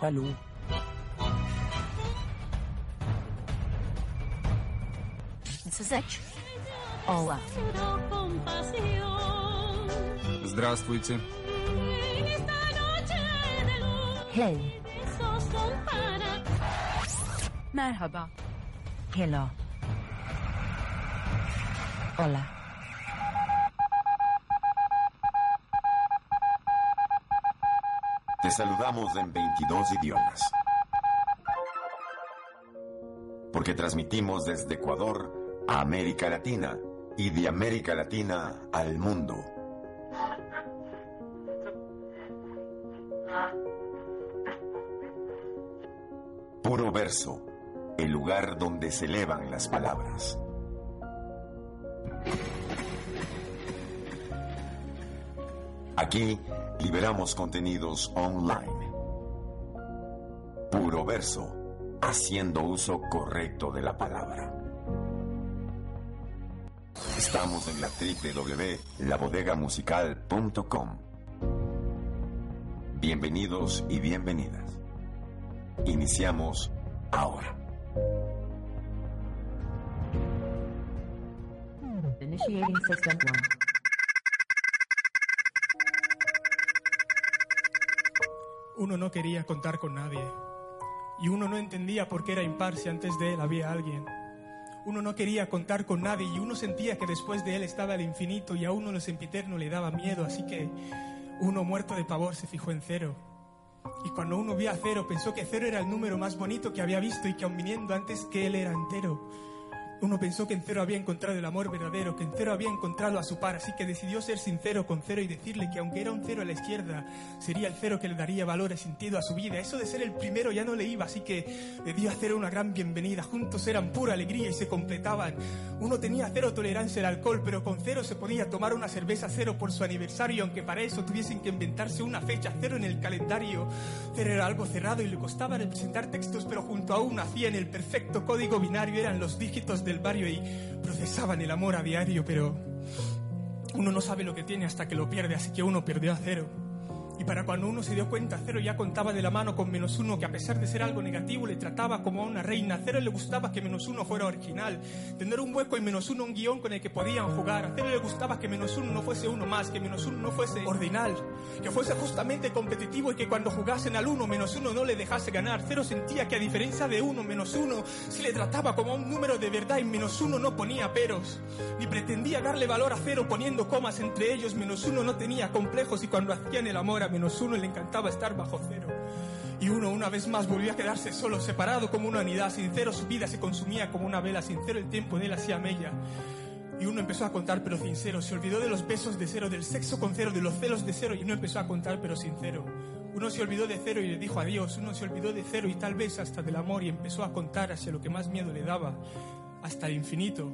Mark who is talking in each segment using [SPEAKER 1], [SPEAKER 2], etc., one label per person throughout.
[SPEAKER 1] Талю.
[SPEAKER 2] Зач. Ола.
[SPEAKER 3] Здравствуйте.
[SPEAKER 2] Хей.
[SPEAKER 4] Мерхаба.
[SPEAKER 2] Хело. Ола.
[SPEAKER 5] Te saludamos en 22 idiomas. Porque transmitimos desde Ecuador a América Latina y de América Latina al mundo. Puro verso, el lugar donde se elevan las palabras. Aquí liberamos contenidos online. Puro verso, haciendo uso correcto de la palabra. Estamos en la www.labodegamusical.com. Bienvenidos y bienvenidas. Iniciamos ahora.
[SPEAKER 2] Initiating system one.
[SPEAKER 6] Uno no quería contar con nadie. Y uno no entendía por qué era impar si antes de él había alguien. Uno no quería contar con nadie y uno sentía que después de él estaba el infinito y a uno lo sempiterno le daba miedo, así que uno muerto de pavor se fijó en cero. Y cuando uno vio a cero pensó que cero era el número más bonito que había visto y que aun viniendo antes que él era entero. Uno pensó que en cero había encontrado el amor verdadero, que en cero había encontrado a su par, así que decidió ser sincero con cero y decirle que aunque era un cero a la izquierda, sería el cero que le daría valor y sentido a su vida. Eso de ser el primero ya no le iba, así que le dio a cero una gran bienvenida. Juntos eran pura alegría y se completaban. Uno tenía cero tolerancia al alcohol, pero con cero se podía tomar una cerveza cero por su aniversario, aunque para eso tuviesen que inventarse una fecha cero en el calendario. Cero era algo cerrado y le costaba representar textos, pero junto a uno hacían el perfecto código binario, eran los dígitos del barrio y procesaban el amor a diario, pero uno no sabe lo que tiene hasta que lo pierde, así que uno perdió a cero. Y para cuando uno se dio cuenta, Cero ya contaba de la mano con menos uno, que a pesar de ser algo negativo le trataba como a una reina. Cero le gustaba que menos uno fuera original, tener un hueco y menos uno un guion con el que podían jugar. A Cero le gustaba que menos uno no fuese uno más, que menos uno no fuese ordinal, que fuese justamente competitivo y que cuando jugasen al uno menos uno no le dejase ganar. Cero sentía que a diferencia de uno menos uno, si le trataba como a un número de verdad y menos uno no ponía peros, ni pretendía darle valor a Cero poniendo comas entre ellos. Menos uno no tenía complejos y cuando hacían el amor a menos uno le encantaba estar bajo cero. Y uno una vez más volvió a quedarse solo, separado como una unidad, sincero su vida se consumía como una vela, sincero el tiempo en él hacía mella. Y uno empezó a contar pero sincero, se olvidó de los besos de cero, del sexo con cero, de los celos de cero y uno empezó a contar pero sincero. Uno se olvidó de cero y le dijo adiós, uno se olvidó de cero y tal vez hasta del amor y empezó a contar hacia lo que más miedo le daba, hasta el infinito,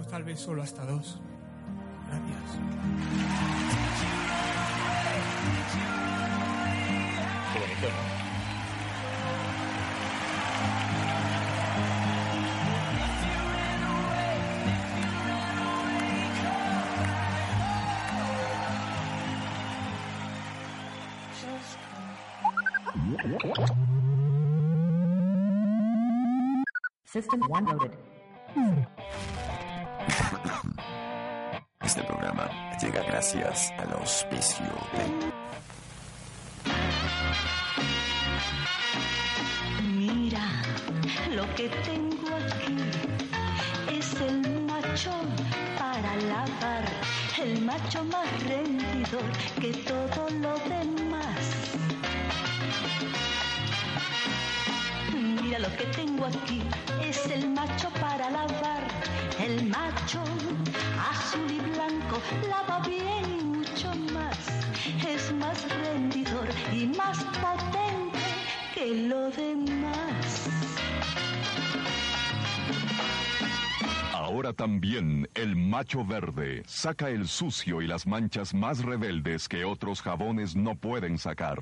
[SPEAKER 6] o tal vez solo hasta dos. Gracias.
[SPEAKER 2] System one loaded.
[SPEAKER 5] Este programa llega gracias al auspicio de
[SPEAKER 7] Mira lo que tengo aquí. Es el macho para lavar, el macho más rendidor que todo lo demás. Mira lo que tengo aquí, es el macho para lavar, el macho azul y blanco, lava bien y mucho más. Es más rendidor y más potente que lo demás.
[SPEAKER 8] Ahora también el macho verde saca el sucio y las manchas más rebeldes que otros jabones no pueden sacar.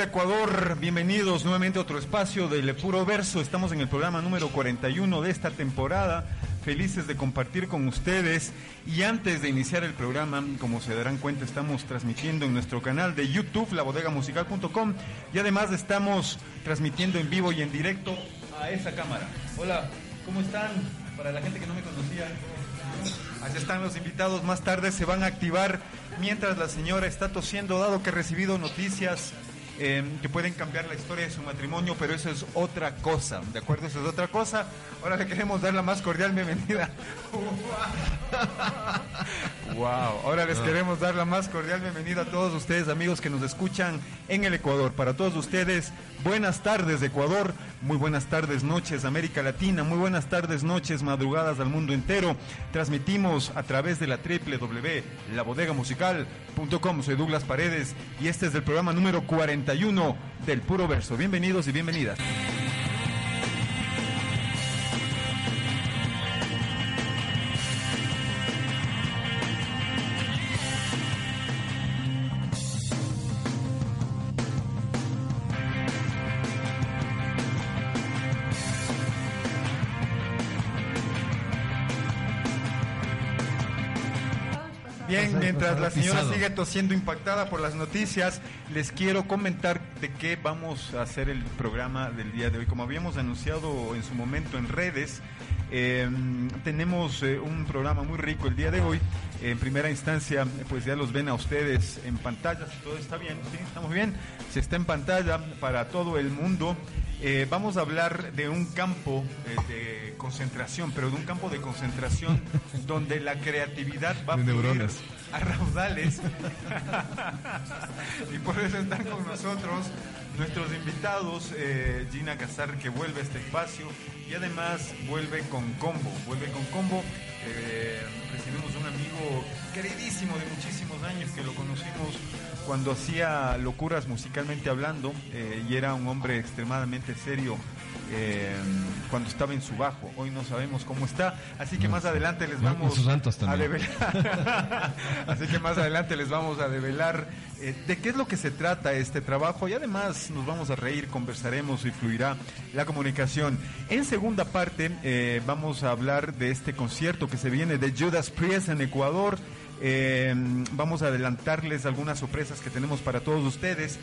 [SPEAKER 3] Hola, Ecuador, bienvenidos nuevamente a otro espacio del Puro Verso. Estamos en el programa número 41 de esta temporada. Felices de compartir con ustedes. Y antes de iniciar el programa, como se darán cuenta, estamos transmitiendo en nuestro canal de YouTube, labodegamusical.com. Y además estamos transmitiendo en vivo y en directo a esa cámara. Hola, ¿cómo están? Para la gente que no me conocía. Así están los invitados. Más tarde se van a activar mientras la señora está tosiendo, dado que he recibido noticias eh, que pueden cambiar la historia de su matrimonio, pero eso es otra cosa, ¿de acuerdo? Eso es otra cosa. Ahora le queremos dar la más cordial bienvenida. wow, ahora les queremos dar la más cordial bienvenida a todos ustedes, amigos que nos escuchan en el Ecuador. Para todos ustedes, buenas tardes, Ecuador. Muy buenas tardes, noches, América Latina. Muy buenas tardes, noches, madrugadas al mundo entero. Transmitimos a través de la www.labodegamusical.com. Soy Douglas Paredes y este es el programa número 41 del Puro Verso. Bienvenidos y bienvenidas. Mientras la señora sigue tosiendo impactada por las noticias, les quiero comentar de qué vamos a hacer el programa del día de hoy. Como habíamos anunciado en su momento en redes, eh, tenemos eh, un programa muy rico el día de hoy. En primera instancia, pues ya los ven a ustedes en pantalla, si todo está bien, sí, estamos bien, se está en pantalla para todo el mundo. Eh, vamos a hablar de un campo eh, de concentración, pero de un campo de concentración donde la creatividad va a fluir a raudales. y por eso están con nosotros nuestros invitados, eh, Gina Casar, que vuelve a este espacio y además vuelve con combo, vuelve con combo. Eh, recibimos un amigo queridísimo de muchísimos años que lo conocimos cuando hacía locuras musicalmente hablando eh, y era un hombre extremadamente serio eh, cuando estaba en su bajo. Hoy no sabemos cómo está, así que más adelante les vamos a develar. así que más adelante les vamos a develar eh, de qué es lo que se trata este trabajo y además nos vamos a reír, conversaremos y fluirá la comunicación. En segunda parte eh, vamos a hablar de este concierto que se viene de Judas Priest en Ecuador. Eh, vamos a adelantarles algunas sorpresas que tenemos para todos ustedes.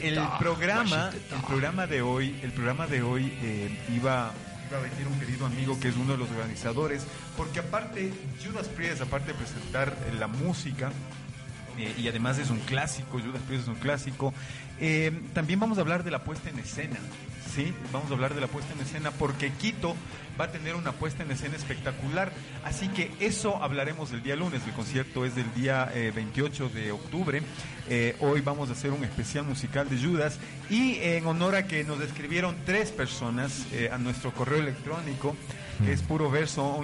[SPEAKER 3] El programa, el programa de hoy, el programa de hoy eh, iba iba a venir un querido amigo que es uno de los organizadores, porque aparte Judas Priest, aparte de presentar eh, la música eh, y además es un clásico, Judas Priest es un clásico, eh, también vamos a hablar de la puesta en escena. Sí, vamos a hablar de la puesta en escena porque Quito va a tener una puesta en escena espectacular. Así que eso hablaremos el día lunes. El concierto es del día eh, 28 de octubre. Eh, hoy vamos a hacer un especial musical de Judas. Y en honor a que nos escribieron tres personas eh, a nuestro correo electrónico, es puro verso.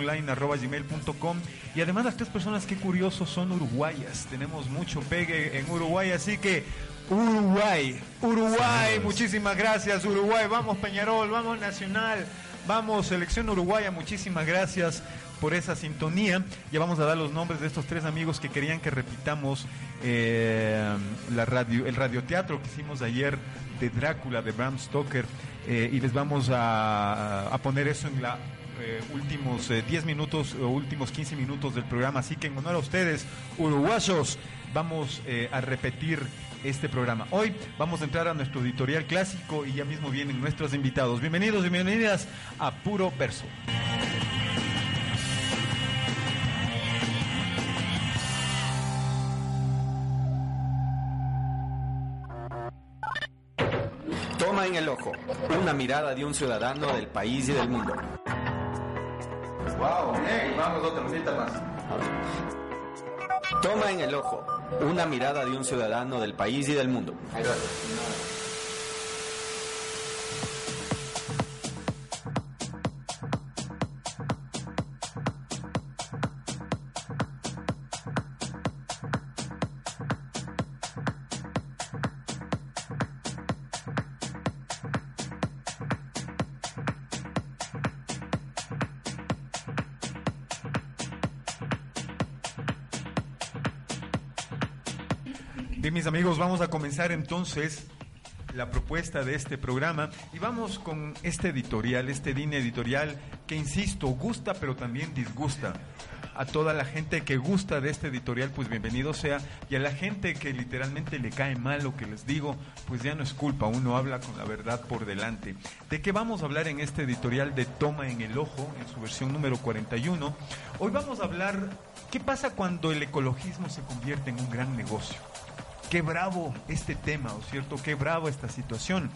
[SPEAKER 3] Y además las tres personas, qué curiosos, son uruguayas. Tenemos mucho pegue en Uruguay. Así que Uruguay, Uruguay, muchísimas gracias Uruguay, vamos Peñarol, vamos Nacional, vamos Selección Uruguaya, muchísimas gracias por esa sintonía. Ya vamos a dar los nombres de estos tres amigos que querían que repitamos eh, la radio, el radioteatro que hicimos ayer de Drácula, de Bram Stoker, eh, y les vamos a, a poner eso en la eh, últimos eh, 10 minutos o últimos 15 minutos del programa. Así que en honor a ustedes, uruguayos, vamos eh, a repetir este programa. Hoy vamos a entrar a nuestro editorial clásico y ya mismo vienen nuestros invitados. Bienvenidos y bienvenidas a Puro Verso.
[SPEAKER 1] Toma en el ojo, una mirada de un ciudadano del país y del mundo.
[SPEAKER 3] Wow, bien, vamos otra cosita más.
[SPEAKER 1] Toma en el ojo, una mirada de un ciudadano del país y del mundo.
[SPEAKER 3] Amigos, vamos a comenzar entonces la propuesta de este programa y vamos con este editorial, este DIN editorial que, insisto, gusta pero también disgusta. A toda la gente que gusta de este editorial, pues bienvenido sea. Y a la gente que literalmente le cae mal lo que les digo, pues ya no es culpa, uno habla con la verdad por delante. ¿De qué vamos a hablar en este editorial de Toma en el Ojo, en su versión número 41? Hoy vamos a hablar qué pasa cuando el ecologismo se convierte en un gran negocio. Qué bravo este tema, ¿o cierto? Qué bravo esta situación.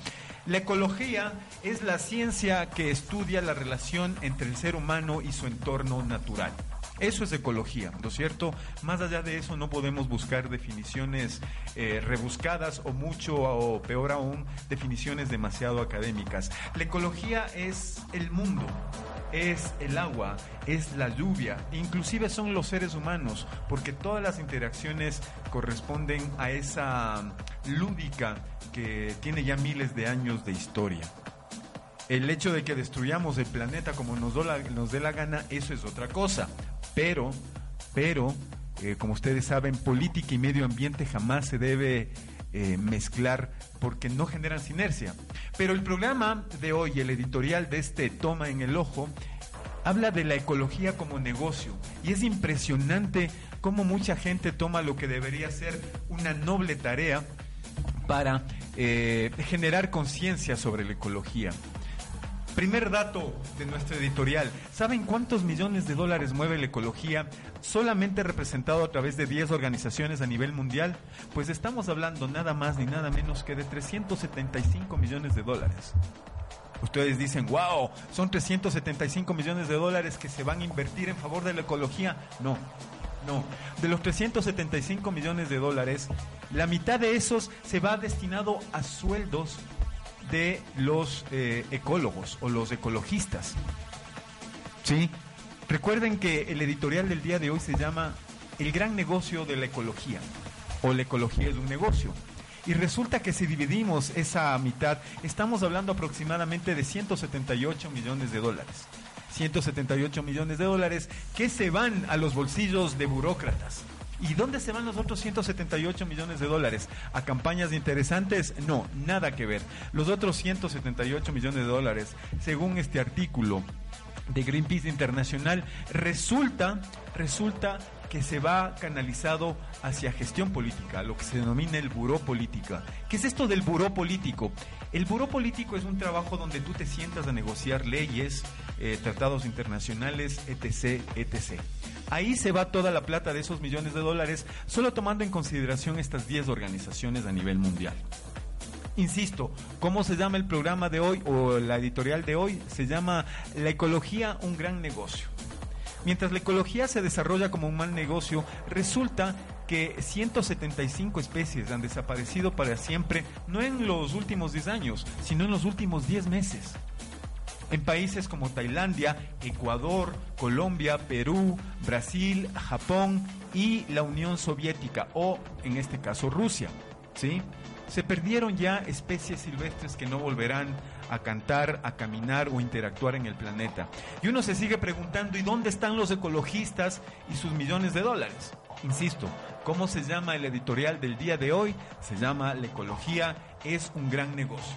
[SPEAKER 3] La ecología es la ciencia que estudia la relación entre el ser humano y su entorno natural. Eso es ecología, ¿no es cierto? Más allá de eso no podemos buscar definiciones eh, rebuscadas o mucho o peor aún, definiciones demasiado académicas. La ecología es el mundo, es el agua, es la lluvia, inclusive son los seres humanos, porque todas las interacciones corresponden a esa lúdica que tiene ya miles de años de historia. El hecho de que destruyamos el planeta como nos, nos dé la gana, eso es otra cosa. Pero, pero, eh, como ustedes saben, política y medio ambiente jamás se debe eh, mezclar porque no generan sinergia. Pero el programa de hoy, el editorial de este Toma en el Ojo, habla de la ecología como negocio. Y es impresionante cómo mucha gente toma lo que debería ser una noble tarea para eh, generar conciencia sobre la ecología. Primer dato de nuestro editorial. ¿Saben cuántos millones de dólares mueve la ecología solamente representado a través de 10 organizaciones a nivel mundial? Pues estamos hablando nada más ni nada menos que de 375 millones de dólares. Ustedes dicen, wow, son 375 millones de dólares que se van a invertir en favor de la ecología. No, no. De los 375 millones de dólares, la mitad de esos se va destinado a sueldos de los eh, ecólogos o los ecologistas. ¿Sí? Recuerden que el editorial del día de hoy se llama El gran negocio de la ecología o la ecología es un negocio. Y resulta que si dividimos esa mitad, estamos hablando aproximadamente de 178 millones de dólares. 178 millones de dólares que se van a los bolsillos de burócratas. ¿Y dónde se van los otros 178 millones de dólares? ¿A campañas interesantes? No, nada que ver. Los otros 178 millones de dólares, según este artículo de Greenpeace Internacional, resulta, resulta que se va canalizado hacia gestión política, lo que se denomina el buró política. ¿Qué es esto del buró político? El buró político es un trabajo donde tú te sientas a negociar leyes, eh, tratados internacionales, etc., etc. Ahí se va toda la plata de esos millones de dólares, solo tomando en consideración estas 10 organizaciones a nivel mundial. Insisto, ¿cómo se llama el programa de hoy o la editorial de hoy? Se llama La ecología, un gran negocio. Mientras la ecología se desarrolla como un mal negocio, resulta que 175 especies han desaparecido para siempre, no en los últimos 10 años, sino en los últimos 10 meses. En países como Tailandia, Ecuador, Colombia, Perú, Brasil, Japón y la Unión Soviética, o en este caso Rusia. ¿sí? Se perdieron ya especies silvestres que no volverán a cantar, a caminar o interactuar en el planeta. Y uno se sigue preguntando, ¿y dónde están los ecologistas y sus millones de dólares? Insisto, ¿cómo se llama el editorial del día de hoy? Se llama La ecología es un gran negocio.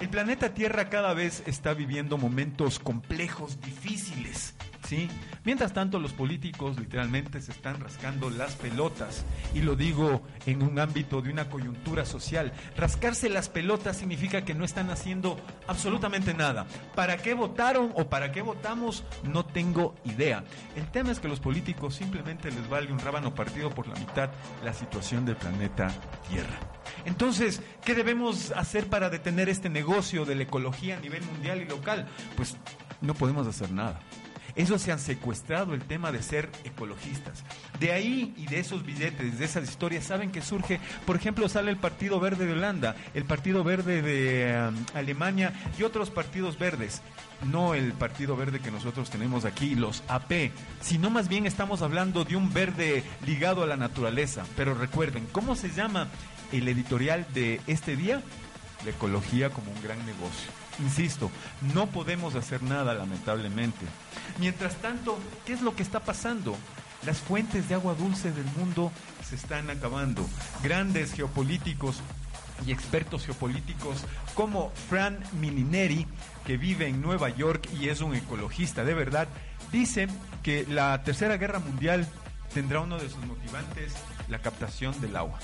[SPEAKER 3] El planeta Tierra cada vez está viviendo momentos complejos, difíciles. ¿Sí? Mientras tanto, los políticos literalmente se están rascando las pelotas. Y lo digo en un ámbito de una coyuntura social. Rascarse las pelotas significa que no están haciendo absolutamente nada. ¿Para qué votaron o para qué votamos? No tengo idea. El tema es que los políticos simplemente les vale un rábano partido por la mitad la situación del planeta Tierra. Entonces, ¿qué debemos hacer para detener este negocio de la ecología a nivel mundial y local? Pues no podemos hacer nada. Eso se han secuestrado el tema de ser ecologistas. De ahí y de esos billetes, de esas historias, saben que surge, por ejemplo, sale el Partido Verde de Holanda, el Partido Verde de um, Alemania y otros partidos verdes. No el Partido Verde que nosotros tenemos aquí, los AP, sino más bien estamos hablando de un verde ligado a la naturaleza. Pero recuerden, ¿cómo se llama el editorial de este día? La ecología como un gran negocio. Insisto, no podemos hacer nada lamentablemente. Mientras tanto, ¿qué es lo que está pasando? Las fuentes de agua dulce del mundo se están acabando. Grandes geopolíticos y expertos geopolíticos como Fran Minineri, que vive en Nueva York y es un ecologista de verdad, dice que la Tercera Guerra Mundial tendrá uno de sus motivantes la captación del agua.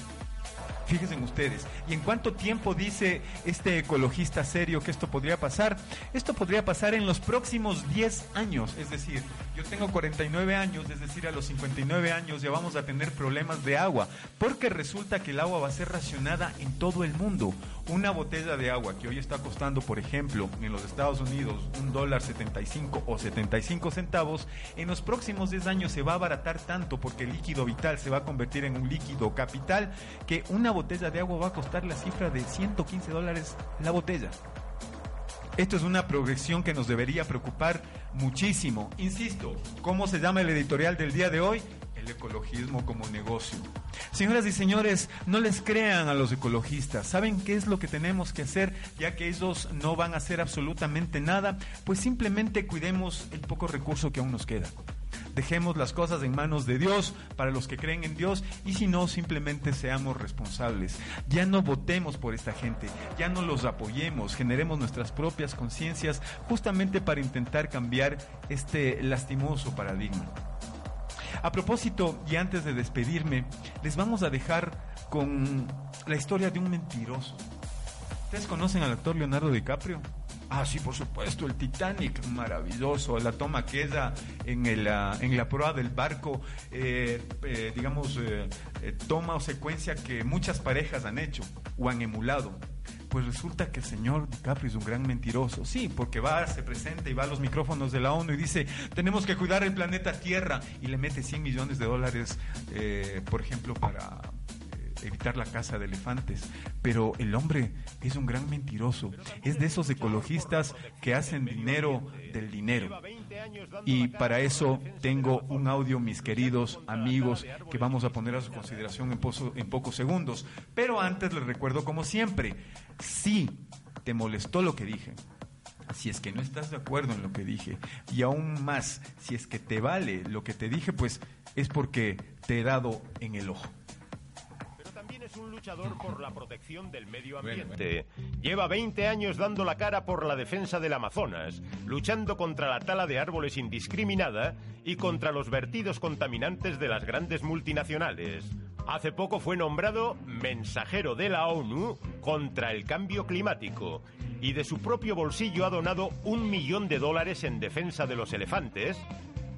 [SPEAKER 3] Fíjense ustedes. ¿Y en cuánto tiempo dice este ecologista serio que esto podría pasar? Esto podría pasar en los próximos 10 años. Es decir, yo tengo 49 años, es decir, a los 59 años ya vamos a tener problemas de agua. Porque resulta que el agua va a ser racionada en todo el mundo. Una botella de agua que hoy está costando, por ejemplo, en los Estados Unidos, un dólar 75 o 75 centavos, en los próximos 10 años se va a abaratar tanto porque el líquido vital se va a convertir en un líquido capital que una botella de agua va a costar la cifra de 115 dólares la botella. Esto es una progresión que nos debería preocupar muchísimo. Insisto, ¿cómo se llama el editorial del día de hoy? El ecologismo como negocio. Señoras y señores, no les crean a los ecologistas. ¿Saben qué es lo que tenemos que hacer ya que ellos no van a hacer absolutamente nada? Pues simplemente cuidemos el poco recurso que aún nos queda. Dejemos las cosas en manos de Dios para los que creen en Dios y si no, simplemente seamos responsables. Ya no votemos por esta gente, ya no los apoyemos, generemos nuestras propias conciencias justamente para intentar cambiar este lastimoso paradigma. A propósito, y antes de despedirme, les vamos a dejar con la historia de un mentiroso. ¿Ustedes conocen al actor Leonardo DiCaprio? Ah, sí, por supuesto, el Titanic, maravilloso, la toma queda en, el, ah, en la proa del barco, eh, eh, digamos, eh, eh, toma o secuencia que muchas parejas han hecho o han emulado. Pues resulta que el señor DiCaprio es un gran mentiroso. Sí, porque va, se presenta y va a los micrófonos de la ONU y dice, tenemos que cuidar el planeta Tierra y le mete 100 millones de dólares, eh, por ejemplo, para eh, evitar la caza de elefantes. Pero el hombre es un gran mentiroso. Es de esos ecologistas que hacen dinero del dinero. Y para eso tengo un audio, mis queridos amigos, que vamos a poner a su consideración en, pozo- en pocos segundos. Pero antes les recuerdo, como siempre, si te molestó lo que dije, si es que no estás de acuerdo en lo que dije, y aún más, si es que te vale lo que te dije, pues es porque te he dado en el ojo.
[SPEAKER 9] Luchador por la protección del medio ambiente. Lleva 20 años dando la cara por la defensa del Amazonas, luchando contra la tala de árboles indiscriminada y contra los vertidos contaminantes de las grandes multinacionales. Hace poco fue nombrado mensajero de la ONU contra el cambio climático y de su propio bolsillo ha donado un millón de dólares en defensa de los elefantes,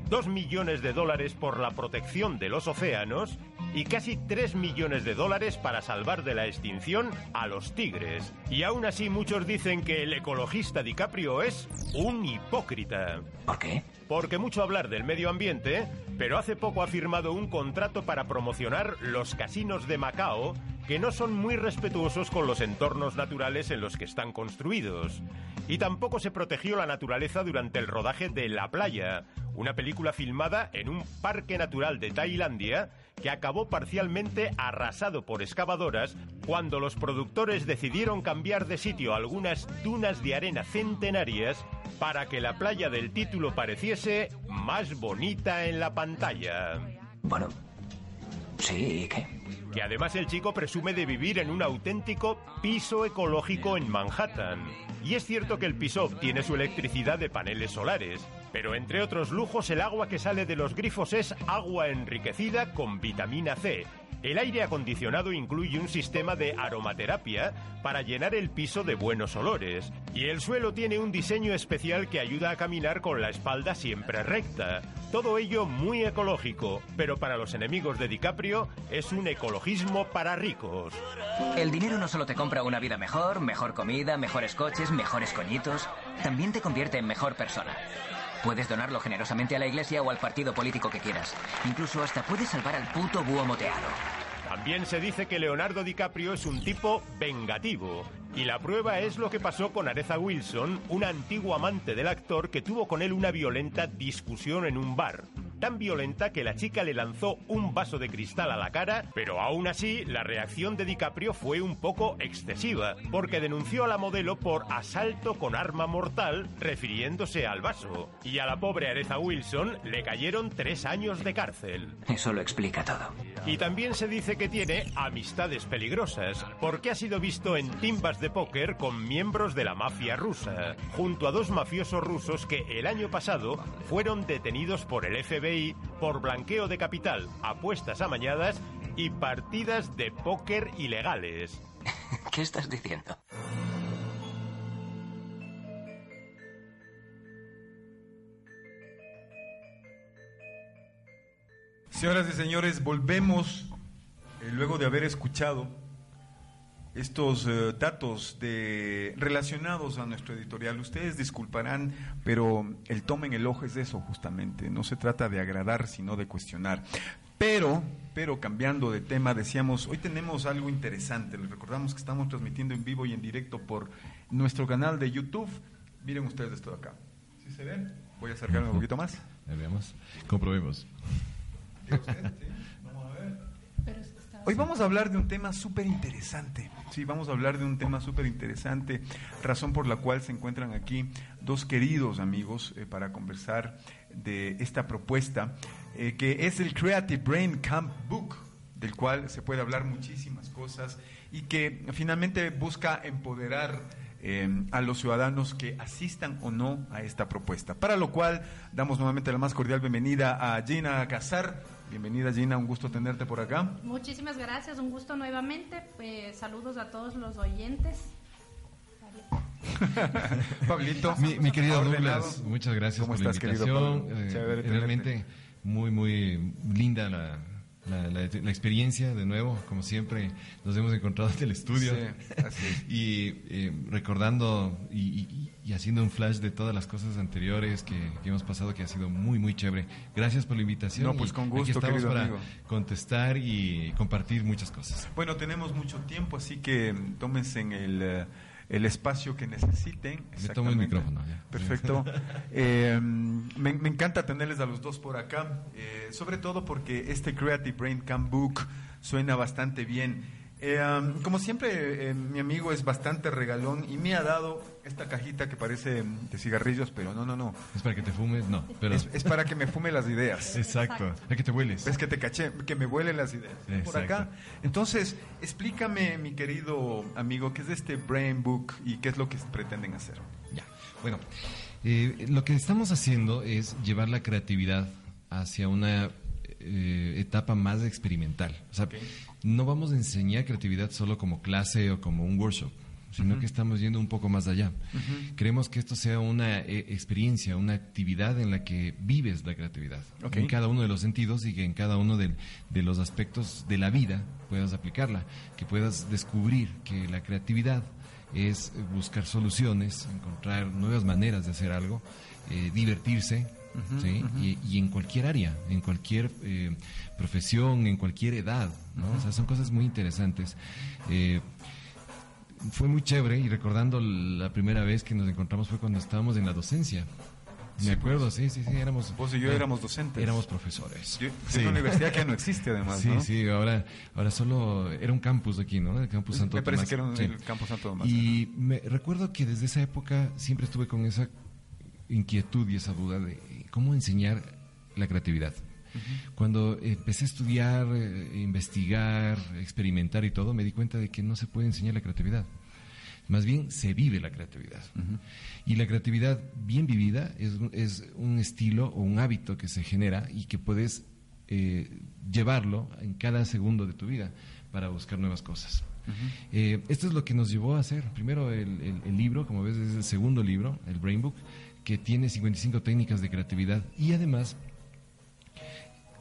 [SPEAKER 9] dos millones de dólares por la protección de los océanos y casi tres millones de dólares para salvar de la extinción a los tigres. Y aún así muchos dicen que el ecologista DiCaprio es un hipócrita.
[SPEAKER 10] ¿Por qué?
[SPEAKER 9] Porque mucho hablar del medio ambiente, pero hace poco ha firmado un contrato para promocionar los casinos de Macao que no son muy respetuosos con los entornos naturales en los que están construidos. Y tampoco se protegió la naturaleza durante el rodaje de La Playa, una película filmada en un parque natural de Tailandia que acabó parcialmente arrasado por excavadoras cuando los productores decidieron cambiar de sitio algunas dunas de arena centenarias para que la playa del título pareciese más bonita en la pantalla.
[SPEAKER 10] Bueno, sí, ¿y qué?
[SPEAKER 9] Que además el chico presume de vivir en un auténtico piso ecológico en Manhattan. Y es cierto que el piso obtiene su electricidad de paneles solares, pero entre otros lujos el agua que sale de los grifos es agua enriquecida con vitamina C. El aire acondicionado incluye un sistema de aromaterapia para llenar el piso de buenos olores. Y el suelo tiene un diseño especial que ayuda a caminar con la espalda siempre recta. Todo ello muy ecológico, pero para los enemigos de DiCaprio es un ecologismo para ricos.
[SPEAKER 10] El dinero no solo te compra una vida mejor, mejor comida, mejores coches, mejores coñitos, también te convierte en mejor persona. Puedes donarlo generosamente a la iglesia o al partido político que quieras. Incluso hasta puedes salvar al puto búho moteado.
[SPEAKER 9] También se dice que Leonardo DiCaprio es un tipo vengativo. Y la prueba es lo que pasó con Aretha Wilson, una antigua amante del actor que tuvo con él una violenta discusión en un bar. Tan violenta que la chica le lanzó un vaso de cristal a la cara, pero aún así la reacción de DiCaprio fue un poco excesiva, porque denunció a la modelo por asalto con arma mortal, refiriéndose al vaso. Y a la pobre Aretha Wilson le cayeron tres años de cárcel.
[SPEAKER 10] Eso lo explica todo.
[SPEAKER 9] Y también se dice que tiene amistades peligrosas, porque ha sido visto en timbas de póker con miembros de la mafia rusa, junto a dos mafiosos rusos que el año pasado fueron detenidos por el FBI por blanqueo de capital, apuestas amañadas y partidas de póker ilegales.
[SPEAKER 10] ¿Qué estás diciendo?
[SPEAKER 3] Señoras y señores, volvemos eh, luego de haber escuchado estos eh, datos de, relacionados a nuestro editorial. Ustedes disculparán, pero el toma en el ojo es eso justamente. No se trata de agradar, sino de cuestionar. Pero, pero cambiando de tema, decíamos, hoy tenemos algo interesante. Les recordamos que estamos transmitiendo en vivo y en directo por nuestro canal de YouTube. Miren ustedes esto de acá. ¿Sí se ven? Voy a acercarme un poquito más.
[SPEAKER 11] Ahí veamos. Comprobemos.
[SPEAKER 3] Hoy vamos a hablar de un tema súper interesante. Sí, vamos a hablar de un tema súper interesante, razón por la cual se encuentran aquí dos queridos amigos eh, para conversar de esta propuesta, eh, que es el Creative Brain Camp Book, del cual se puede hablar muchísimas cosas y que finalmente busca empoderar eh, a los ciudadanos que asistan o no a esta propuesta. Para lo cual damos nuevamente la más cordial bienvenida a Gina Casar. Bienvenida Gina, un gusto tenerte por acá.
[SPEAKER 12] Muchísimas gracias, un gusto nuevamente. Pues, saludos a todos los oyentes.
[SPEAKER 3] Pablito.
[SPEAKER 11] Mi, mi querido. Douglas, muchas gracias
[SPEAKER 3] ¿Cómo
[SPEAKER 11] por la
[SPEAKER 3] estás, querido
[SPEAKER 11] invitación.
[SPEAKER 3] Pablo?
[SPEAKER 11] Eh, realmente muy, muy linda la, la, la- la experiencia de nuevo. Como siempre, nos hemos encontrado en el estudio.
[SPEAKER 3] Sí, así es.
[SPEAKER 11] Y eh, recordando y, y- y haciendo un flash de todas las cosas anteriores que, que hemos pasado, que ha sido muy, muy chévere. Gracias por la invitación.
[SPEAKER 3] No, pues con
[SPEAKER 11] aquí
[SPEAKER 3] gusto,
[SPEAKER 11] estamos
[SPEAKER 3] querido
[SPEAKER 11] para
[SPEAKER 3] amigo.
[SPEAKER 11] contestar y compartir muchas cosas.
[SPEAKER 3] Bueno, tenemos mucho tiempo, así que tómense en el, eh, el espacio que necesiten.
[SPEAKER 11] Me tomo el micrófono, ya.
[SPEAKER 3] Perfecto. Eh, me, me encanta tenerles a los dos por acá, eh, sobre todo porque este Creative Brain Camp Book suena bastante bien. Eh, um, como siempre, eh, mi amigo es bastante regalón y me ha dado esta cajita que parece mm, de cigarrillos, pero no, no, no.
[SPEAKER 11] ¿Es para que te fumes? No, pero...
[SPEAKER 3] Es, es para que me fume las ideas.
[SPEAKER 11] Exacto, para que te hueles.
[SPEAKER 3] Es que te caché, que me vuelen las ideas. Por
[SPEAKER 11] Exacto.
[SPEAKER 3] acá. Entonces, explícame, mi querido amigo, qué es este Brain Book y qué es lo que pretenden hacer.
[SPEAKER 11] Ya. Bueno, eh, lo que estamos haciendo es llevar la creatividad hacia una eh, etapa más experimental. O sea, no vamos a enseñar creatividad solo como clase o como un workshop, sino que estamos yendo un poco más allá. Queremos que esto sea una eh, experiencia, una actividad en la que vives la creatividad,
[SPEAKER 3] Ok.
[SPEAKER 11] en cada uno de los sentidos y que en cada uno de los aspectos de la vida puedas aplicarla, que puedas descubrir que la creatividad es buscar soluciones, encontrar nuevas maneras de hacer algo, eh, divertirse, ¿sí? y, y en cualquier área, en cualquier eh, profesión, en cualquier edad. ¿no? O sea, son cosas muy interesantes. Eh, fue muy chévere y recordando la primera vez que nos encontramos fue cuando estábamos en la docencia. Me
[SPEAKER 3] Sí,
[SPEAKER 11] acuerdo,
[SPEAKER 3] pues.
[SPEAKER 11] sí, sí, sí, éramos...
[SPEAKER 3] Vos y yo
[SPEAKER 11] eh,
[SPEAKER 3] éramos docentes.
[SPEAKER 11] Éramos profesores.
[SPEAKER 3] Yo- es una universidad que ya no existe, además,
[SPEAKER 11] Sí,
[SPEAKER 3] ¿no?
[SPEAKER 11] sí, ahora, ahora solo era un campus aquí, ¿no? El campus Santo
[SPEAKER 3] me parece
[SPEAKER 11] Tomás.
[SPEAKER 3] que era un-
[SPEAKER 11] Sí.
[SPEAKER 3] el campus Santo Tomás,
[SPEAKER 11] Y me recuerdo que desde esa época siempre estuve con esa inquietud y esa duda de cómo enseñar la creatividad. Cuando empecé a estudiar, eh, investigar, experimentar y todo, me di cuenta de que no se puede enseñar la creatividad. Más bien se vive la creatividad. Y la creatividad bien vivida es, un- es un estilo o un hábito que se genera y que puedes eh, llevarlo en cada segundo de tu vida para buscar nuevas cosas. Eh, esto es lo que nos llevó a hacer. Primero el, el- el libro, como ves, es el segundo libro, el Brain Book, que tiene 55 técnicas de creatividad y además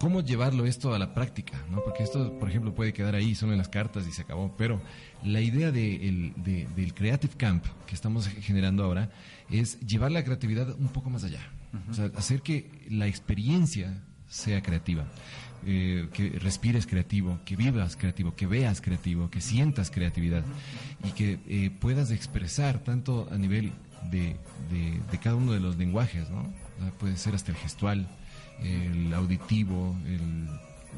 [SPEAKER 11] cómo llevarlo esto a la práctica, ¿no? Porque esto, por ejemplo, puede quedar ahí solo en las cartas y se acabó, pero la idea de el- de- del Creative Camp que estamos generando ahora es llevar la creatividad un poco más allá, o sea, hacer que la experiencia sea creativa. eh, que respires creativo, que vivas creativo, que veas creativo, que sientas creatividad y que eh, puedas expresar tanto a nivel de, de- de cada uno de los lenguajes, ¿no? O sea, puede ser hasta el gestual, el auditivo, el,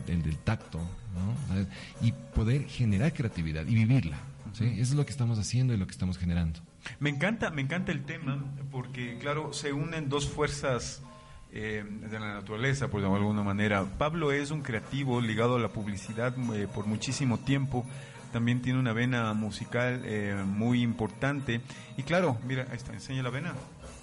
[SPEAKER 11] el del tacto, ¿no? Y poder generar creatividad y vivirla. ¿sí? Eso es lo que estamos haciendo y lo que estamos generando.
[SPEAKER 3] Me encanta, me encanta el tema porque, claro, se unen dos fuerzas eh, de la naturaleza, por de alguna manera. Pablo es un creativo ligado a la publicidad eh, por muchísimo tiempo. También tiene una vena musical eh, muy importante. Y claro, mira, ahí está, enseña la vena.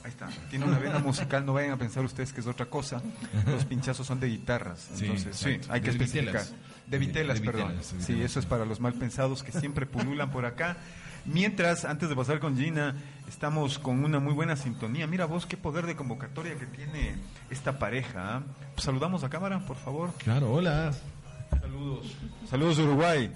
[SPEAKER 3] Ahí está. Tiene una vena musical, no vayan a pensar ustedes que es otra cosa. Los pinchazos son de guitarras.
[SPEAKER 11] Sí,
[SPEAKER 3] Entonces, sí, hay que
[SPEAKER 11] De
[SPEAKER 3] especificar.
[SPEAKER 11] vitelas.
[SPEAKER 3] De vitelas,
[SPEAKER 11] De
[SPEAKER 3] perdón.
[SPEAKER 11] vitelas, de
[SPEAKER 3] Sí, eso es para los mal pensados que siempre pululan por acá. Mientras, antes de pasar con Gina, estamos con una muy buena sintonía. Mira vos qué poder de convocatoria que tiene esta pareja. ¿ah? Pues saludamos a cámara, por favor.
[SPEAKER 11] Claro, hola.
[SPEAKER 3] Saludos. Saludos Uruguay.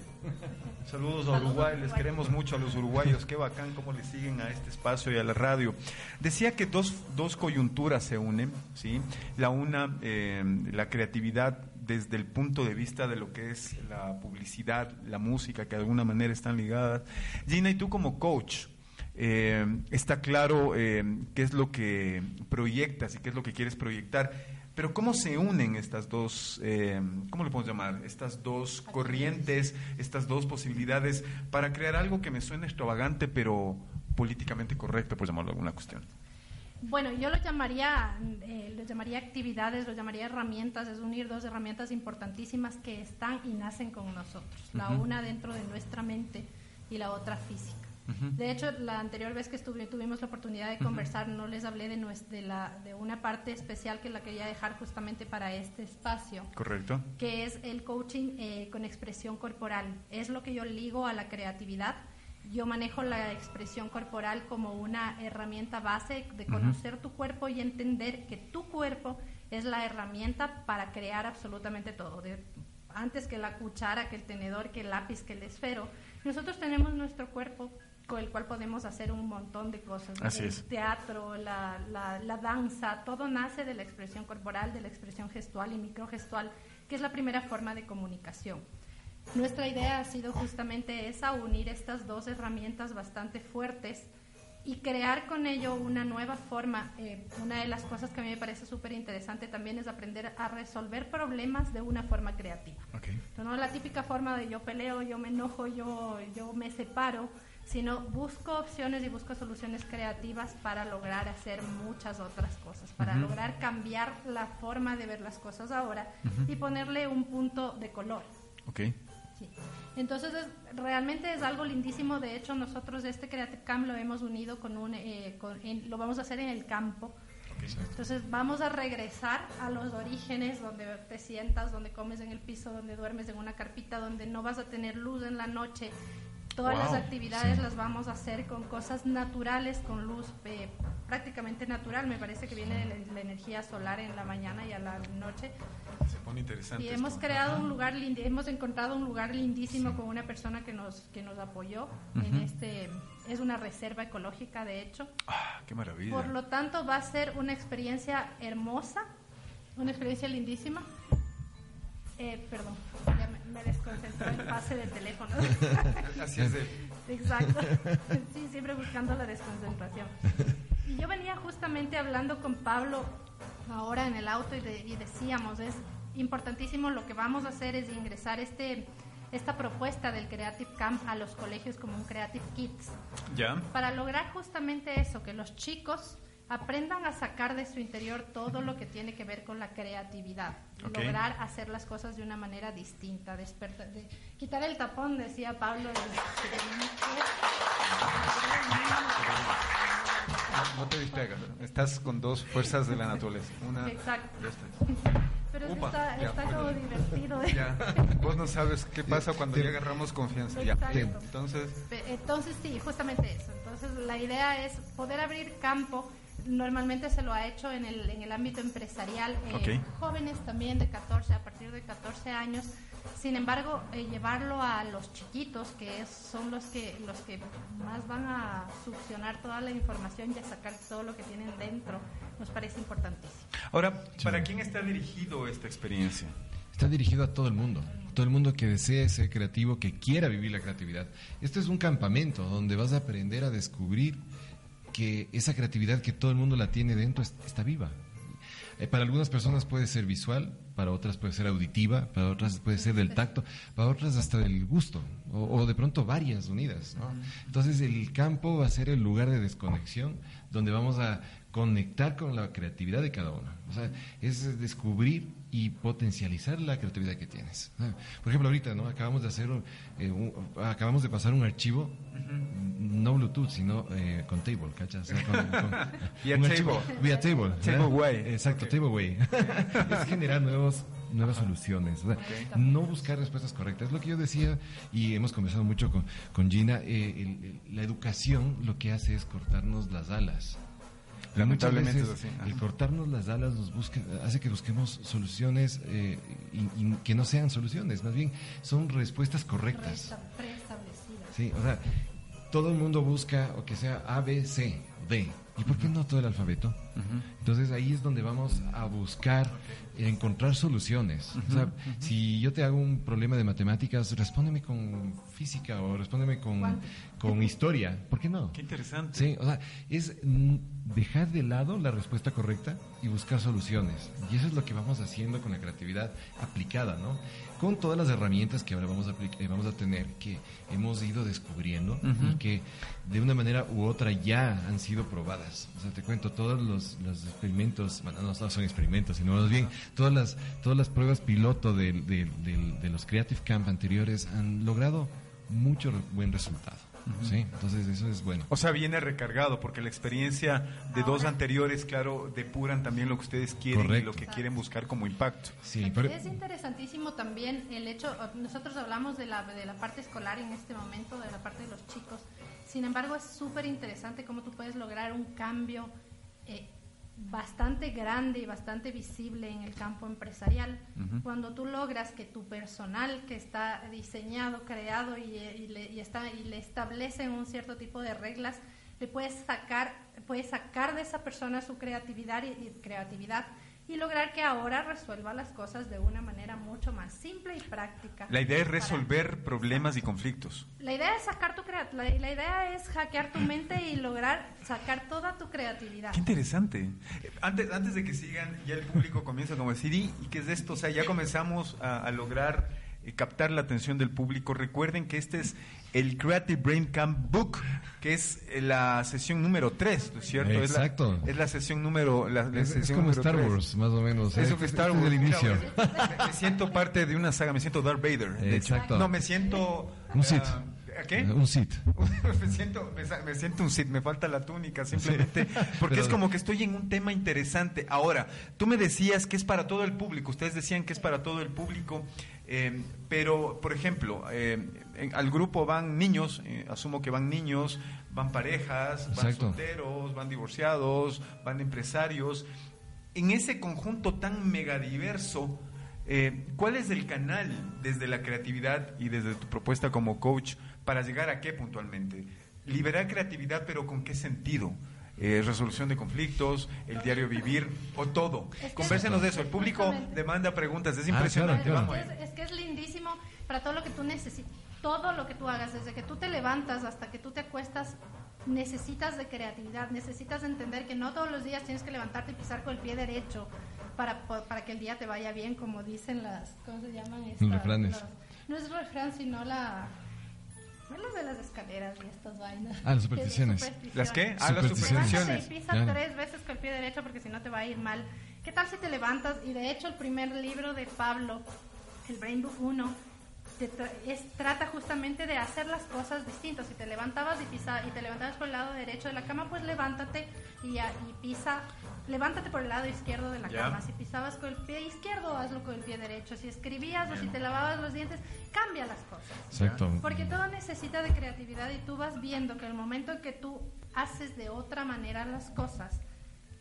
[SPEAKER 3] Saludos a Uruguay, les queremos mucho a los uruguayos, qué bacán cómo le siguen a este espacio y a la radio. Decía que dos, dos coyunturas se unen, ¿sí? La una, eh, la creatividad desde el punto de vista de lo que es la publicidad, la música, que de alguna manera están ligadas. Gina, y tú como coach, eh, está claro eh, qué es lo que proyectas y qué es lo que quieres proyectar. Pero ¿cómo se unen estas dos, eh, cómo le podemos llamar? Estas dos corrientes, estas dos posibilidades para crear algo que me suene extravagante, pero políticamente correcto, por llamarlo alguna cuestión.
[SPEAKER 12] Bueno, yo lo llamaría, eh, lo llamaría actividades, lo llamaría herramientas, es unir dos herramientas importantísimas que están y nacen con nosotros, la una dentro de nuestra mente y la otra física. De hecho, la anterior vez que estuve, tuvimos la oportunidad de conversar, no les hablé de, nues- de, la, de una parte especial que la quería dejar justamente para este espacio
[SPEAKER 3] ¿Correcto?
[SPEAKER 12] que es el coaching eh, con expresión corporal. Es lo que yo ligo a la creatividad. Yo manejo la expresión corporal como una herramienta base de conocer tu cuerpo y entender que tu cuerpo es la herramienta para crear absolutamente todo. De- antes que la cuchara, que el tenedor, que el lápiz, que el esfero. Nosotros tenemos nuestro cuerpo con el cual podemos hacer un montón de cosas.
[SPEAKER 3] Así
[SPEAKER 12] el
[SPEAKER 3] es.
[SPEAKER 12] teatro, la, la, la danza, todo nace de la expresión corporal, de la expresión gestual y microgestual, que es la primera forma de comunicación. Nuestra idea ha sido justamente esa, unir estas dos herramientas bastante fuertes y crear con ello una nueva forma. Eh, una de las cosas que a mí me parece súper interesante también es aprender a resolver problemas de una forma creativa. No la típica forma de yo peleo, yo me enojo, yo, yo me separo, sino busco opciones y busco soluciones creativas para lograr hacer muchas otras cosas, para lograr cambiar la forma de ver las cosas ahora y ponerle un punto de color.
[SPEAKER 3] Ok.
[SPEAKER 12] Sí. Entonces, es- realmente es algo lindísimo. De hecho, nosotros este Creative Camp lo hemos unido con un, eh, con- en- lo vamos a hacer en el campo. Entonces, vamos a regresar a los orígenes donde te sientas, donde comes en el piso, donde duermes en una carpita, donde no vas a tener luz en la noche. Todas
[SPEAKER 13] Wow,
[SPEAKER 12] las actividades
[SPEAKER 13] sí.
[SPEAKER 12] las vamos a hacer con cosas naturales, con luz eh, prácticamente natural. Me parece que viene la, la energía solar en la mañana y a la noche.
[SPEAKER 3] Se pone interesante.
[SPEAKER 12] Y hemos
[SPEAKER 3] esto.
[SPEAKER 12] creado
[SPEAKER 3] Ajá.
[SPEAKER 12] un lugar, lindi- hemos encontrado un lugar lindísimo con una persona que nos que nos apoyó en este es una reserva ecológica de hecho.
[SPEAKER 3] Ah, qué maravilla.
[SPEAKER 12] Por lo tanto va a ser una experiencia hermosa, una experiencia lindísima. Eh, perdón, ya me, me desconcentró el pase de teléfono.
[SPEAKER 3] Así es de-
[SPEAKER 12] Exacto. Sí, siempre buscando la desconcentración. Y yo venía justamente hablando con Pablo ahora en el auto y, de- y decíamos, es importantísimo lo que vamos a hacer es ingresar este esta propuesta del Creative Camp a los colegios como un Creative Kids
[SPEAKER 3] ¿Ya?
[SPEAKER 12] para lograr justamente eso, que los chicos aprendan a sacar de su interior todo lo que tiene que ver con la creatividad, lograr hacer las cosas de una manera distinta, desperta- de, quitar el tapón, decía Pablo.
[SPEAKER 3] No, no te distraigas. Estás con dos fuerzas de la naturaleza. Una.
[SPEAKER 12] Exacto. Pero es que
[SPEAKER 3] Upa,
[SPEAKER 12] está,
[SPEAKER 3] ya,
[SPEAKER 12] está
[SPEAKER 3] bueno.
[SPEAKER 12] como divertido.
[SPEAKER 3] Ya. Vos no sabes qué pasa cuando ya agarramos confianza. Ya. Entonces.
[SPEAKER 12] Entonces sí, justamente eso. Entonces la idea es poder abrir campo. Normalmente se lo ha hecho en el, en el ámbito empresarial, eh, jóvenes también de 14, a partir de 14 años. Sin embargo, eh, llevarlo a los chiquitos, que es- son los que, los que más van a succionar toda la información y a sacar todo lo que tienen dentro, nos parece importantísimo.
[SPEAKER 3] Ahora, ¿para quién está dirigido esta experiencia?
[SPEAKER 11] Está dirigido a todo el mundo, todo el mundo que desee ser creativo, que quiera vivir la creatividad. Esto es un campamento donde vas a aprender a descubrir que esa creatividad que todo el mundo la tiene dentro es- está viva. Eh, para algunas personas puede ser visual, para otras puede ser auditiva, para otras puede ser del tacto, para otras hasta del gusto, o, o de pronto varias unidas. ¿no? Entonces el campo va a ser el lugar de desconexión donde vamos a conectar con la creatividad de cada uno. O sea, es descubrir y potencializar la creatividad que tienes. Por ejemplo, ahorita, ¿no? Acabamos de hacer, eh, un- acabamos de pasar un archivo, no Bluetooth, sino eh, con Table, ¿cachas? O sea, con- con-
[SPEAKER 3] Vía
[SPEAKER 11] un archivo-
[SPEAKER 3] Table.
[SPEAKER 11] Vía Table.
[SPEAKER 3] Tableway.
[SPEAKER 11] Exacto, Tableway. es generar nuevos nuevas soluciones, o sea, no buscar respuestas correctas. Es lo que yo decía y hemos conversado mucho con, con Gina, eh, el- el- la educación lo que hace es cortarnos las alas. Pero muchas
[SPEAKER 3] Lamentablemente
[SPEAKER 11] veces
[SPEAKER 3] es así.
[SPEAKER 11] el cortarnos las alas nos busca, hace que busquemos soluciones eh, y, y que no sean soluciones, más bien son respuestas correctas.
[SPEAKER 12] Preestablecidas.
[SPEAKER 11] Sí, o sea, todo el mundo busca o que sea A, B, C, D. ¿Y por qué no todo el alfabeto? Entonces ahí es donde vamos a buscar encontrar soluciones. O sea, si yo te hago un problema de matemáticas, respóndeme con física o respóndeme con, con historia. ¿Por qué no?
[SPEAKER 3] Qué interesante.
[SPEAKER 11] Sí, o sea, es dejar de lado la respuesta correcta y buscar soluciones. Y eso es lo que vamos haciendo con la creatividad aplicada, ¿no? Con todas las herramientas que ahora vamos a, eh, vamos a tener, que hemos ido descubriendo y que de una manera u otra ya han sido probadas. O sea, te cuento, todos los, los experimentos, bueno, no, no son experimentos, sino más bien todas las, todas las pruebas piloto del- del- del- de los Creative Camp anteriores han logrado mucho re- buen resultado. ¿sí? Entonces eso es bueno.
[SPEAKER 3] O sea, viene recargado porque la experiencia de dos anteriores, claro, depuran también lo que ustedes quieren y
[SPEAKER 11] Correcto.
[SPEAKER 3] lo que quieren buscar como impacto.
[SPEAKER 11] Sí,
[SPEAKER 12] Es interesantísimo también el hecho, nosotros hablamos de la, de la parte escolar en este momento, de la parte de los chicos, sin embargo es súper interesante cómo tú puedes lograr un cambio eh, bastante grande y bastante visible en el campo empresarial, cuando tú logras que tu personal que está diseñado, creado y, y le, y está, y le establecen un cierto tipo de reglas, le puedes sacar, puedes sacar de esa persona su creatividad y, y creatividad y lograr que ahora resuelva las cosas de una manera mucho más simple y práctica.
[SPEAKER 3] La idea es
[SPEAKER 12] Para-
[SPEAKER 3] resolver problemas y conflictos.
[SPEAKER 12] la idea es sacar tu crea- la, la idea es hackear tu mente y lograr sacar toda tu creatividad.
[SPEAKER 3] Qué interesante. Eh, Antes, antes de que sigan, ya el público comienza como decir, ¿y y qué es esto? O sea, ya comenzamos a, a lograr captar la atención del público. Recuerden que este es el Creative Brain Camp Book, que es eh, la sesión número 3, ¿no es cierto? Es la-
[SPEAKER 11] Exacto.
[SPEAKER 3] Es la, sesión número... La, la
[SPEAKER 11] Es- es como
[SPEAKER 3] número
[SPEAKER 11] Star. Wars, más o menos.
[SPEAKER 3] Es
[SPEAKER 11] ¿eh? Este-
[SPEAKER 3] Star
[SPEAKER 11] este es
[SPEAKER 3] Wars.
[SPEAKER 11] el inicio.
[SPEAKER 3] Me, siento parte de una saga, me siento Darth Vader.
[SPEAKER 11] Exacto.
[SPEAKER 3] No, me siento...
[SPEAKER 11] Un Sith.
[SPEAKER 3] ah, ¿a ¿Qué?
[SPEAKER 11] Un Sith.
[SPEAKER 3] me, siento, me, siento un Sith, me falta la túnica simplemente, porque
[SPEAKER 11] Pero-
[SPEAKER 3] es como que estoy en un tema interesante. Ahora, tú me decías que es para todo el público, ustedes decían que es para todo el público, eh, pero, por ejemplo, eh, en- al grupo van niños, eh, asumo que van niños, van parejas, van
[SPEAKER 11] Exacto.
[SPEAKER 3] solteros, van divorciados, van empresarios. En ese conjunto tan megadiverso, eh, ¿cuál es el canal desde la creatividad y desde tu propuesta como coach para llegar a qué puntualmente? Liberar creatividad, pero ¿con qué sentido? Eh, resolución de conflictos, el diario vivir o todo.
[SPEAKER 12] Es que-
[SPEAKER 3] Convérsenos de eso. El público demanda preguntas. Es
[SPEAKER 11] Ah,
[SPEAKER 3] impresionante.
[SPEAKER 11] claro,
[SPEAKER 3] Vamos
[SPEAKER 12] Es, es que es lindísimo para todo lo que tú necesitas, todo lo que tú hagas, desde que tú te levantas hasta que tú te acuestas, necesitas de creatividad, necesitas de entender que no todos los días tienes que levantarte y pisar con el pie derecho para, para que el día te vaya bien, como dicen las, ¿cómo se llaman? Estas,
[SPEAKER 11] refranes.
[SPEAKER 12] no es refrán, sino la... lo de las escaleras y estas vainas.
[SPEAKER 11] Ah, las supersticiones.
[SPEAKER 3] ¿Las qué? Ah, las
[SPEAKER 11] Supersticiones.
[SPEAKER 3] supersticiones.
[SPEAKER 12] Levántate y pisa
[SPEAKER 11] Claro.
[SPEAKER 12] tres veces con el pie derecho porque si no te va a ir mal. ¿Qué tal si te levantas? Y de hecho el primer libro de Pablo, el Brain Book 1, te tra- es, trata justamente de hacer las cosas distintas. Si te levantabas y, pisa, y te levantabas por el lado derecho de la cama, pues levántate y pisa. Levántate por el lado izquierdo de la cama. Si pisabas con el pie izquierdo, hazlo con el pie derecho. Si escribías o si te lavabas los dientes, cambia las cosas.
[SPEAKER 11] Exacto.
[SPEAKER 12] Porque todo necesita de creatividad y tú vas viendo que el momento en que tú haces de otra manera las cosas,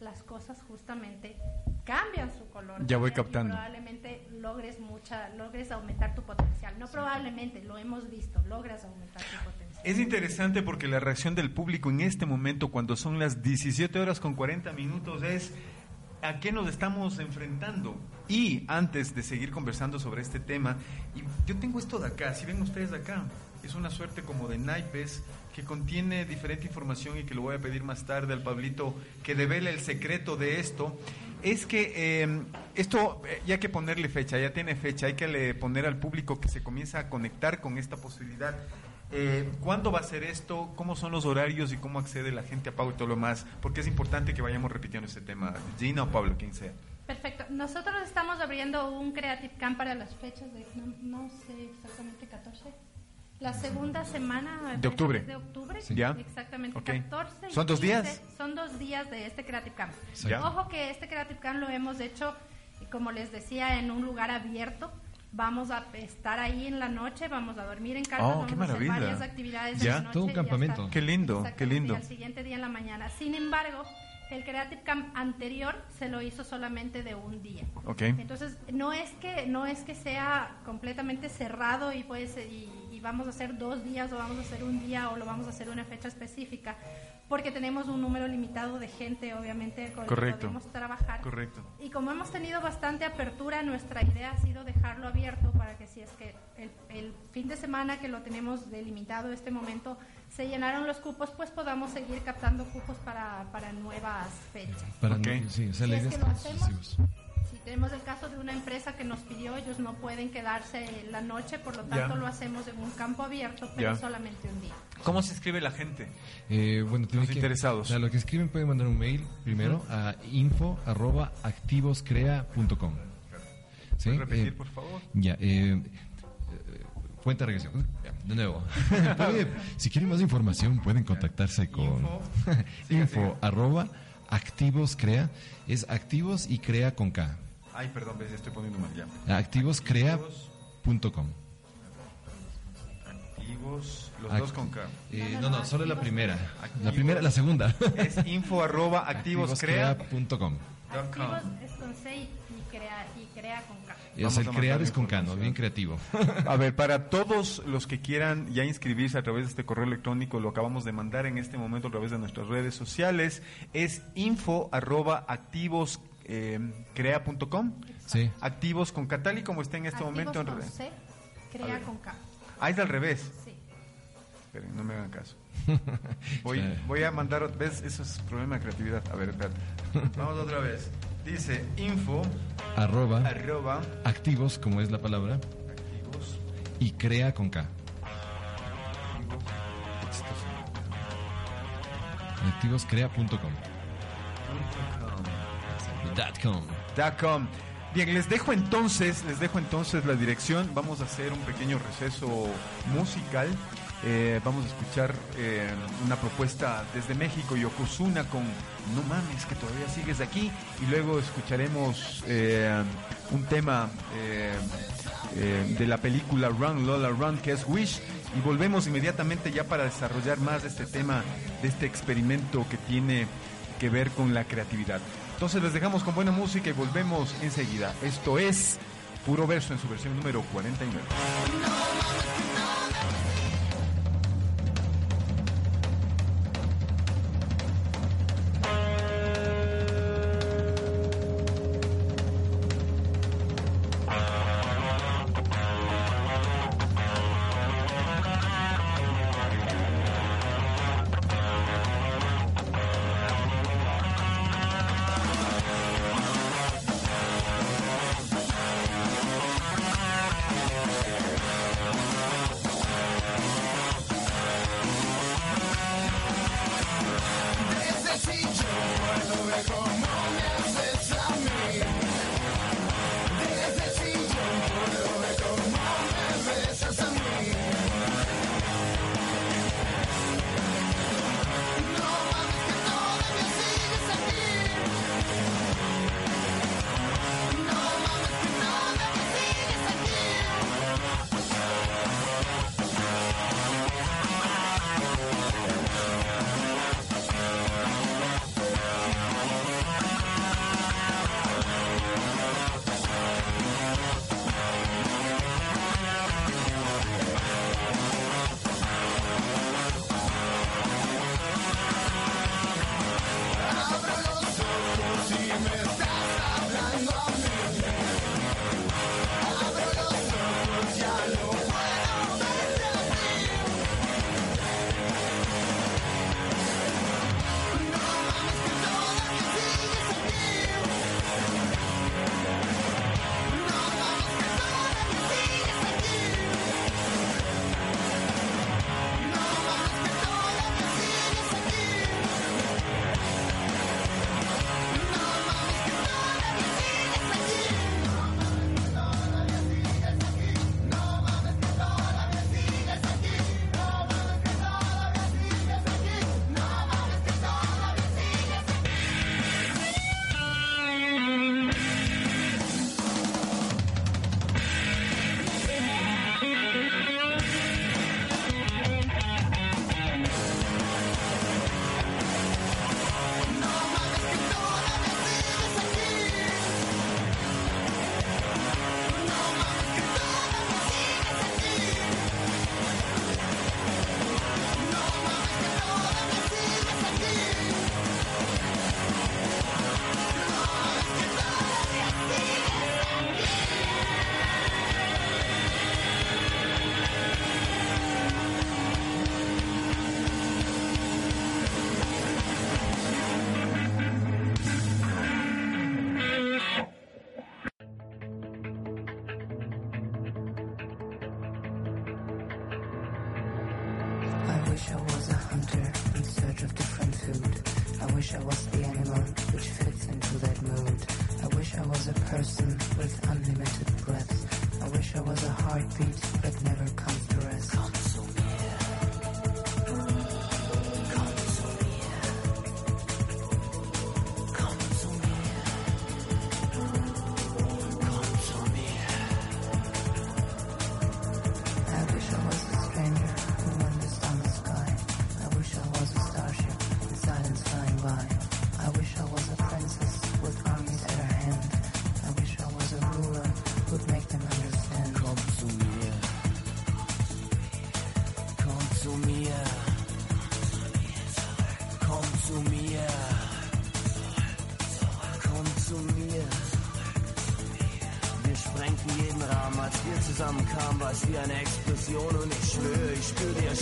[SPEAKER 12] las cosas justamente cambian su color.
[SPEAKER 3] Ya voy
[SPEAKER 12] cambian y
[SPEAKER 3] captando.
[SPEAKER 12] Probablemente logres mucha, logres aumentar tu potencial. No probablemente, lo hemos visto, logras aumentar tu potencial.
[SPEAKER 3] Es interesante porque la reacción del público en este momento, cuando son las 17 horas con 40 minutos, es a qué nos estamos enfrentando. Y antes de seguir conversando sobre este tema, y yo tengo esto de acá, si ven ustedes de acá, es una suerte como de naipes que contiene diferente información y que lo voy a pedir más tarde al Pablito que devele el secreto de esto. es que eh, esto eh, ya hay que ponerle fecha, ya tiene fecha, hay que le poner al público que se comienza a conectar con esta posibilidad. Eh, ¿Cuándo va a ser esto? ¿Cómo son los horarios y cómo accede la gente a Pau y todo lo más? Porque es importante que vayamos repitiendo este tema. Gina o Pablo, quien sea.
[SPEAKER 12] Perfecto. Nosotros estamos abriendo un Creative Camp para las fechas de, no, no sé exactamente, 14. La segunda semana
[SPEAKER 3] De octubre.
[SPEAKER 12] de octubre.
[SPEAKER 3] Sí. Ya.
[SPEAKER 12] Exactamente,
[SPEAKER 3] Ok.
[SPEAKER 12] 14. y
[SPEAKER 3] ¿Son dos
[SPEAKER 12] 15.
[SPEAKER 3] días?
[SPEAKER 12] Son dos días de este Creative Camp.
[SPEAKER 3] Ya.
[SPEAKER 12] Ojo que este Creative Camp lo hemos hecho, como les decía, en un lugar abierto. Vamos a estar ahí en la noche, vamos a dormir en casa,
[SPEAKER 3] Oh,
[SPEAKER 12] vamos
[SPEAKER 3] qué
[SPEAKER 12] a hacer
[SPEAKER 3] maravilla.
[SPEAKER 12] varias actividades
[SPEAKER 3] Ya.
[SPEAKER 12] en la noche.
[SPEAKER 11] Todo un
[SPEAKER 12] hasta-
[SPEAKER 11] campamento.
[SPEAKER 3] Qué lindo, qué lindo.
[SPEAKER 12] y al siguiente día en la mañana. Sin embargo, el Creative Camp anterior se lo hizo solamente de un día.
[SPEAKER 3] Ok.
[SPEAKER 12] Entonces, no es que no es que sea completamente cerrado y pues y, vamos a hacer dos días o vamos a hacer un día o lo vamos a hacer una fecha específica, porque tenemos un número limitado de gente, obviamente, con
[SPEAKER 3] Correcto.
[SPEAKER 12] el que podemos trabajar.
[SPEAKER 3] Correcto.
[SPEAKER 12] Y como hemos tenido bastante apertura, nuestra idea ha sido dejarlo abierto para que si es que el, el fin de semana que lo tenemos delimitado este momento se llenaron los cupos, pues podamos seguir captando cupos para, para nuevas fechas.
[SPEAKER 11] Para
[SPEAKER 3] Ok.
[SPEAKER 11] no- sí, o sea,
[SPEAKER 12] Si
[SPEAKER 11] la
[SPEAKER 12] es que lo hacemos, tenemos el caso de una empresa que nos pidió, ellos no pueden quedarse la noche, por lo tanto
[SPEAKER 3] Ya.
[SPEAKER 12] lo hacemos en un campo abierto, pero
[SPEAKER 3] Ya.
[SPEAKER 12] solamente un día.
[SPEAKER 3] ¿Cómo se escribe la gente?
[SPEAKER 11] Eh, bueno, tienen
[SPEAKER 3] Los
[SPEAKER 11] que-
[SPEAKER 3] interesados.
[SPEAKER 11] O sea, lo que escriben pueden mandar un mail primero a info arroba activoscrea.com. ¿Sí?
[SPEAKER 3] ¿Puedes repetir,
[SPEAKER 11] Eh,
[SPEAKER 3] por favor?
[SPEAKER 11] Ya, eh, eh, fuente de regresión. Ya, de nuevo. Puede- si quieren más información, pueden contactarse con
[SPEAKER 3] Info.
[SPEAKER 11] info arroba activoscrea. Es activos y crea con K.
[SPEAKER 3] Ay, perdón, ves, estoy poniendo mal ya.
[SPEAKER 11] Activoscrea.com.
[SPEAKER 3] Activos, los dos con K.
[SPEAKER 11] Eh, no, no, solo la primera. La primera, la segunda.
[SPEAKER 3] Es info arroba activoscrea.com.
[SPEAKER 11] Activoscrea.com.
[SPEAKER 12] Activos es con C y crea, y crea con K.
[SPEAKER 11] Es el crear es con K, ¿no? Bien creativo.
[SPEAKER 3] A ver, para todos los que quieran ya inscribirse a través de este correo electrónico, lo acabamos de mandar en este momento a través de nuestras redes sociales, es info arroba activos eh, crea.com.
[SPEAKER 11] Sí.
[SPEAKER 3] Activos con K, tal y como está en este
[SPEAKER 12] Activos
[SPEAKER 3] momento. en
[SPEAKER 12] con C, crea con K.
[SPEAKER 3] Ah, es al revés.
[SPEAKER 12] Sí.
[SPEAKER 3] Esperen, no me hagan caso. Voy, voy a mandar otra vez, eso es problema de creatividad. A ver, espérate. Vamos otra vez. Dice info
[SPEAKER 11] Arroba
[SPEAKER 3] arroba
[SPEAKER 11] activos, como es la palabra,
[SPEAKER 3] activos
[SPEAKER 11] y crea con K. Activoscrea.com. Com.
[SPEAKER 3] com. Bien, les dejo entonces, les dejo entonces la dirección. Vamos a hacer un pequeño receso musical. Eh, vamos a escuchar eh, una propuesta desde México, Yokozuna con No mames, que todavía sigues aquí. Y luego escucharemos eh, un tema eh, de la película Run Lola Run, que es Wish. Y volvemos inmediatamente ya para desarrollar más de este tema, de este experimento que tiene que ver con la creatividad. Entonces les dejamos con buena música y volvemos enseguida. Esto es Puro Verso en su versión número 49.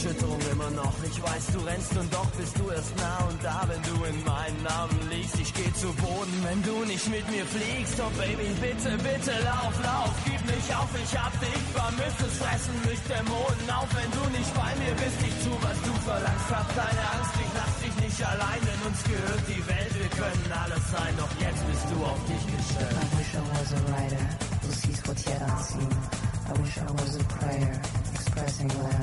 [SPEAKER 13] Erschütterung immer noch. Ich weiß, du rennst und doch bist du erst nah und da, wenn du in meinen Namen liegst. Ich geh zu Boden, wenn du nicht mit mir fliegst. Oh Baby, bitte, bitte, lauf, lauf, gib nicht auf, ich hab dich vermisst. Es fressen mich Dämonen auf, wenn du nicht bei mir bist. Ich tu, was du verlangst, hab keine Angst, ich lass dich nicht allein, denn uns gehört die Welt. Wir können alles sein, doch jetzt bist du auf dich gestellt. I wish I was a writer who sees what's yet unseen. I wish I was a prayer expressing what. I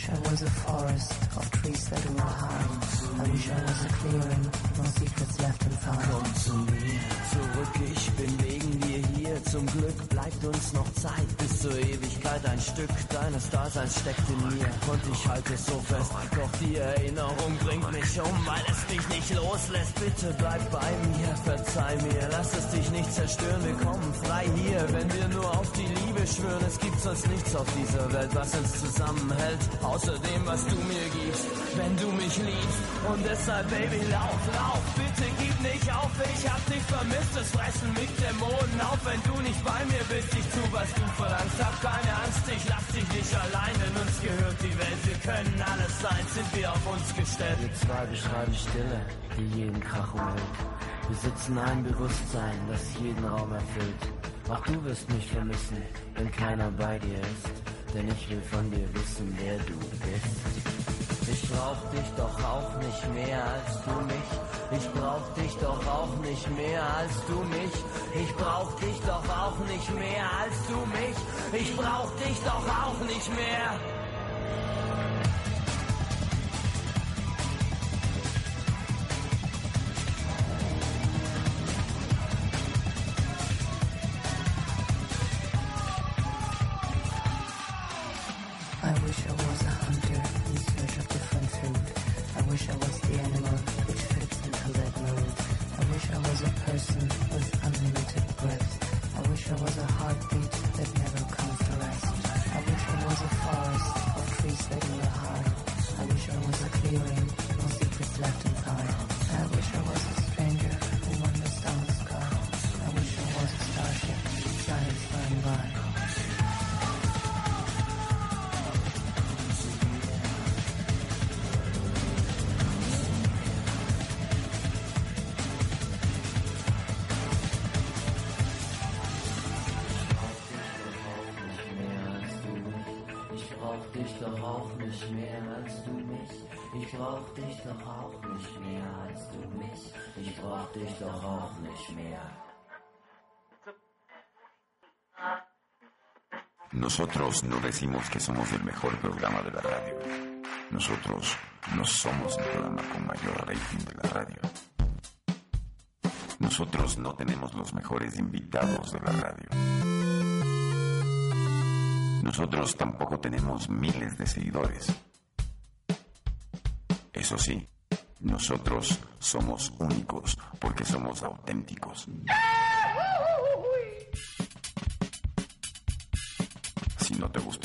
[SPEAKER 13] wish I was a forest of trees that not harm. I wish I was a clearing, no secrets left unfound. Komm zu mir zurück, ich bin wegen dir hier. Zum Glück bleibt uns noch Zeit bis zur Ewigkeit. Ein Stück deines Daseins steckt in mir und ich halte es so fest. Doch die Erinnerung bringt mich um, weil es mich nicht loslässt. Bitte bleib bei mir, verzeih mir, lass es dich nicht zerstören. Wir kommen frei hier, wenn wir nur auf die Liebe schwören. Es gibt sonst nichts auf dieser Welt, was uns zusammenhält, außer dem, was du mir gibst, wenn du mich liebst. Und deshalb, Baby, lauf, lauf, nicht auf. Ich hab dich vermisst, es fressen mich Dämonen auf, wenn du nicht bei mir bist. Ich tu, was du verlangst, hab keine Angst, ich lass dich nicht allein, denn uns gehört die Welt. Wir können alles sein, sind wir auf uns gestellt. Wir zwei beschreiben Stille, die jeden Krach umhüllt. Wir sitzen ein Bewusstsein, das jeden Raum erfüllt. Auch du wirst mich vermissen, wenn keiner bei dir ist. Denn ich will von dir wissen, wer du bist. Ich brauch dich doch auch nicht mehr als du mich. Ich brauch dich doch auch nicht mehr als du mich. Ich brauch dich doch auch nicht mehr als du mich. Ich brauch dich doch auch nicht mehr.
[SPEAKER 5] Nosotros no decimos que somos el mejor programa de la radio. Nosotros no somos el programa con mayor rating de la radio. Nosotros no tenemos los mejores invitados de la radio. Nosotros tampoco tenemos miles de seguidores. Eso sí, nosotros somos únicos porque somos auténticos.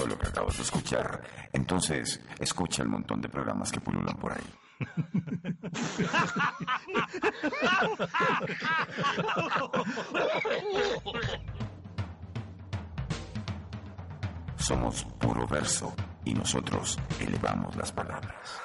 [SPEAKER 5] Lo que acabas de escuchar, entonces escucha el montón de programas que pululan por ahí. Somos puro verso y nosotros elevamos las palabras.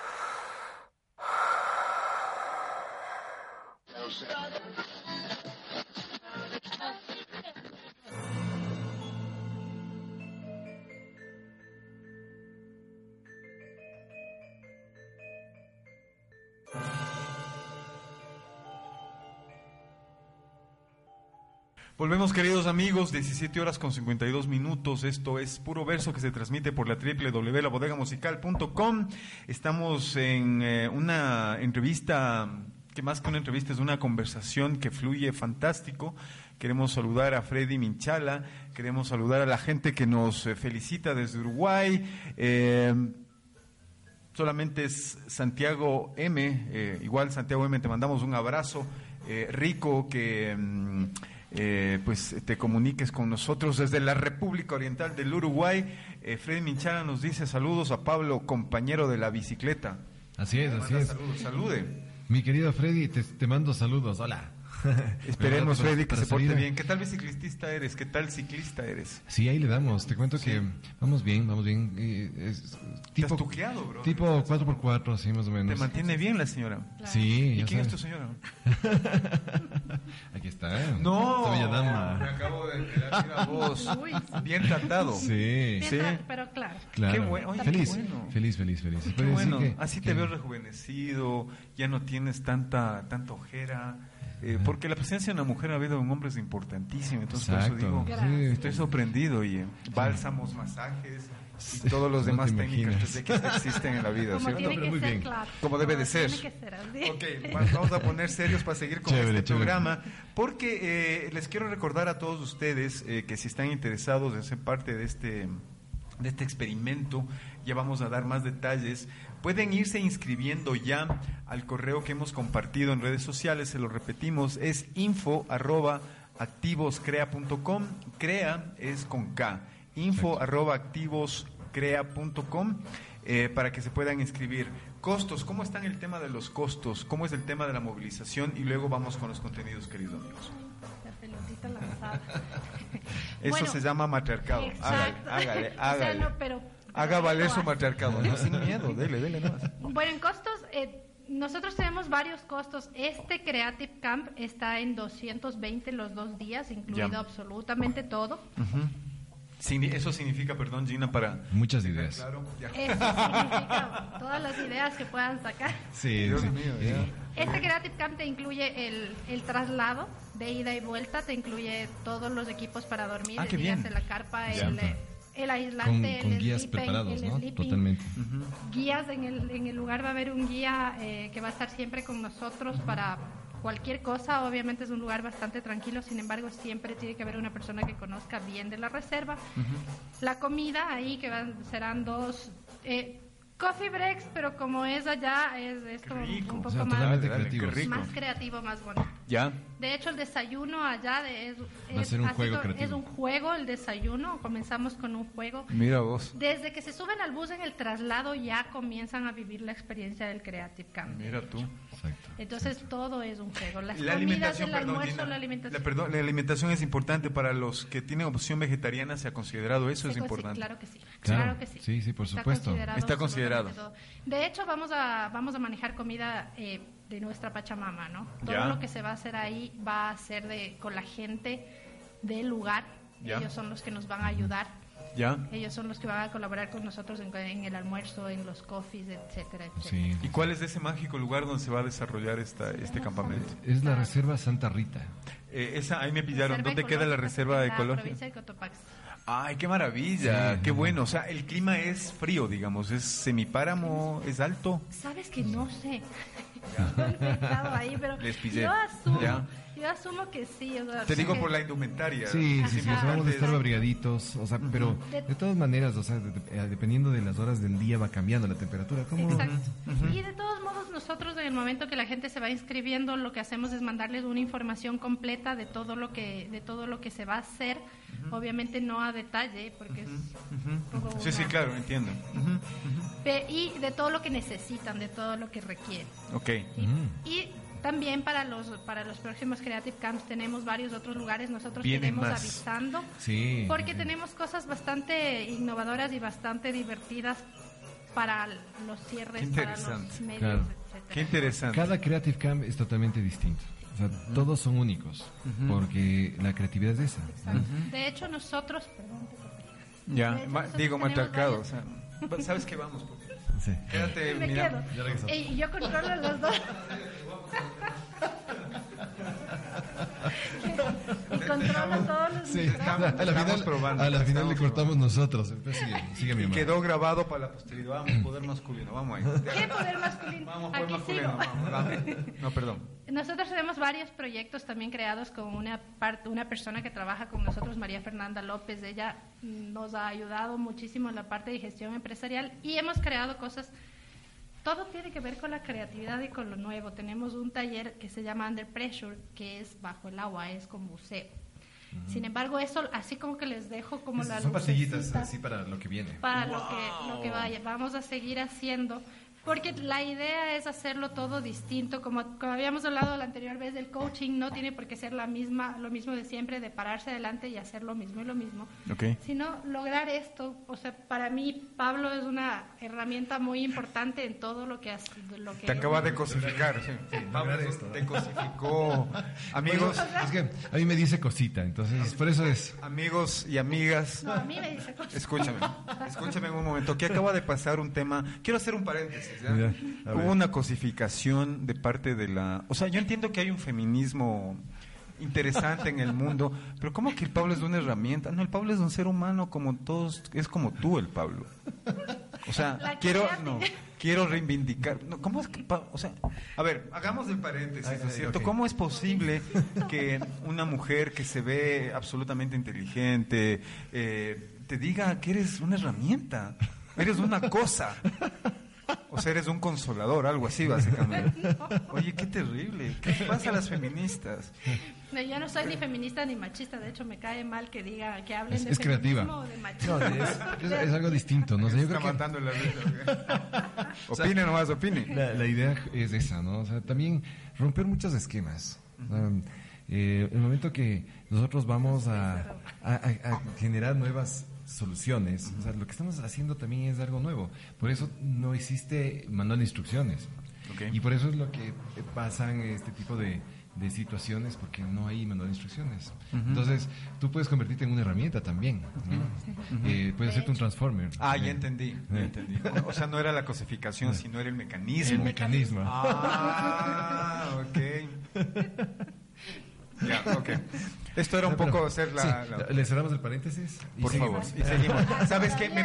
[SPEAKER 3] Volvemos queridos amigos, 17 horas con 52 minutos. Esto es puro verso que se transmite por la www.labodegamusical.com. Estamos en eh, una entrevista, que más que una entrevista es una conversación que fluye fantástico. Queremos saludar a Freddy Minchala, queremos saludar a la gente que nos eh, felicita desde Uruguay. Eh, solamente es Santiago M, igual Santiago M, te mandamos un abrazo rico que mm, eh, pues te comuniques con nosotros desde la República Oriental del Uruguay. Eh, Freddy Minchala nos dice saludos a Pablo, compañero de la bicicleta.
[SPEAKER 11] Así es, así es.
[SPEAKER 3] Saludos, salude.
[SPEAKER 11] Mi querido Freddy, te, te mando saludos. Hola.
[SPEAKER 3] Esperemos,
[SPEAKER 11] Para-
[SPEAKER 3] Freddy, que se porte bien. ¿Qué tal biciclista eres? ¿Qué tal ciclista eres?
[SPEAKER 11] Sí, ahí le damos. Te cuento que vamos bien, vamos bien. Es tipo,
[SPEAKER 3] tuqueado, bro.
[SPEAKER 11] Tipo 4x4, así más o menos.
[SPEAKER 3] ¿Te mantiene bien la señora?
[SPEAKER 11] Sí,
[SPEAKER 3] ¿Y quién es
[SPEAKER 11] sabes.
[SPEAKER 3] tu señora?
[SPEAKER 11] Aquí está.
[SPEAKER 3] No,
[SPEAKER 11] Esta bella dama.
[SPEAKER 3] me acabo de enterar, mira vos.
[SPEAKER 12] Uy,
[SPEAKER 3] Bien tratado.
[SPEAKER 11] Sí.
[SPEAKER 12] Bien,
[SPEAKER 3] Sí.
[SPEAKER 12] pero claro.
[SPEAKER 11] Claro.
[SPEAKER 3] Qué bueno, oye,
[SPEAKER 11] feliz,
[SPEAKER 3] qué bueno.
[SPEAKER 11] feliz, feliz, feliz.
[SPEAKER 3] Qué bueno,
[SPEAKER 11] que-
[SPEAKER 3] así
[SPEAKER 11] que-
[SPEAKER 3] te veo rejuvenecido, ya no tienes tanta, tanta ojera. Eh, porque la presencia de una mujer en la vida de un hombre es importantísima, entonces
[SPEAKER 11] Exacto.
[SPEAKER 3] por eso digo,
[SPEAKER 11] Gracias.
[SPEAKER 3] estoy sorprendido y eh, bálsamos, masajes y todos los
[SPEAKER 11] No
[SPEAKER 3] demás técnicas de que existen en la vida,
[SPEAKER 12] Como
[SPEAKER 3] ¿cierto?
[SPEAKER 12] tiene que
[SPEAKER 11] Muy
[SPEAKER 12] ser,
[SPEAKER 11] bien.
[SPEAKER 12] claro.
[SPEAKER 3] Como debe de ser.
[SPEAKER 12] Tiene que ser así.
[SPEAKER 3] Ok, va- vamos a poner serios para seguir con
[SPEAKER 11] Chévere,
[SPEAKER 3] este
[SPEAKER 11] chévere.
[SPEAKER 3] programa, porque eh, les quiero recordar a todos ustedes eh, que si están interesados en ser parte de este, de este experimento, ya vamos a dar más detalles. Pueden irse inscribiendo ya al correo que hemos compartido en redes sociales, se lo repetimos, es info arroba activoscrea.com, crea es con K, info arroba activoscrea.com eh, para que se puedan inscribir. Costos, ¿cómo está el tema de los costos? ¿Cómo es el tema de la movilización? Y luego vamos con los contenidos, queridos amigos.
[SPEAKER 12] La pelotita lanzada.
[SPEAKER 3] Eso
[SPEAKER 12] Bueno,
[SPEAKER 3] se llama matriarcado. Hágale, hágale,
[SPEAKER 12] O sea,
[SPEAKER 3] hágale.
[SPEAKER 12] no, pero-
[SPEAKER 3] Haga valer su
[SPEAKER 12] hace.
[SPEAKER 3] matriarcado. No, sin miedo, dele, dele más.
[SPEAKER 12] Bueno, en costos, eh, nosotros tenemos varios costos. Este Creative Camp está en 220 los dos días, incluido
[SPEAKER 3] Ya.
[SPEAKER 12] absolutamente todo.
[SPEAKER 3] Eso significa, perdón, Gina, para...
[SPEAKER 11] Muchas ideas.
[SPEAKER 3] Claro.
[SPEAKER 12] Eso significa todas las ideas que puedan sacar.
[SPEAKER 11] Sí,
[SPEAKER 3] Dios
[SPEAKER 11] sí.
[SPEAKER 3] mío,
[SPEAKER 11] Eh,
[SPEAKER 12] Este Creative Camp te incluye el, el traslado de ida y vuelta, te incluye todos los equipos para dormir,
[SPEAKER 3] Ah, qué
[SPEAKER 12] el guías
[SPEAKER 3] bien.
[SPEAKER 12] la carpa, el, el aislante,
[SPEAKER 11] con
[SPEAKER 12] el
[SPEAKER 11] guías
[SPEAKER 12] sleeping,
[SPEAKER 11] preparados,
[SPEAKER 12] el
[SPEAKER 11] ¿no?
[SPEAKER 12] sleeping.
[SPEAKER 11] Totalmente.
[SPEAKER 12] Guías en el, en el lugar va a haber un guía eh, que va a estar siempre con nosotros para cualquier cosa. Obviamente es un lugar bastante tranquilo, sin embargo siempre tiene que haber una persona que conozca bien de la reserva. La comida ahí que van, serán dos eh, coffee breaks, pero como es allá es, es como un
[SPEAKER 11] O
[SPEAKER 12] poco
[SPEAKER 11] sea,
[SPEAKER 12] más,
[SPEAKER 3] rico.
[SPEAKER 12] más creativo, más bonito.
[SPEAKER 3] Ya.
[SPEAKER 12] De hecho, el desayuno allá de- es,
[SPEAKER 11] Va a ser un
[SPEAKER 12] ha
[SPEAKER 11] juego
[SPEAKER 12] sido-
[SPEAKER 11] creativo.
[SPEAKER 12] es un juego el desayuno. Comenzamos con un juego.
[SPEAKER 3] Mira vos.
[SPEAKER 12] Desde que se suben al bus en el traslado ya comienzan a vivir la experiencia del Creative Camp.
[SPEAKER 3] Mira tú.
[SPEAKER 11] Exacto.
[SPEAKER 12] Entonces todo es un juego. Las
[SPEAKER 3] La
[SPEAKER 12] comidas,
[SPEAKER 3] alimentación,
[SPEAKER 12] el
[SPEAKER 3] perdón,
[SPEAKER 12] almuerzo,
[SPEAKER 3] Gina.
[SPEAKER 12] la alimentación.
[SPEAKER 3] La, perdón, la alimentación es importante para los que tienen opción vegetariana. ¿Se ha considerado eso? Es importante.
[SPEAKER 12] Claro que sí.
[SPEAKER 11] Claro.
[SPEAKER 12] Claro que sí.
[SPEAKER 11] Sí, sí, por
[SPEAKER 12] Está
[SPEAKER 11] supuesto.
[SPEAKER 12] considerado
[SPEAKER 3] Está considerado.
[SPEAKER 12] absolutamente todo. De hecho, vamos a, vamos a manejar comida eh, de nuestra Pachamama, ¿no? Todo
[SPEAKER 3] Ya.
[SPEAKER 12] lo que se va a hacer ahí va a ser de, con la gente del lugar.
[SPEAKER 3] Ya.
[SPEAKER 12] Ellos son los que nos van a ayudar.
[SPEAKER 3] ¿Ya?
[SPEAKER 12] Ellos son los que van a colaborar con nosotros en, en el almuerzo, en los coffees, etcétera, etcétera.
[SPEAKER 11] Sí.
[SPEAKER 3] ¿Y cuál es ese mágico lugar donde se va a desarrollar esta, este campamento?
[SPEAKER 11] Es la Reserva Santa Rita.
[SPEAKER 3] Eh, esa, ahí me pillaron.
[SPEAKER 12] Reserva
[SPEAKER 3] ¿Dónde queda la
[SPEAKER 12] ecológica
[SPEAKER 3] reserva
[SPEAKER 12] en la
[SPEAKER 3] ecológica?
[SPEAKER 12] provincia de Cotopaxi.
[SPEAKER 3] Ay, qué maravilla,
[SPEAKER 11] Sí,
[SPEAKER 3] qué
[SPEAKER 11] no.
[SPEAKER 3] bueno. O sea, el clima es frío, digamos, es semipáramo, es alto.
[SPEAKER 12] Sabes que no sé. Estado ahí, pero
[SPEAKER 3] Les pillé.
[SPEAKER 12] yo asumo,
[SPEAKER 3] Ya.
[SPEAKER 12] Yo asumo que sí. o sea,
[SPEAKER 3] Te digo
[SPEAKER 12] que-
[SPEAKER 3] por la indumentaria.
[SPEAKER 11] Sí, sí, sí, o sea, vamos a estar abrigaditos, o sea, pero
[SPEAKER 12] De-
[SPEAKER 11] todas maneras, o sea, de- de- eh, dependiendo de las horas del día va cambiando la temperatura. ¿Cómo?
[SPEAKER 12] Exacto. Y de todos modos, nosotros en el momento que la gente se va inscribiendo, lo que hacemos es mandarles una información completa de todo lo que, de todo lo que se va a hacer. Obviamente no a detalle, porque es un poco
[SPEAKER 3] Sí, sí,
[SPEAKER 12] una-
[SPEAKER 3] claro, entiendo.
[SPEAKER 12] Y de todo lo que necesitan, de todo lo que requieren.
[SPEAKER 3] Ok.
[SPEAKER 11] Mm.
[SPEAKER 12] Y también para los para los próximos Creative Camps tenemos varios otros lugares. Nosotros
[SPEAKER 3] Vienen más.
[SPEAKER 12] avisando.
[SPEAKER 11] Sí.
[SPEAKER 12] Porque tenemos cosas bastante innovadoras y bastante divertidas para los cierres,
[SPEAKER 3] Qué
[SPEAKER 12] para los medios,
[SPEAKER 11] Claro.
[SPEAKER 12] etcétera.
[SPEAKER 3] Qué interesante.
[SPEAKER 11] Cada Creative Camp es totalmente distinto. O sea, todos son únicos, porque la creatividad es esa.
[SPEAKER 12] De hecho, nosotros, perdón,
[SPEAKER 3] Ya,
[SPEAKER 12] hecho, nosotros
[SPEAKER 3] digo
[SPEAKER 12] tenemos
[SPEAKER 3] matriarcado. O sea, ¿Sabes qué vamos?
[SPEAKER 11] Sí.
[SPEAKER 3] Quédate
[SPEAKER 12] me
[SPEAKER 3] mirando.
[SPEAKER 12] quedo.
[SPEAKER 11] Ya
[SPEAKER 12] yo controlo los dos. y con controla todos los
[SPEAKER 11] Sí,
[SPEAKER 3] Estamos-
[SPEAKER 11] a la final,
[SPEAKER 3] probando,
[SPEAKER 11] a la final le cortamos nosotros. Pues sigue, sigue mi
[SPEAKER 3] Y
[SPEAKER 11] hermano.
[SPEAKER 3] quedó grabado para la posteridad. Vamos, poder masculino, vamos ahí.
[SPEAKER 12] ¿Qué poder masculino?
[SPEAKER 3] Vamos, poder
[SPEAKER 12] Aquí
[SPEAKER 3] masculino,
[SPEAKER 12] sigo.
[SPEAKER 3] vamos, vamos. No, perdón.
[SPEAKER 12] Nosotros tenemos varios proyectos también creados con una, parte, una persona que trabaja con nosotros, María Fernanda López. Ella nos ha ayudado muchísimo en la parte de gestión empresarial y hemos creado cosas. Todo tiene que ver con la creatividad y con lo nuevo. Tenemos un taller que se llama Under Pressure, que es bajo el agua, es con buceo. Sin embargo, eso así como que les dejo como la
[SPEAKER 11] Son pastillitas así para lo que viene.
[SPEAKER 12] para lo que lo que vaya. Vamos a seguir haciendo porque la idea es hacerlo todo distinto, como, como habíamos hablado la anterior vez del coaching, no tiene por qué ser la misma, lo mismo de siempre, de pararse adelante y hacer lo mismo y lo mismo, sino lograr esto. O sea, para mí Pablo es una herramienta muy importante en todo lo que hace. Lo que
[SPEAKER 3] Te acaba de cosificar. Sí. Pablo
[SPEAKER 11] lograr esto.
[SPEAKER 3] te cosificó. Amigos,
[SPEAKER 11] Bueno, es que a mí me dice cosita, entonces por eso es.
[SPEAKER 3] amigos y amigas.
[SPEAKER 12] No, a mí me dice cosas.
[SPEAKER 3] Escúchame, escúchame en un momento, que acaba de pasar un tema, quiero hacer un paréntesis, Hubo una cosificación de parte de la, o sea, yo entiendo que hay un feminismo interesante en el mundo, pero ¿cómo que el Pablo es una herramienta? No, el Pablo es un ser humano como todos, es como tú el Pablo. O sea,
[SPEAKER 12] La
[SPEAKER 3] quiero, no, quiero reivindicar, no, ¿cómo es que, o sea, a ver, hagamos el paréntesis,
[SPEAKER 11] Ay,
[SPEAKER 3] ¿no es cierto? ¿Cómo es posible que una mujer que se ve absolutamente inteligente eh, te diga que eres una herramienta, eres una cosa? O sea, eres un consolador, algo así, básicamente. Oye, qué terrible. ¿Qué pasa a las feministas?
[SPEAKER 12] No, yo no soy ni feminista ni machista, de hecho me cae mal que diga que hablen
[SPEAKER 11] Es,
[SPEAKER 12] de
[SPEAKER 11] es creativa.
[SPEAKER 12] feminismo o de machismo.
[SPEAKER 11] No, es, es- es algo distinto, ¿no? O sea, yo
[SPEAKER 3] Está
[SPEAKER 11] creo que
[SPEAKER 3] matando la risa. Opine nomás, opine.
[SPEAKER 11] la, la idea es esa, ¿no? O sea, también romper muchos esquemas. Um, eh, el momento que nosotros vamos a, a- a- a generar nuevas soluciones, o sea, lo que estamos haciendo también es algo nuevo. Por eso no existe manual de instrucciones.
[SPEAKER 3] Ok.
[SPEAKER 11] Y por eso es lo que pasan este tipo de, de situaciones, porque no hay manual de instrucciones. Entonces, tú puedes convertirte en una herramienta también. ¿no? Eh, puedes hacerte un transformer.
[SPEAKER 3] Ah, ya entendí, ya
[SPEAKER 11] eh.
[SPEAKER 3] entendí. O sea, no era la cosificación, sino era el mecanismo.
[SPEAKER 11] El mecanismo.
[SPEAKER 3] Ah, ok. Ya, ok. Esto era un poco hacer la...
[SPEAKER 11] Sí,
[SPEAKER 3] la-
[SPEAKER 11] ¿Le cerramos el paréntesis? Y
[SPEAKER 3] Por
[SPEAKER 11] seguimos.
[SPEAKER 3] favor, y seguimos. ¿Sabes qué? Me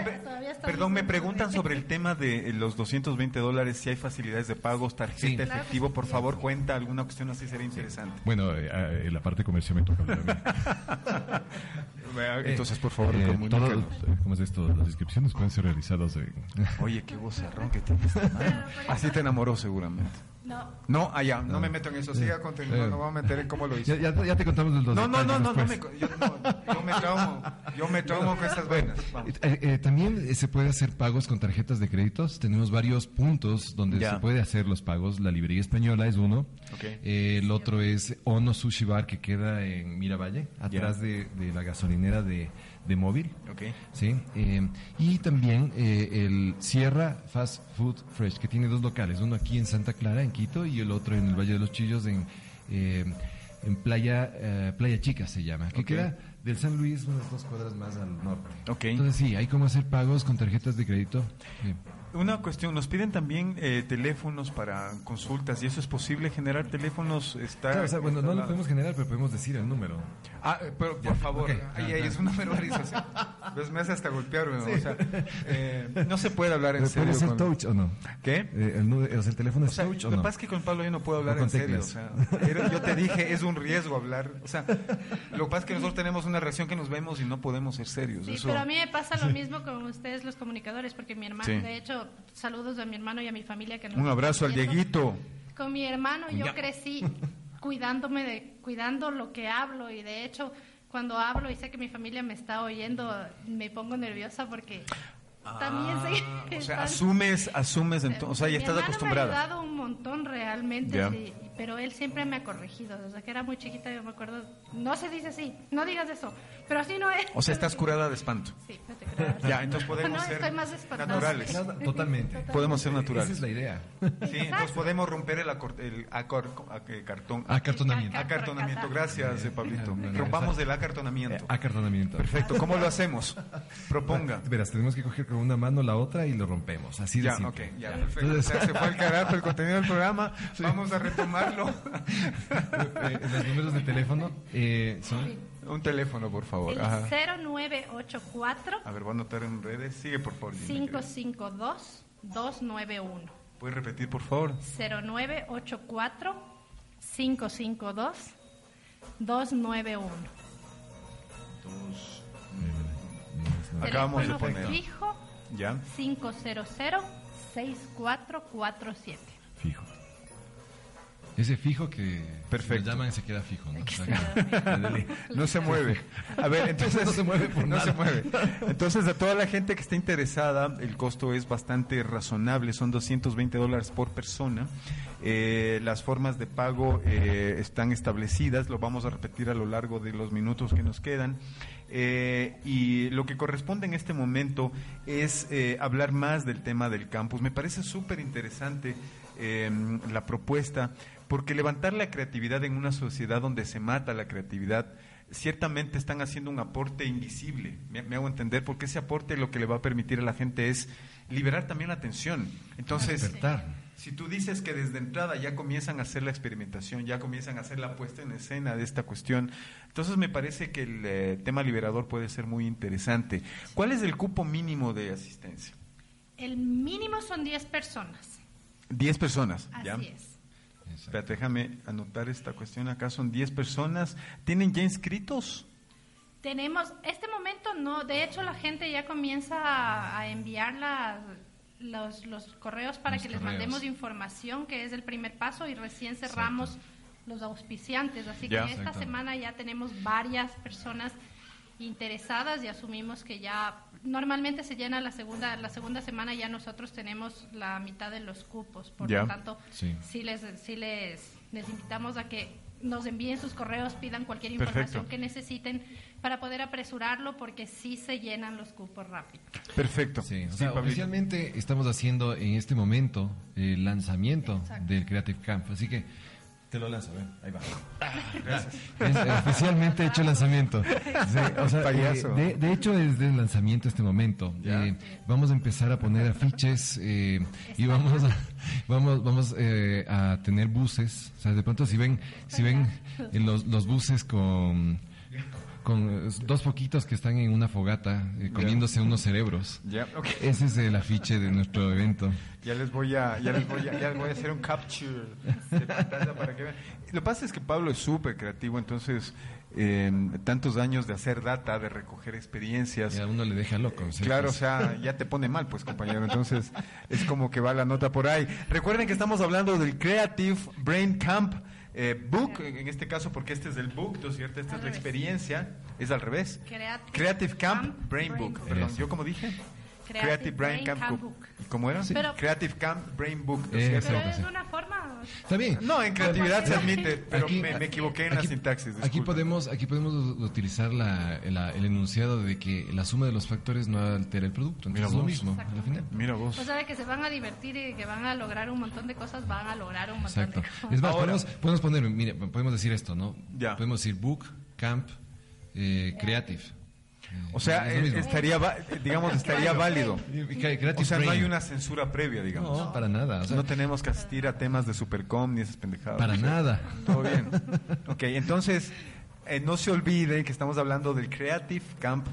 [SPEAKER 3] perdón, me preguntan sobre el tema de eh, los 220 dólares, si hay facilidades de pagos, tarjeta,
[SPEAKER 11] Sí.
[SPEAKER 3] Efectivo. Por favor, cuenta alguna cuestión así, sería interesante.
[SPEAKER 11] Bueno, eh, eh, la parte comercial me toca hablar a mí.
[SPEAKER 3] Entonces, por favor,
[SPEAKER 11] Eh, todo- eh, ¿Cómo es esto? Las inscripciones pueden ser realizadas en...
[SPEAKER 3] Oye, qué vocerrón que tienes. Así te enamoró seguramente.
[SPEAKER 12] No,
[SPEAKER 3] No, allá, no,
[SPEAKER 11] No.
[SPEAKER 3] me meto en eso. Siga continuando,
[SPEAKER 11] Eh.
[SPEAKER 3] no me voy a meter en cómo lo hizo.
[SPEAKER 11] Ya, ya- ya te contamos los
[SPEAKER 3] No, no, no,
[SPEAKER 11] detalles
[SPEAKER 3] no, no, me, yo, no, yo me traumo, yo me traumo con estas vainas. Vamos.
[SPEAKER 11] Eh, eh, también eh, se puede hacer pagos con tarjetas de créditos. Tenemos varios puntos donde
[SPEAKER 3] Ya.
[SPEAKER 11] se puede hacer los pagos. La librería española es uno.
[SPEAKER 3] Ok.
[SPEAKER 11] Eh, el otro es Ono Sushi Bar que queda en Miravalle, atrás de, de la gasolinera de, de móvil.
[SPEAKER 3] Ok.
[SPEAKER 11] Sí. Eh, y también eh, el Sierra Fast Food Fresh que tiene dos locales, uno aquí en Santa Clara, en Quito, y el otro en el Valle de los Chillos, en, eh, en Playa eh, Playa Chica se llama, que queda del San Luis unas dos cuadras más al norte.
[SPEAKER 3] Ok.
[SPEAKER 11] Entonces sí, hay cómo hacer pagos con tarjetas de crédito. Sí.
[SPEAKER 3] Una cuestión, nos piden también eh, teléfonos para consultas y eso es posible generar teléfonos. Está,
[SPEAKER 11] Claro, o sea, bueno, no lo podemos generar, pero podemos decir el número.
[SPEAKER 3] Ah, eh, pero por favor,
[SPEAKER 11] ok.
[SPEAKER 3] ahí,
[SPEAKER 11] Ah,
[SPEAKER 3] ahí
[SPEAKER 11] ah.
[SPEAKER 3] es una verbalización. ¿Ves? Me hace hasta golpearme. ¿no? O sea, eh, no se puede hablar en
[SPEAKER 11] ¿Puede
[SPEAKER 3] serio.
[SPEAKER 11] ser
[SPEAKER 3] con-
[SPEAKER 11] touch o no?
[SPEAKER 3] ¿Qué?
[SPEAKER 11] Eh, el, o sea, el teléfono
[SPEAKER 3] O
[SPEAKER 11] es
[SPEAKER 3] sea,
[SPEAKER 11] touch o
[SPEAKER 3] lo que
[SPEAKER 11] no?
[SPEAKER 3] pasa es que con Pablo yo no puedo hablar en serio. O sea, yo te dije, es un riesgo hablar. O sea, lo que pasa es que nosotros tenemos una reacción que nos vemos y no podemos ser serios.
[SPEAKER 12] sí,
[SPEAKER 3] Eso-
[SPEAKER 12] pero a mí me pasa lo mismo con ustedes los comunicadores, porque mi hermano,
[SPEAKER 3] Sí.
[SPEAKER 12] de hecho, saludos a mi hermano y a mi familia que nos
[SPEAKER 3] Un abrazo al. Dieguito.
[SPEAKER 12] Con mi hermano yo
[SPEAKER 3] Ya.
[SPEAKER 12] crecí cuidándome de cuidando lo que hablo y de hecho cuando hablo y sé que mi familia me está oyendo me pongo nerviosa porque también sé
[SPEAKER 3] Ah,
[SPEAKER 12] que
[SPEAKER 3] o sea,
[SPEAKER 12] están-
[SPEAKER 3] asumes, asumes, ento- o sea, ya
[SPEAKER 12] mi
[SPEAKER 3] estás acostumbrada.
[SPEAKER 12] Me ha ayudado un montón realmente, sí, pero él siempre me ha corregido. Desde que era muy chiquita yo me acuerdo, no se dice así, no digas eso, pero así no es.
[SPEAKER 3] O sea, estás curada de espanto.
[SPEAKER 12] Sí, no te creas.
[SPEAKER 3] Ya, entonces podemos
[SPEAKER 12] No,
[SPEAKER 3] ser
[SPEAKER 12] estoy más espantosa.
[SPEAKER 3] naturales.
[SPEAKER 11] Totalmente.
[SPEAKER 3] Podemos ser naturales.
[SPEAKER 11] Esa es la idea.
[SPEAKER 3] Sí, entonces podemos romper el, acor- el acor- ac- eh, cartón.
[SPEAKER 11] Acartonamiento.
[SPEAKER 3] Acartonamiento. Gracias, eh, Pablito. Rompamos del acartonamiento.
[SPEAKER 11] Acartonamiento.
[SPEAKER 3] Perfecto. ¿Cómo lo hacemos? Proponga.
[SPEAKER 11] Verás, tenemos que coger con una mano la otra y lo rompemos. Así de
[SPEAKER 3] Ya,
[SPEAKER 11] simple.
[SPEAKER 3] ok, ya, perfecto.
[SPEAKER 11] Entonces-
[SPEAKER 3] O sea, se fue al carajo el contenido terminado el programa, vamos a retomarlo.
[SPEAKER 11] Eh, los números de teléfono eh, son...
[SPEAKER 3] Un teléfono, por favor.
[SPEAKER 12] El
[SPEAKER 3] Ajá.
[SPEAKER 12] 0984
[SPEAKER 3] A ver, voy a anotar en redes. Sigue, por favor. Gina, querida.
[SPEAKER 12] 552 291.
[SPEAKER 3] ¿Puedes repetir, por favor?
[SPEAKER 12] 0984 552 291.
[SPEAKER 3] Acabamos de
[SPEAKER 12] Teléfono
[SPEAKER 3] poner.
[SPEAKER 12] fijo
[SPEAKER 3] ¿Ya?
[SPEAKER 12] 500 6447.
[SPEAKER 11] Fijo. Ese fijo que
[SPEAKER 3] Perfecto.
[SPEAKER 11] lo llaman se queda fijo, ¿no?
[SPEAKER 3] No se mueve. A ver, entonces
[SPEAKER 11] No se mueve por
[SPEAKER 3] no
[SPEAKER 11] nada.
[SPEAKER 3] se mueve. Entonces, a toda la gente que esté interesada, el costo es bastante razonable, son 220 dólares por persona. Eh, las formas de pago eh, están establecidas, lo vamos a repetir a lo largo de los minutos que nos quedan. Eh, y lo que corresponde en este momento es eh, hablar más del tema del campus. Me parece súper interesante eh, la propuesta, porque levantar la creatividad en una sociedad donde se mata la creatividad, ciertamente están haciendo un aporte invisible. Me, me hago entender, porque ese aporte lo que le va a permitir a la gente es liberar también la atención. Entonces,
[SPEAKER 11] Despertar.
[SPEAKER 3] si tú dices que desde entrada ya comienzan a hacer la experimentación, ya comienzan a hacer la puesta en escena de esta cuestión, entonces me parece que el eh, tema liberador puede ser muy interesante. ¿Cuál es el cupo mínimo de asistencia?
[SPEAKER 12] El mínimo son 10 personas.
[SPEAKER 3] 10 personas.
[SPEAKER 12] Así
[SPEAKER 3] ¿ya?
[SPEAKER 12] es.
[SPEAKER 3] Espérate, déjame anotar esta cuestión. Acá son 10 personas. ¿Tienen ya inscritos?
[SPEAKER 12] Tenemos, este momento no, de hecho la gente ya comienza a, a enviar la- los, los correos para
[SPEAKER 11] Los
[SPEAKER 12] que les
[SPEAKER 11] correos.
[SPEAKER 12] mandemos información, que es el primer paso, y recién cerramos los auspiciantes. Así
[SPEAKER 3] Ya.
[SPEAKER 12] que esta
[SPEAKER 11] Exacto.
[SPEAKER 12] semana ya tenemos varias personas interesadas y asumimos que ya normalmente se llena la segunda la segunda semana ya nosotros tenemos la mitad de los cupos por lo tanto
[SPEAKER 11] Sí.
[SPEAKER 12] sí les sí les les invitamos a que nos envíen sus correos pidan cualquier
[SPEAKER 3] Perfecto.
[SPEAKER 12] información que necesiten para poder apresurarlo porque sí se llenan los cupos rápido
[SPEAKER 3] Perfecto.
[SPEAKER 11] Sí, o
[SPEAKER 3] Sí,
[SPEAKER 11] sea,
[SPEAKER 3] Pablito.
[SPEAKER 11] oficialmente estamos haciendo en este momento el lanzamiento
[SPEAKER 12] Exacto.
[SPEAKER 11] del Creative Camp, así que te lo lanzo, ven, ahí va.
[SPEAKER 3] Gracias.
[SPEAKER 11] Es oficialmente hecho el lanzamiento. Sí, o sea,
[SPEAKER 3] Payaso.
[SPEAKER 11] eh, de, de hecho, desde el lanzamiento a este momento, eh, vamos a empezar a poner afiches eh, y vamos a, vamos, vamos eh, a tener buses. O sea, de pronto si ven, si ven en los, los buses con con dos foquitos que están en una fogata eh, comiéndose unos cerebros. Ese es el afiche de nuestro evento.
[SPEAKER 3] Ya les voy a, ya les voy a, ya les voy a hacer un capture de pantalla para que vean. Lo que pasa es que Pablo es súper creativo, entonces eh, tantos años de hacer data, de recoger experiencias.
[SPEAKER 11] Y a uno le deja loco. ¿sí?
[SPEAKER 3] Claro, o sea, ya te pone mal, pues, compañero. Entonces, es como que va la nota por ahí. Recuerden que estamos hablando del Creative Brain Camp eh, Book, en este caso, porque este es el book, ¿no es cierto? Esta
[SPEAKER 12] Al
[SPEAKER 3] es la experiencia. Es al revés.
[SPEAKER 12] Creative
[SPEAKER 3] Creative Camp
[SPEAKER 12] Camp
[SPEAKER 3] Brain
[SPEAKER 12] Brain
[SPEAKER 3] Book.
[SPEAKER 12] Book.
[SPEAKER 3] Perdón. ¿yo como dije?
[SPEAKER 12] Creative Brain Camp Book.
[SPEAKER 3] ¿Y ¿Cómo era?
[SPEAKER 12] Pero-
[SPEAKER 3] Creative Camp Brain Book, ¿no es
[SPEAKER 11] Eh,
[SPEAKER 12] pero es
[SPEAKER 11] sí.
[SPEAKER 12] una forma
[SPEAKER 11] Está bien.
[SPEAKER 3] No, en creatividad se admite, pero
[SPEAKER 11] Aquí-
[SPEAKER 3] me, me equivoqué en la sintaxis.
[SPEAKER 11] Aquí podemos, aquí podemos utilizar la- la- el enunciado de que la suma de los factores no altera el producto.
[SPEAKER 3] Mira
[SPEAKER 11] es lo
[SPEAKER 3] vos.
[SPEAKER 11] mismo, al final.
[SPEAKER 3] Mira vos.
[SPEAKER 12] o sea de que se van a divertir y que van a lograr un montón de cosas van a lograr un montón
[SPEAKER 11] Exacto.
[SPEAKER 12] de cosas
[SPEAKER 11] Es más,
[SPEAKER 3] Ahora-
[SPEAKER 11] podemos, podemos poner, mire, podemos decir esto, ¿no?
[SPEAKER 3] Ya.
[SPEAKER 11] Podemos decir book, camp, eh, creative.
[SPEAKER 3] O sea,
[SPEAKER 11] Es
[SPEAKER 3] estaría, va- digamos, estaría válido. O sea, no hay una censura previa, digamos.
[SPEAKER 11] No, para nada. o sea,
[SPEAKER 3] no tenemos que asistir a temas de Supercom ni esas pendejadas.
[SPEAKER 11] para nada.
[SPEAKER 3] Todo bien. Ok, entonces, eh, no se olvide que estamos hablando del Creative Camp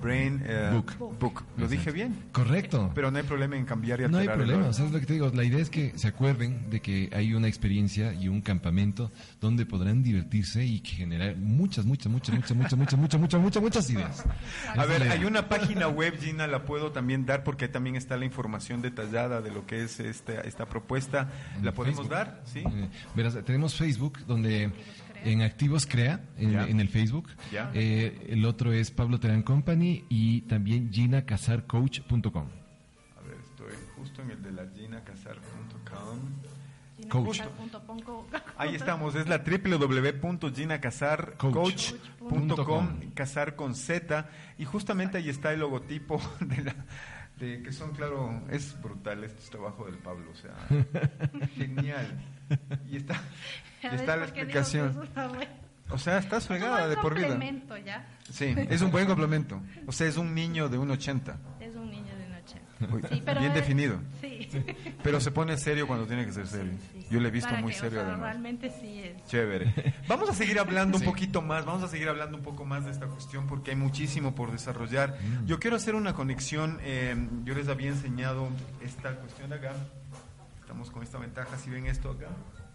[SPEAKER 3] Brain eh,
[SPEAKER 11] Book.
[SPEAKER 3] ¿Lo dije bien?
[SPEAKER 11] Correcto.
[SPEAKER 3] Pero no hay problema en cambiar y
[SPEAKER 11] No hay
[SPEAKER 3] alterar
[SPEAKER 11] problema,
[SPEAKER 3] orden.
[SPEAKER 11] o sea, es lo que te digo. La idea es que se acuerden de que hay una experiencia y un campamento donde podrán divertirse y generar muchas, muchas, muchas, muchas, muchas, muchas, muchas, muchas, muchas, muchas ideas.
[SPEAKER 3] A ver,
[SPEAKER 11] la
[SPEAKER 3] hay una página web, Gina, la puedo también dar porque también está la información detallada de lo que es esta, esta propuesta. ¿La podemos
[SPEAKER 11] Facebook.
[SPEAKER 3] dar? Sí.
[SPEAKER 11] Verás, tenemos Facebook donde en Activos Crea, en, el Facebook.
[SPEAKER 3] Ya.
[SPEAKER 11] Eh, el otro es Pablo Terán Company y también ginacasarcoach.com.
[SPEAKER 3] A ver, estoy justo en el de la ginacasar.com.
[SPEAKER 11] Coach.
[SPEAKER 3] Ahí estamos, es la www.ginacasarcoach.com, casar con Z, y justamente ahí está el logotipo de la de que son claro, es brutal este trabajo del Pablo, o sea, genial. Y está y está la explicación.
[SPEAKER 12] es
[SPEAKER 3] O sea, estás fregada
[SPEAKER 12] un
[SPEAKER 3] de por vida.
[SPEAKER 12] complemento, ya.
[SPEAKER 3] Sí, es un buen complemento. O sea, es un niño de un 80.
[SPEAKER 12] Es un niño de un 80.
[SPEAKER 3] Uy,
[SPEAKER 12] Sí, pero
[SPEAKER 3] bien
[SPEAKER 12] es-
[SPEAKER 3] definido.
[SPEAKER 12] sí.
[SPEAKER 3] Pero se pone serio cuando tiene que ser serio. Yo le he visto
[SPEAKER 12] Para
[SPEAKER 3] muy
[SPEAKER 12] que, o
[SPEAKER 3] serio
[SPEAKER 12] sea,
[SPEAKER 3] además.
[SPEAKER 12] Realmente sí es.
[SPEAKER 3] Chévere. Vamos a seguir hablando
[SPEAKER 11] Sí.
[SPEAKER 3] un poquito más, vamos a seguir hablando un poco más de esta cuestión porque hay muchísimo por desarrollar.
[SPEAKER 11] Mm.
[SPEAKER 3] Yo quiero hacer una conexión, eh, yo les había enseñado esta cuestión de acá, estamos con esta ventaja, si ven esto acá,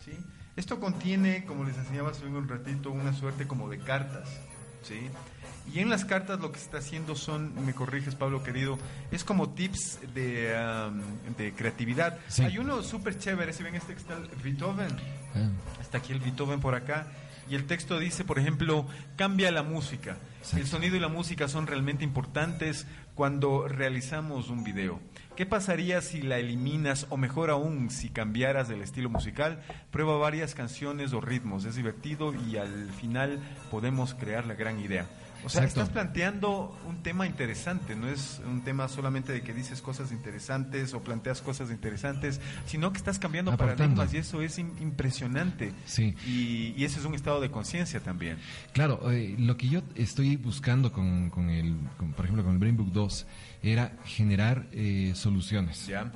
[SPEAKER 3] ¿sí? Esto contiene, como les enseñaba hace un ratito, una suerte como de cartas, ¿sí? Y en las cartas lo que se está haciendo son, me corriges Pablo querido, es como tips de, um, de creatividad.
[SPEAKER 11] Sí.
[SPEAKER 3] Hay uno súper chévere, si ven este que está el Beethoven,
[SPEAKER 11] Ah,
[SPEAKER 3] Está aquí el Beethoven por acá. Y el texto dice, por ejemplo, cambia la música. El sonido y la música son realmente importantes cuando realizamos un video. ¿Qué pasaría si la eliminas o mejor aún si cambiaras el estilo musical? Prueba varias canciones o ritmos. Es divertido y al final podemos crear la gran idea. O sea,
[SPEAKER 11] Exacto.
[SPEAKER 3] estás planteando un tema interesante, no es un tema solamente de que dices cosas interesantes o planteas cosas interesantes, sino que estás cambiando
[SPEAKER 11] Aportando.
[SPEAKER 3] paradigmas y eso es im- impresionante.
[SPEAKER 11] Sí.
[SPEAKER 3] Y, y ese es un estado de conciencia también.
[SPEAKER 11] Claro, eh, lo que yo estoy buscando con, con el, con, por ejemplo, con el Brain Book 2 era generar eh, soluciones.
[SPEAKER 3] ¿Ya?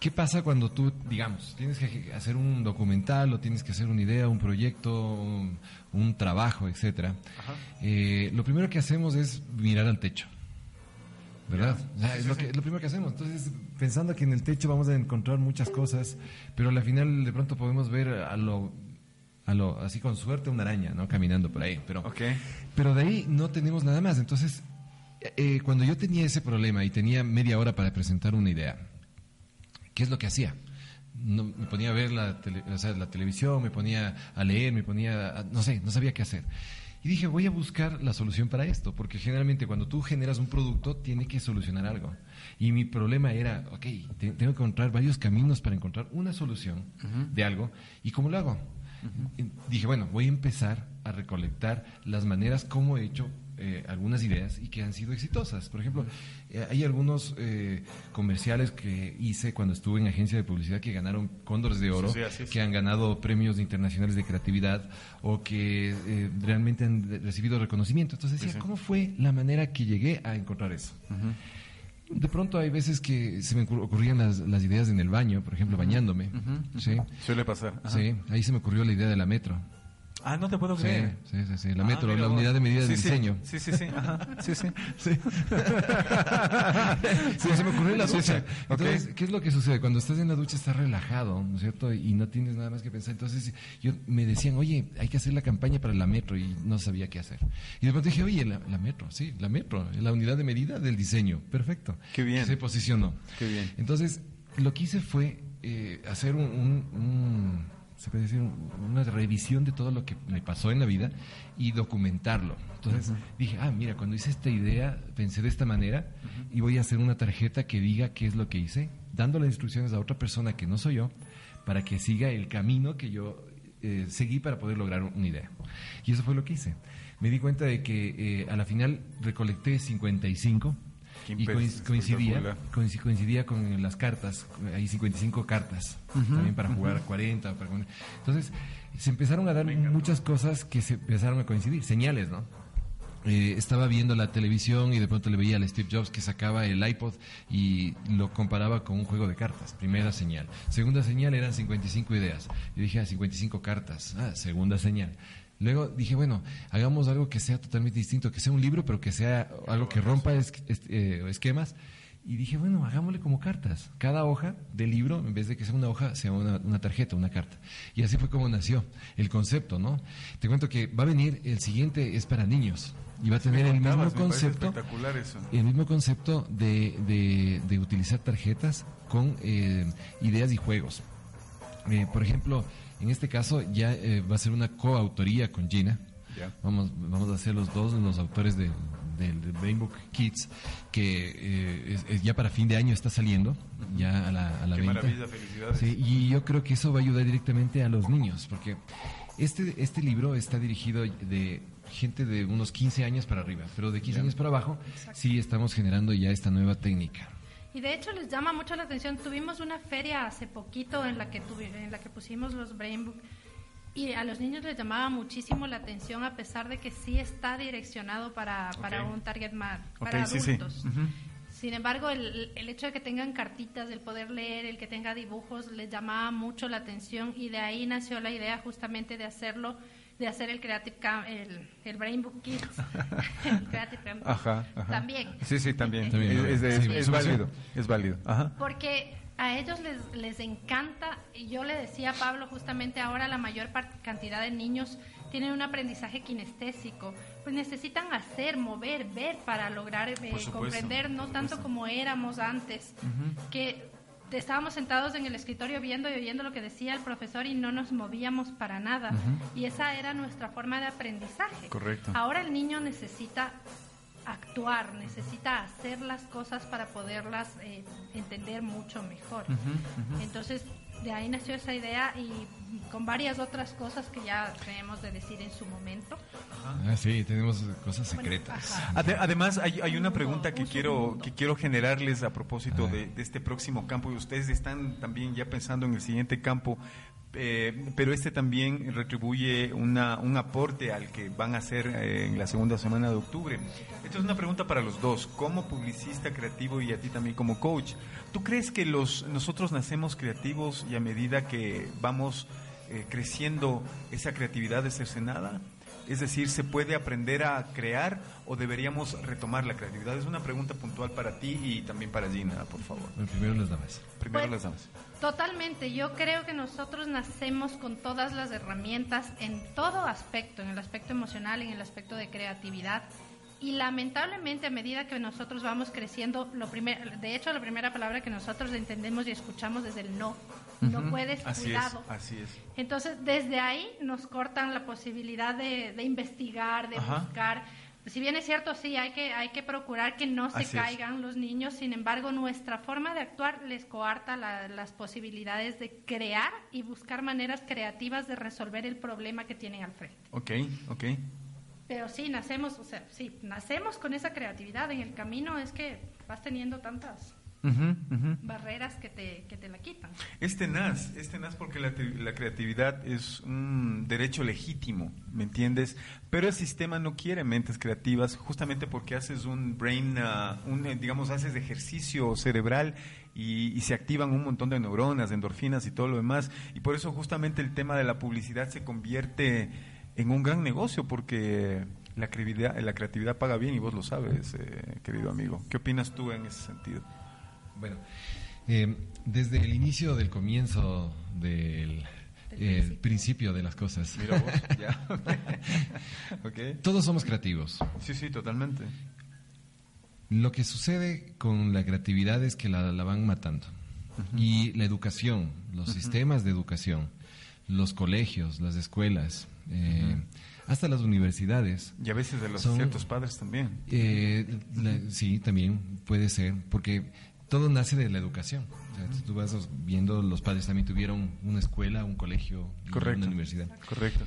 [SPEAKER 11] ¿Qué pasa cuando tú, digamos, tienes que hacer un documental o tienes que hacer una idea, un proyecto, un, un trabajo, etcétera? Eh, lo primero que hacemos es mirar al techo. ¿Verdad? O sea, es lo, que, lo primero que hacemos. Entonces, pensando que en el techo vamos a encontrar muchas cosas, pero al final de pronto podemos ver a lo, a lo así con suerte una araña, ¿no? Caminando por ahí. Pero, pero de ahí no tenemos nada más. Entonces, eh, cuando yo tenía ese problema y tenía media hora para presentar una idea, ¿qué es lo que hacía? No, me ponía a ver la, tele- o sea, la televisión, me ponía a leer, me ponía, a- no sé, no sabía qué hacer. Y dije, voy a buscar la solución para esto, porque generalmente cuando tú generas un producto, tiene que solucionar algo. Y mi problema era, ok, te- tengo que encontrar varios caminos para encontrar una solución de algo. ¿Y cómo lo hago? Dije, bueno, voy a empezar a recolectar las maneras como he hecho eh, algunas ideas y que han sido exitosas. Por ejemplo, eh, hay algunos eh, comerciales que hice cuando estuve en agencia de publicidad que ganaron cóndores de oro,
[SPEAKER 3] Sí, sí,
[SPEAKER 11] que han ganado premios internacionales de creatividad o que eh, realmente han recibido reconocimiento. Entonces decía,
[SPEAKER 3] Sí.
[SPEAKER 11] ¿cómo fue la manera que llegué a encontrar eso? De pronto hay veces que se me ocur- ocurrían las, las ideas en el baño, por ejemplo, bañándome. ¿sí?
[SPEAKER 3] Suele pasar. Ajá.
[SPEAKER 11] Sí, ahí se me ocurrió la idea de la metro.
[SPEAKER 3] Ah, no te puedo creer.
[SPEAKER 11] sí, sí, sí, la
[SPEAKER 3] Ah,
[SPEAKER 11] metro,
[SPEAKER 3] mira
[SPEAKER 11] la unidad de medida
[SPEAKER 3] Sí,
[SPEAKER 11] de
[SPEAKER 3] sí.
[SPEAKER 11] diseño.
[SPEAKER 3] Sí, sí, sí. Ajá. Sí, sí.
[SPEAKER 11] Sí. Se me ocurrió la ducha. Entonces. ¿qué es lo que sucede? Cuando estás en la ducha estás relajado, ¿no es cierto? Y no tienes nada más que pensar. Entonces, yo me decían, oye, hay que hacer la campaña para la metro y no sabía qué hacer. Y de pronto dije, oye, la, la metro, sí, la metro, la unidad de medida del diseño. Perfecto.
[SPEAKER 3] Qué bien.
[SPEAKER 11] Se posicionó.
[SPEAKER 3] Qué bien.
[SPEAKER 11] Entonces, lo que hice fue eh, hacer un, un- un- se puede decir, un- una revisión de todo lo que me pasó en la vida y documentarlo. Entonces
[SPEAKER 3] Ujú.
[SPEAKER 11] dije, ah, mira, cuando hice esta idea, pensé de esta manera y voy a hacer una tarjeta que diga qué es lo que hice, dándole instrucciones a otra persona que no soy yo, para que siga el camino que yo eh, seguí para poder lograr una idea. Y eso fue lo que hice. Me di cuenta de que eh, a la final recolecté 55
[SPEAKER 3] Qué
[SPEAKER 11] y coincidía, coincidía con las cartas, hay 55 cartas
[SPEAKER 3] Ujú,
[SPEAKER 11] también para jugar 40. para Entonces, se empezaron a dar muchas cosas que se empezaron a coincidir, señales, ¿no? Eh, estaba viendo la televisión y de pronto le veía a Steve Jobs que sacaba el iPod y lo comparaba con un juego de cartas. Primera señal. Segunda señal eran 55 ideas. Yo dije, ah, 55 cartas. Ah, segunda señal. Luego dije, bueno, hagamos algo que sea totalmente distinto, que sea un libro, pero que sea algo que rompa es- es- eh, esquemas. Y dije, bueno, hagámosle como cartas. Cada hoja del libro, en vez de que sea una hoja, sea una, una tarjeta, una carta. Y así fue como nació el concepto, ¿no? Te cuento que va a venir, el siguiente es para niños. Y va a tener el mismo concepto.
[SPEAKER 3] espectacular eso.
[SPEAKER 11] El mismo concepto de, de- de utilizar tarjetas con eh, ideas y juegos. Eh, por ejemplo, en este caso ya eh, va a ser una coautoría con Gina.
[SPEAKER 3] Ya.
[SPEAKER 11] Vamos, vamos a ser los dos los autores de- del de Brain Book Kids, que eh, es- es ya para fin de año está saliendo, ya a la, a la
[SPEAKER 3] Qué
[SPEAKER 11] venta.
[SPEAKER 3] maravilla, felicidades.
[SPEAKER 11] Sí, y yo creo que eso va a ayudar directamente a los niños, porque este, este libro está dirigido de gente de unos 15 años para arriba, pero de 15
[SPEAKER 3] Ya.
[SPEAKER 11] años para abajo sí estamos generando ya esta nueva técnica.
[SPEAKER 12] Y de hecho les llama mucho la atención. Tuvimos una feria hace poquito en la que en la que pusimos los Brain Book y a los niños les llamaba muchísimo la atención a pesar de que sí está direccionado para, para un target más para
[SPEAKER 3] sí, sí.
[SPEAKER 12] adultos. Sin embargo, el, el hecho de que tengan cartitas, el poder leer, el que tenga dibujos, les llamaba mucho la atención y de ahí nació la idea justamente de hacerlo, de hacer el Creative Camp, el, el Brain Book Kids, el Creative Camp
[SPEAKER 3] Ajá, ajá.
[SPEAKER 12] también.
[SPEAKER 3] Sí, sí, también.
[SPEAKER 11] También,
[SPEAKER 3] es, es-
[SPEAKER 11] sí,
[SPEAKER 3] es
[SPEAKER 11] sí.
[SPEAKER 3] válido, es válido. Ajá.
[SPEAKER 12] Porque a ellos les, les encanta, y yo le decía a Pablo justamente ahora la mayor cantidad de niños tienen un aprendizaje kinestésico, pues necesitan hacer, mover, ver para lograr eh,
[SPEAKER 14] supuesto,
[SPEAKER 12] comprender, no tanto como éramos antes, que estábamos sentados en el escritorio viendo y oyendo lo que decía el profesor y no nos movíamos para nada. Y esa era nuestra forma de aprendizaje.
[SPEAKER 3] Correcto.
[SPEAKER 12] Ahora el niño necesita actuar, necesita hacer las cosas para poderlas eh, entender mucho mejor. Entonces, de ahí nació esa idea y con varias otras cosas que ya tenemos de decir en su momento.
[SPEAKER 11] Ah, sí, tenemos cosas secretas.
[SPEAKER 3] Ade- Además, hay, hay una pregunta que quiero, que quiero generarles a propósito de, de este próximo campo. Y ustedes están también ya pensando en el siguiente campo, eh, pero este también retribuye una, un aporte al que van a hacer eh, en la segunda semana de octubre. Esta es una pregunta para los dos, como publicista creativo y a ti también como coach. ¿Tú crees que los, nosotros nacemos creativos y a medida que vamos eh, creciendo esa creatividad es cercenada? Es decir, ¿se puede aprender a crear o deberíamos retomar la creatividad? Es una pregunta puntual para ti y también para Gina, por favor.
[SPEAKER 11] Bueno, primero las damas.
[SPEAKER 3] Primero
[SPEAKER 12] Pues-
[SPEAKER 3] las damas.
[SPEAKER 12] Totalmente, yo creo que nosotros nacemos con todas las herramientas en todo aspecto, en el aspecto emocional, en el aspecto de creatividad. Y lamentablemente a medida que nosotros vamos creciendo, lo primer, de hecho la primera palabra que nosotros entendemos y escuchamos es el no. No puedes,
[SPEAKER 3] Así
[SPEAKER 12] cuidado.
[SPEAKER 3] es, así es.
[SPEAKER 12] Entonces, desde ahí nos cortan la posibilidad de, de investigar, de
[SPEAKER 3] Ajá.
[SPEAKER 12] buscar. Si bien es cierto, sí, hay que, hay que procurar que no se
[SPEAKER 3] Así es.
[SPEAKER 12] caigan los niños, sin embargo, nuestra forma de actuar les coarta la- las posibilidades de crear y buscar maneras creativas de resolver el problema que tienen al frente.
[SPEAKER 3] Ok, ok.
[SPEAKER 12] Pero sí, nacemos, o sea, sí, nacemos con esa creatividad. En el camino es que vas teniendo tantas Barreras que te, que te la quitan.
[SPEAKER 3] Es tenaz, es tenaz porque la, la creatividad es un derecho legítimo, ¿me entiendes? Pero el sistema no quiere mentes creativas justamente porque haces un brain, ah, un, eh, digamos, haces ejercicio cerebral y, y se activan un montón de neuronas, de endorfinas y todo lo demás. Y por eso justamente el tema de la publicidad se convierte en un gran negocio porque la creatividad, la creatividad paga bien y vos lo sabes, eh, querido amigo. ¿Qué opinas tú en ese sentido?
[SPEAKER 11] Bueno, eh, desde el inicio del comienzo del eh, principio de las cosas.
[SPEAKER 3] Mira vos, ya.
[SPEAKER 11] Todos somos creativos.
[SPEAKER 3] Sí, sí, totalmente.
[SPEAKER 11] Lo que sucede con la creatividad es que la, la van matando. Y la educación, los sistemas de educación, los colegios, las escuelas, eh, hasta las universidades.
[SPEAKER 3] Y a veces de los
[SPEAKER 11] son-
[SPEAKER 3] ciertos padres también.
[SPEAKER 11] Eh, la- sí, también puede ser, porque todo nace de la educación. O sea, tú vas viendo, los padres también tuvieron una escuela, un colegio,
[SPEAKER 3] Correcto.
[SPEAKER 11] una universidad.
[SPEAKER 3] Correcto.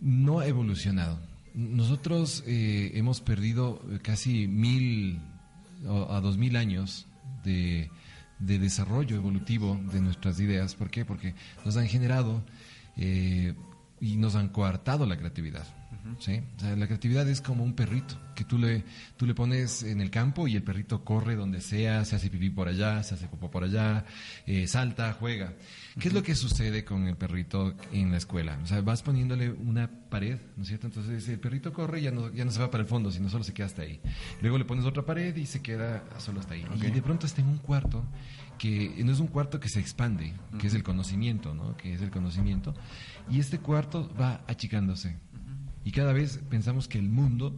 [SPEAKER 11] No ha evolucionado. Nosotros eh, hemos perdido casi mil o- a dos mil años de, de desarrollo evolutivo de nuestras ideas. ¿Por qué? Porque nos han generado eh, y nos han coartado la creatividad. ¿Sí? O sea, la creatividad es como un perrito que tú le, tú le pones en el campo y el perrito corre donde sea, se hace pipí por allá, se hace popó por allá, eh, salta, juega. ¿Qué es lo que sucede con el perrito en la escuela? O sea, vas poniéndole una pared, ¿no es cierto? Entonces el perrito corre y ya no, ya no se va para el fondo, sino solo se queda hasta ahí. Luego le pones otra pared y se queda solo hasta ahí. Y de pronto está en un cuarto que no es un cuarto que se expande, que es el conocimiento, ¿no? Que es el conocimiento. Y este cuarto va achicándose. Y cada vez pensamos que el mundo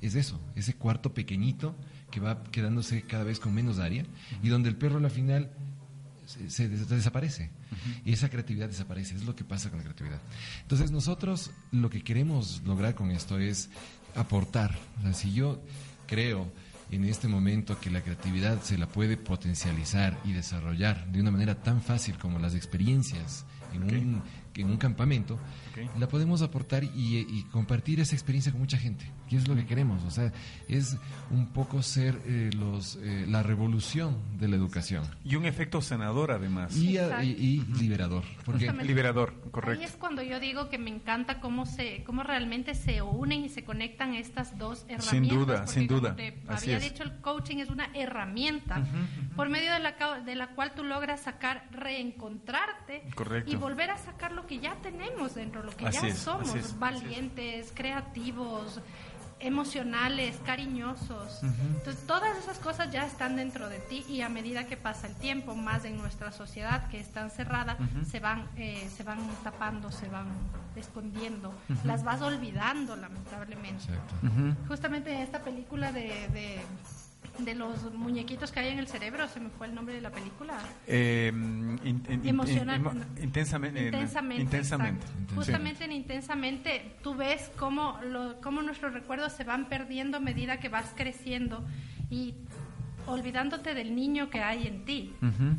[SPEAKER 11] es eso, ese cuarto pequeñito que va quedándose cada vez con menos área y donde el perro al final se, se des- desaparece. Y esa creatividad desaparece, es lo que pasa con la creatividad. Entonces nosotros lo que queremos lograr con esto es aportar. O sea, si yo creo en este momento que la creatividad se la puede potencializar y desarrollar de una manera tan fácil como las experiencias en un en un campamento,
[SPEAKER 3] Ok.
[SPEAKER 11] la podemos aportar y, y compartir esa experiencia con mucha gente, que es lo que queremos. O sea, es un poco ser eh, los, eh, la revolución de la educación.
[SPEAKER 3] Y un efecto sanador además.
[SPEAKER 11] Y,
[SPEAKER 12] Exacto.
[SPEAKER 11] y- y liberador. Porque.
[SPEAKER 3] Liberador,
[SPEAKER 12] Ahí
[SPEAKER 3] correcto.
[SPEAKER 12] es cuando yo digo que me encanta cómo se, cómo realmente se unen y se conectan estas dos herramientas.
[SPEAKER 3] Sin duda, sin duda.
[SPEAKER 12] te
[SPEAKER 3] Así
[SPEAKER 12] había
[SPEAKER 3] es.
[SPEAKER 12] dicho, el coaching es una herramienta por medio de la, ca- de la cual tú logras sacar, reencontrarte
[SPEAKER 3] Correcto.
[SPEAKER 12] y volver a sacar lo que ya tenemos dentro, lo que
[SPEAKER 3] Así
[SPEAKER 12] ya
[SPEAKER 3] es,
[SPEAKER 12] somos,
[SPEAKER 3] es,
[SPEAKER 12] valientes, creativos emocionales, cariñosos.
[SPEAKER 3] Ujú.
[SPEAKER 12] Entonces, todas esas cosas ya están dentro de ti y a medida que pasa el tiempo, más en nuestra sociedad que es tan cerrada,
[SPEAKER 3] Ujú.
[SPEAKER 12] se van eh, se van tapando, se van escondiendo,
[SPEAKER 3] Ujú.
[SPEAKER 12] las vas olvidando lamentablemente. Justamente en esta película de, de, de los muñequitos que hay en el cerebro, se me fue el nombre de la película.
[SPEAKER 3] Eh, in- in- in-
[SPEAKER 12] Emocional.
[SPEAKER 3] emo- intensamente.
[SPEAKER 12] Intensamente.
[SPEAKER 3] Intensamente.
[SPEAKER 12] Justamente en Intensamente tú ves cómo, lo, cómo nuestros recuerdos se van perdiendo a medida que vas creciendo y olvidándote del niño que hay en ti,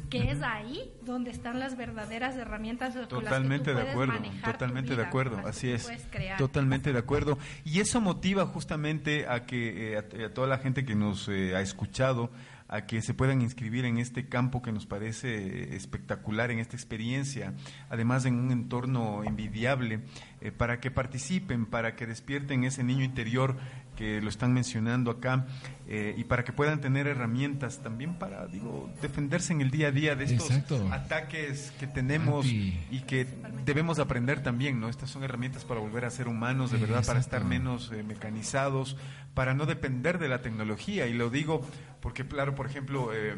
[SPEAKER 12] que es ahí donde están las verdaderas herramientas con
[SPEAKER 3] Totalmente
[SPEAKER 12] las que tú
[SPEAKER 3] de acuerdo,
[SPEAKER 12] tu
[SPEAKER 3] totalmente de acuerdo,
[SPEAKER 12] con
[SPEAKER 3] así es. Totalmente de acuerdo. Y eso motiva justamente a que eh, a, a toda la gente que nos eh, ha escuchado a que se puedan inscribir en este campo que nos parece eh, espectacular, en esta experiencia, además en un entorno envidiable, eh, para que participen, para que despierten ese niño interior que lo están mencionando acá eh, y para que puedan tener herramientas también para, digo, defenderse en el día a día de estos
[SPEAKER 11] Exacto.
[SPEAKER 3] ataques que tenemos
[SPEAKER 11] Anti-
[SPEAKER 3] y que debemos aprender también, ¿no? Estas son herramientas para volver a ser humanos, de verdad, para estar menos eh, mecanizados, para no depender de la tecnología. Y lo digo porque, claro, por ejemplo, eh,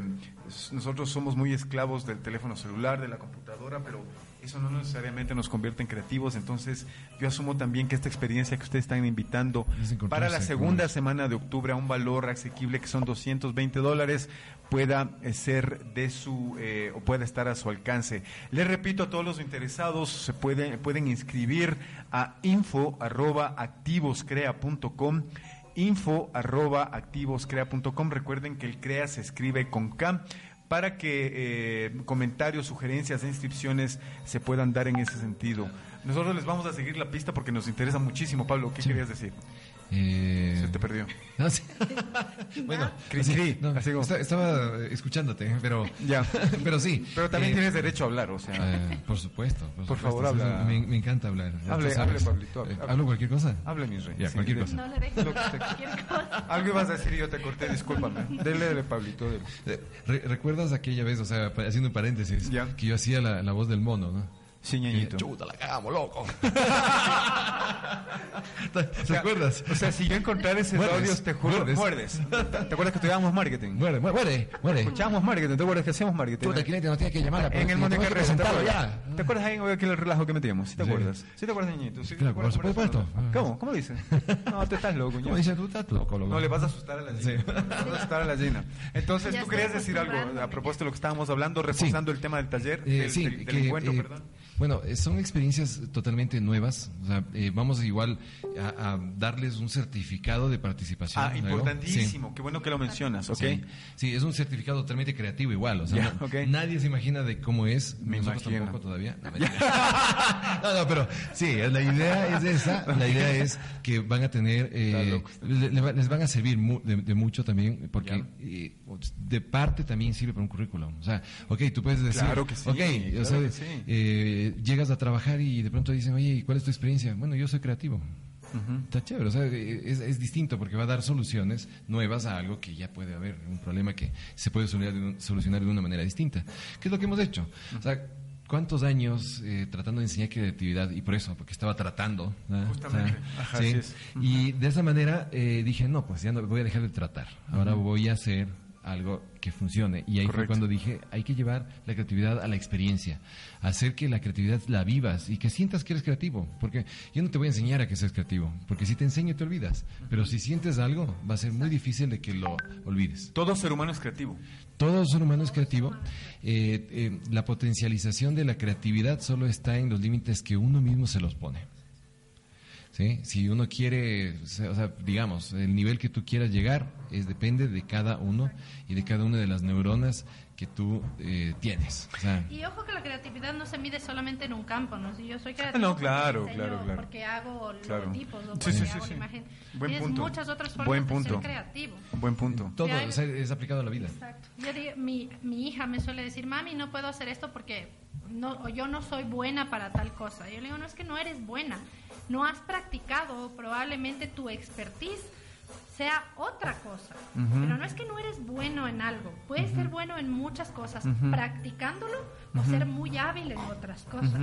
[SPEAKER 3] nosotros somos muy esclavos del teléfono celular, de la computadora, pero eso no necesariamente nos convierte en creativos. Entonces, yo asumo también que esta experiencia que ustedes están invitando para la segunda semana de octubre a un valor asequible que son 220 dólares pueda eh, ser de su eh, o pueda estar a su alcance. Les repito a todos los interesados se pueden pueden inscribir a info arroba activoscrea.com info arroba activoscrea.com recuerden que el crea se escribe con K para que eh, comentarios, sugerencias e inscripciones se puedan dar en ese sentido. Nosotros les vamos a seguir la pista porque nos interesa muchísimo. Pablo, ¿qué querías decir?
[SPEAKER 11] Eh,
[SPEAKER 3] Se te perdió.
[SPEAKER 11] no, sí. bueno, sí,
[SPEAKER 3] cri,
[SPEAKER 11] no,
[SPEAKER 3] así como-
[SPEAKER 11] esta- estaba escuchándote, pero
[SPEAKER 3] Ya.
[SPEAKER 11] pero sí.
[SPEAKER 3] Pero también
[SPEAKER 11] eh,
[SPEAKER 3] tienes derecho a hablar, o sea.
[SPEAKER 11] eh, por supuesto. Por,
[SPEAKER 3] Por
[SPEAKER 11] supuesto,
[SPEAKER 3] favor, habla.
[SPEAKER 11] Me, me encanta hablar.
[SPEAKER 3] Hable, hable, Pablito, hable,
[SPEAKER 11] Eh,
[SPEAKER 3] hable.
[SPEAKER 11] ¿Hablo cualquier cosa?
[SPEAKER 3] Hable, mi rey.
[SPEAKER 11] Ya,
[SPEAKER 3] Sí,
[SPEAKER 11] cualquier
[SPEAKER 3] de-
[SPEAKER 11] cosa.
[SPEAKER 12] No le dejes cualquier cosa.
[SPEAKER 3] Algo ibas a decir y yo te corté, discúlpame. Dele, dele, Pablito. dele.
[SPEAKER 11] Re- ¿Recuerdas aquella vez, o sea, haciendo un paréntesis,
[SPEAKER 3] Ya.
[SPEAKER 11] que yo hacía la, la voz del mono, ¿no?
[SPEAKER 3] Sí, ñañito.
[SPEAKER 11] Chuta, la cagamos, loco. ¿Te acuerdas?
[SPEAKER 3] O sea, si yo encontrara esos
[SPEAKER 11] Muerdes,
[SPEAKER 3] audios, te juro,
[SPEAKER 11] muerdes.
[SPEAKER 3] muerdes. ¿Te te acuerdas que estudiábamos marketing?
[SPEAKER 11] Muere, muere, muere.
[SPEAKER 3] Escuchábamos marketing, ¿te acuerdas que hacíamos marketing?
[SPEAKER 11] El cliente no tiene que llamarla.
[SPEAKER 3] En el Monte Carrero, ¿te
[SPEAKER 11] ya.
[SPEAKER 3] ¿Te acuerdas ahí en aquel relajo que metíamos? ¿Sí te acuerdas? ¿Sí te acuerdas, ñañito? ¿Sí te
[SPEAKER 11] Claro,
[SPEAKER 3] acuerdas
[SPEAKER 11] por
[SPEAKER 3] cómo
[SPEAKER 11] supuesto.
[SPEAKER 3] eso? ¿Cómo? ¿Cómo dices? No, te estás loco,
[SPEAKER 11] ¿Cómo
[SPEAKER 3] ñaño.
[SPEAKER 11] dices tú? Estás loco, loco.
[SPEAKER 3] No, le vas a asustar a la
[SPEAKER 11] Sí.
[SPEAKER 3] Gina. Le vas a asustar a la Gina. Entonces, tú querías decir algo a propósito de lo que estábamos hablando, reforzando el tema del taller,
[SPEAKER 11] Eh,
[SPEAKER 3] del,
[SPEAKER 11] sí,
[SPEAKER 3] del- del
[SPEAKER 11] que,
[SPEAKER 3] encuentro,
[SPEAKER 11] eh,
[SPEAKER 3] perdón.
[SPEAKER 11] Bueno, eh, son experiencias totalmente nuevas. O sea, eh, vamos igual a, a darles un certificado de participación.
[SPEAKER 3] Ah, importantísimo. Qué bueno que lo mencionas, ¿ok?
[SPEAKER 11] Sí. Sí, es un certificado totalmente creativo igual. O sea, no- nadie se imagina de cómo es.
[SPEAKER 3] Me
[SPEAKER 11] Nosotros
[SPEAKER 3] imagino.
[SPEAKER 11] tampoco todavía. No, no, no, pero sí, la idea es esa. La idea es que van a tener, eh, les van a servir de, de mucho también, porque eh, de parte también sirve para un currículum. O sea, ok, tú puedes decir,
[SPEAKER 3] Claro que sí,
[SPEAKER 11] ok,
[SPEAKER 3] claro
[SPEAKER 11] o sea,
[SPEAKER 3] que sí.
[SPEAKER 11] eh, llegas a trabajar y de pronto dicen, oye, ¿y ¿cuál es tu experiencia? Bueno, yo soy creativo. Está chévere, o sea, es, es distinto porque va a dar soluciones nuevas a algo que ya puede haber, un problema que se puede solucionar de, una manera distinta. ¿Qué es lo que hemos hecho? O sea, ¿cuántos años eh, tratando de enseñar creatividad? Y por eso, porque estaba tratando. ¿no?
[SPEAKER 3] Justamente. Ajá, así es.
[SPEAKER 11] Y de esa manera eh, dije, no, pues ya no voy a dejar de tratar. Ahora voy a hacer algo que funcione. Y ahí fue cuando dije, hay que llevar la creatividad a la experiencia, hacer que la creatividad la vivas y que sientas que eres creativo, porque yo no te voy a enseñar a que seas creativo, porque si te enseño te olvidas, pero si sientes algo va a ser muy difícil de que lo olvides.
[SPEAKER 3] Todo ser humano es creativo.
[SPEAKER 11] Todo ser humano es creativo. Eh, eh, la potencialización de la creatividad solo está en los límites que uno mismo se los pone. ¿Sí? Si uno quiere, o sea, o sea, digamos, el nivel que tú quieras llegar es depende de cada uno y de cada una de las neuronas que tú eh, tienes. O sea,
[SPEAKER 12] Y ojo que la creatividad no se mide solamente en un campo, ¿no? Si yo soy creativo
[SPEAKER 3] no,
[SPEAKER 12] porque
[SPEAKER 3] claro,
[SPEAKER 12] diseño,
[SPEAKER 3] claro, claro.
[SPEAKER 12] porque hago
[SPEAKER 3] Claro.
[SPEAKER 12] logotipos o
[SPEAKER 3] Sí,
[SPEAKER 12] porque
[SPEAKER 3] sí, sí,
[SPEAKER 12] hago
[SPEAKER 3] sí.
[SPEAKER 12] imagen.
[SPEAKER 3] Buen
[SPEAKER 12] Tienes
[SPEAKER 3] punto.
[SPEAKER 12] muchas otras formas
[SPEAKER 3] Buen
[SPEAKER 12] de
[SPEAKER 3] punto.
[SPEAKER 12] ser creativo.
[SPEAKER 3] Buen punto.
[SPEAKER 11] todo
[SPEAKER 12] Ya-
[SPEAKER 11] o sea, es aplicado a la vida.
[SPEAKER 12] Exacto. Yo digo, mi, mi hija me suele decir, mami, no puedo hacer esto porque no, o yo no soy buena para tal cosa. Yo le digo, no es que no eres buena, no has practicado, probablemente tu expertise sea otra cosa. Pero no es que no eres bueno en algo, puedes ser bueno en muchas cosas, practicándolo o ser muy hábil en otras cosas.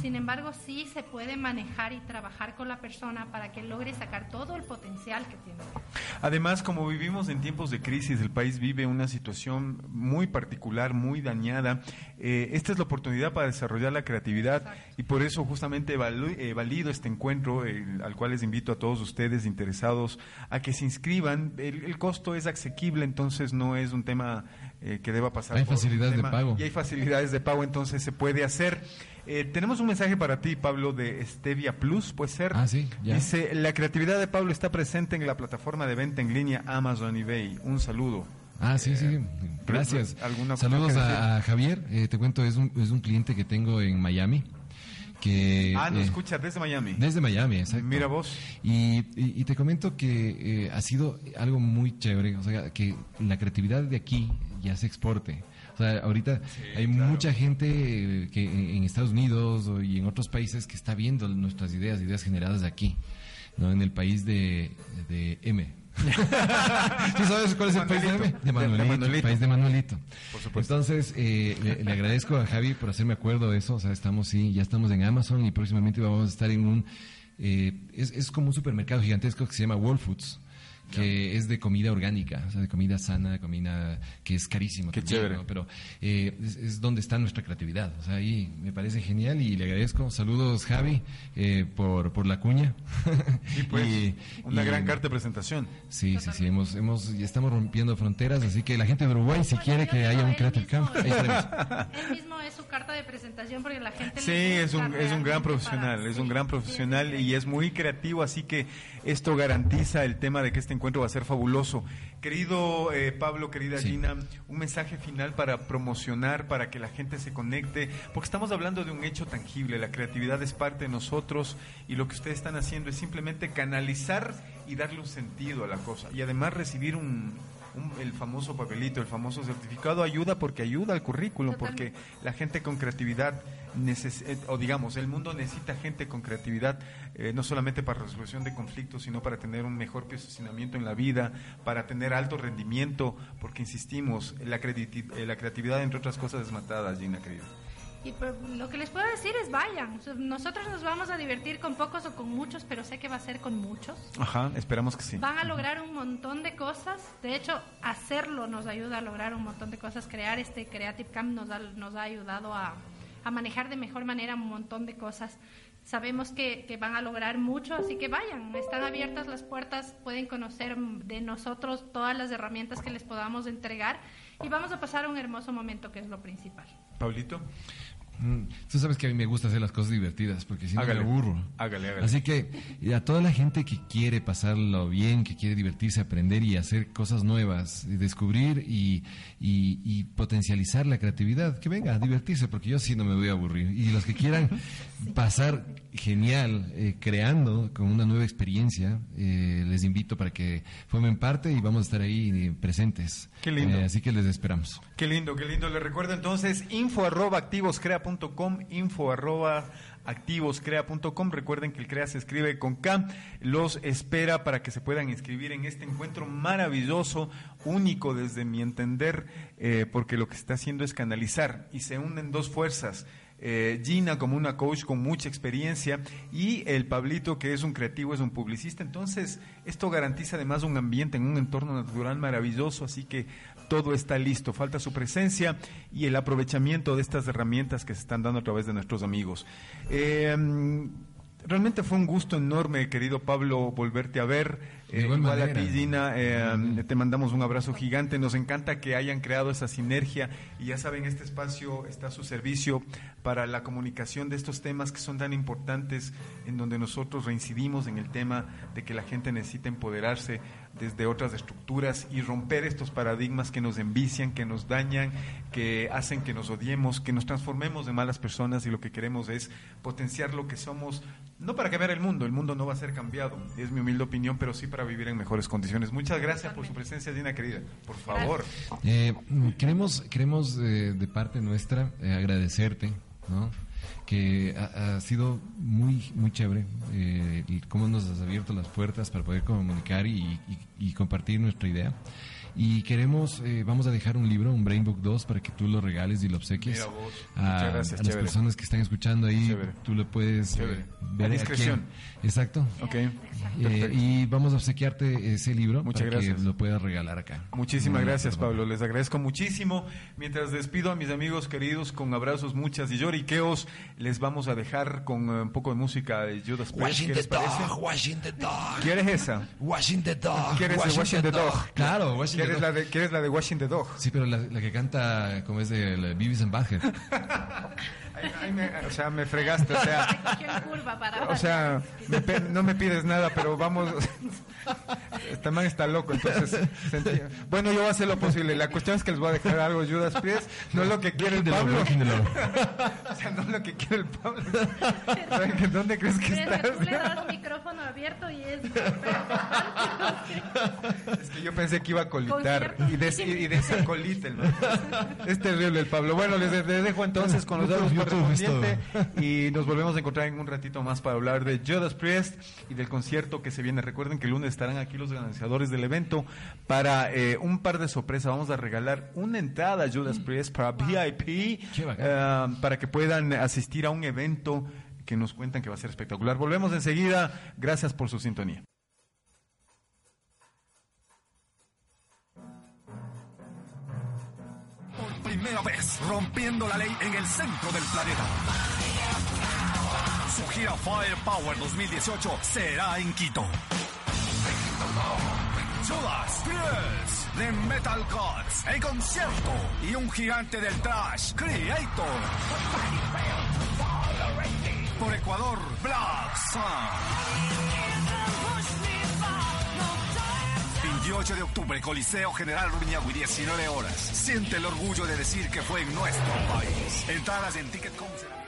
[SPEAKER 12] Sin embargo, sí se puede manejar y trabajar con la persona para que logre sacar todo el potencial que tiene.
[SPEAKER 3] Además, como vivimos en tiempos de crisis, el país vive una situación muy particular, muy dañada. eh, esta es la oportunidad para desarrollar la creatividad y por eso justamente valu- eh, valido este encuentro el- al cual les invito a todos ustedes interesados a que se inscriban. El, el costo es asequible, entonces no es un tema eh, que deba pasar.
[SPEAKER 11] Hay
[SPEAKER 3] por
[SPEAKER 11] facilidades de pago.
[SPEAKER 3] Y hay facilidades de pago, entonces se puede hacer. Eh, tenemos un mensaje para ti, Pablo, de Stevia Plus, puede ser.
[SPEAKER 11] Ah, sí, ya.
[SPEAKER 3] Dice, la creatividad de Pablo está presente en la plataforma de venta en línea Amazon eBay. Un saludo.
[SPEAKER 11] Ah, sí, sí,
[SPEAKER 3] Eh,
[SPEAKER 11] gracias.
[SPEAKER 3] ¿alguna cosa
[SPEAKER 11] Saludos a, a Javier, eh, te cuento, es un, es un cliente que tengo en Miami. Que,
[SPEAKER 3] Ah, nos
[SPEAKER 11] eh,
[SPEAKER 3] escucha desde Miami.
[SPEAKER 11] Desde Miami, exacto.
[SPEAKER 3] Mira vos.
[SPEAKER 11] Y, y- y te comento que eh, ha sido algo muy chévere, o sea, que la creatividad de aquí ya se exporte. O sea, ahorita hay mucha gente que en Estados Unidos y en otros países que está viendo nuestras ideas, ideas generadas aquí, ¿no? En el país de, de M. ¿Sí sabes cuál es el país de M? De Manuelito,
[SPEAKER 3] Manuelito.
[SPEAKER 11] el país de Manuelito.
[SPEAKER 3] Por supuesto.
[SPEAKER 11] Entonces, eh, le, le agradezco a Javi por hacerme acuerdo de eso. O sea, estamos, sí, ya estamos en Amazon y próximamente vamos a estar en un... eh, es, es como un supermercado gigantesco que se llama Whole Foods que es de comida orgánica, o sea, de comida sana, de comida que es carísimo.
[SPEAKER 3] Qué
[SPEAKER 11] también,
[SPEAKER 3] chévere.
[SPEAKER 11] ¿no? Pero eh, es, es donde está nuestra creatividad. O sea, ahí me parece genial y le agradezco. Saludos, Javi, eh, por, por la cuña.
[SPEAKER 3] Y pues,
[SPEAKER 11] Y-
[SPEAKER 3] una
[SPEAKER 11] y-
[SPEAKER 3] gran carta de presentación.
[SPEAKER 11] Sí, sí, sí, hemos, hemos, ya estamos rompiendo fronteras, así que la gente de Uruguay, si quiere que haya un Creative Camp, ahí.
[SPEAKER 12] Él mismo es su carta de presentación porque la gente
[SPEAKER 3] Sí, es un, es un gran profesional,
[SPEAKER 12] para-
[SPEAKER 3] es un gran profesional y es muy creativo, así que esto garantiza el tema de que este encuentro va a ser fabuloso. Querido eh, Pablo, querida
[SPEAKER 11] Sí.
[SPEAKER 3] Gina, un mensaje final para promocionar, para que la gente se conecte, porque estamos hablando de un hecho tangible, la creatividad es parte de nosotros y lo que ustedes están haciendo es simplemente canalizar y darle un sentido a la cosa y además recibir un, un- el famoso papelito, el famoso certificado ayuda porque ayuda al currículum, porque la gente con creatividad neces- eh, o digamos, el mundo necesita gente con creatividad, eh, no solamente para resolución de conflictos, sino para tener un mejor posicionamiento en la vida, para tener alto rendimiento, porque insistimos, la, eh, la creatividad, entre otras cosas, es matada, Gina, querida.
[SPEAKER 12] Y pues, lo que les puedo decir es vayan. Nosotros nos vamos a divertir con pocos o con muchos, pero sé que va a ser con muchos.
[SPEAKER 3] Ajá, esperamos que sí.
[SPEAKER 12] Van a lograr un montón de cosas. De hecho, hacerlo nos ayuda a lograr un montón de cosas. Crear este Creative Camp nos ha, nos ha ayudado a, a manejar de mejor manera un montón de cosas. Sabemos que, que van a lograr mucho, así que vayan. Están abiertas las puertas, pueden conocer de nosotros todas las herramientas que les podamos entregar y vamos a pasar un hermoso momento, que es lo principal.
[SPEAKER 3] Paulito.
[SPEAKER 11] Mm, Tú sabes que a mí me gusta hacer las cosas divertidas, porque si no me
[SPEAKER 3] Hágale.
[SPEAKER 11] aburro.
[SPEAKER 3] Hágale, hágale.
[SPEAKER 11] Así que a toda la gente que quiere pasarlo bien, que quiere divertirse, aprender y hacer cosas nuevas, y descubrir y, y- y potencializar la creatividad, que venga a divertirse, porque yo sí no me voy a aburrir. Y los que quieran pasar genial eh, creando con una nueva experiencia, eh, les invito para que formen parte y vamos a estar ahí presentes.
[SPEAKER 3] Qué lindo.
[SPEAKER 11] Eh, así que les esperamos.
[SPEAKER 3] Qué lindo, qué lindo. Les recuerdo entonces info arroba activoscrea.com, info arroba activoscrea.com. Recuerden que el CREA se escribe con K. Los espera para que se puedan inscribir en este encuentro maravilloso, único desde mi entender, eh, porque lo que está haciendo es canalizar y se unen dos fuerzas. Eh, Gina como una coach con mucha experiencia y el Pablito que es un creativo, es un publicista. Entonces, esto garantiza además un ambiente en un entorno natural maravilloso, así que todo está listo. Falta su presencia y el aprovechamiento de estas herramientas que se están dando a través de nuestros amigos. Eh, Realmente fue un gusto enorme, querido Pablo, volverte a ver. Eh,
[SPEAKER 11] igual
[SPEAKER 3] igual a ti, Gina, eh, te mandamos un abrazo gigante. Nos encanta que hayan creado esa sinergia y ya saben, este espacio está a su servicio para la comunicación de estos temas que son tan importantes, en donde nosotros reincidimos en el tema de que la gente necesita empoderarse desde otras estructuras y romper estos paradigmas que nos envician, que nos dañan, que hacen que nos odiemos, que nos transformemos en malas personas y lo que queremos es potenciar lo que somos, no para cambiar el mundo, el mundo no va a ser cambiado, es mi humilde opinión, pero sí para vivir en mejores condiciones. Muchas gracias por su presencia, Gina querida. Por favor.
[SPEAKER 11] Eh, queremos, queremos eh, de parte nuestra eh, agradecerte, ¿no? que ha, ha sido muy muy chévere eh, y cómo nos has abierto las puertas para poder comunicar y, y- y compartir nuestra idea. Y queremos, eh, vamos a dejar un libro, un Brain Book 2, para que tú lo regales y lo obsequies
[SPEAKER 3] Mira vos.
[SPEAKER 11] a,
[SPEAKER 3] Muchas gracias,
[SPEAKER 11] a las
[SPEAKER 3] chévere.
[SPEAKER 11] personas que están escuchando ahí.
[SPEAKER 3] Chévere.
[SPEAKER 11] Tú lo puedes eh, ver
[SPEAKER 3] A discreción.
[SPEAKER 11] Exacto.
[SPEAKER 3] Ok.
[SPEAKER 11] Eh, y vamos a obsequiarte ese libro
[SPEAKER 3] Muchas
[SPEAKER 11] para
[SPEAKER 3] gracias.
[SPEAKER 11] que lo puedas regalar acá.
[SPEAKER 3] Muchísimas gracias. Pablo. Les agradezco muchísimo. Mientras despido a mis amigos queridos con abrazos, muchas y lloriqueos, les vamos a dejar con eh, un poco de música de Judas Priest. ¿Qué les parece?
[SPEAKER 11] washing the dog.
[SPEAKER 3] ¿Quieres esa?
[SPEAKER 11] Washing the dog.
[SPEAKER 3] ¿Quieres de Washing the Dog?
[SPEAKER 11] Claro, Washing the
[SPEAKER 3] ¿Quieres
[SPEAKER 11] Dog.
[SPEAKER 3] la de, ¿Quieres la de Washing the Dog?
[SPEAKER 11] Sí, pero la, la que canta como es de la Beavis and Butthead.
[SPEAKER 3] Ay, ay, me- o sea, me fregaste. O sea, o sea me no me pides nada, pero vamos. Este man está loco, entonces. se entiende. Bueno, yo voy a hacer lo posible. La cuestión es que les voy a dejar algo Judas Priest, no lo que quiere el Pablo. O sea, no lo que quiere el Pablo. ¿Saben que ¿Dónde crees que
[SPEAKER 12] Crees que
[SPEAKER 3] estás?
[SPEAKER 12] tú le das micrófono abierto y es
[SPEAKER 3] Es que yo pensé que iba a colitar y, des, y, y desacolita el man. Es terrible el Pablo. Bueno, les, les dejo entonces con los datos correspondientes y nos volvemos a encontrar en un ratito más para hablar de Judas Priest y del concierto que se viene. Recuerden que el lunes estarán aquí los organizadores del evento para eh, un par de sorpresas. Vamos a regalar una entrada a Judas Priest para VIP eh, para que puedan asistir a un evento que nos cuentan que va a ser espectacular. Volvemos enseguida. Gracias por su sintonía.
[SPEAKER 14] Por primera vez, rompiendo la ley en el centro del planeta. Su gira Firepower 2018 será en Quito. Judas Priest, The Metal Gods, en concierto y un gigante del trash, Creator. Por Ecuador, Black Sun. 28 de octubre, Coliseo General Rumiñahui, 19 horas. Siente el orgullo de decir que fue en nuestro país. Entradas en Ticket.com.
[SPEAKER 13] When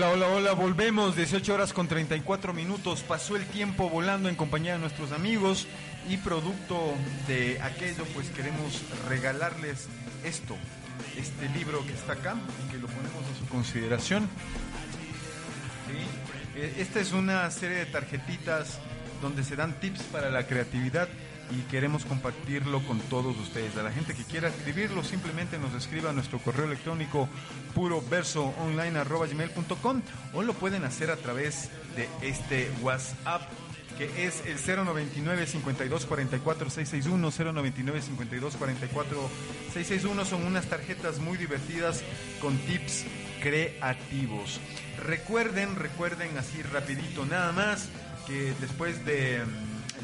[SPEAKER 3] Hola, hola, hola, volvemos, 18 horas con 34 minutos, pasó el tiempo volando en compañía de nuestros amigos y producto de aquello pues queremos regalarles esto, este libro que está acá que lo ponemos a su consideración. Eh, Esta es una serie de tarjetitas donde se dan tips para la creatividad y queremos compartirlo con todos ustedes. A la gente que quiera escribirlo, simplemente nos escriba a nuestro correo electrónico puroversoonline.com o lo pueden hacer a través de este WhatsApp que es el 099 52 44 661 099 52 44 661 son unas tarjetas muy divertidas con tips creativos. Recuerden, recuerden así rapidito nada más que después de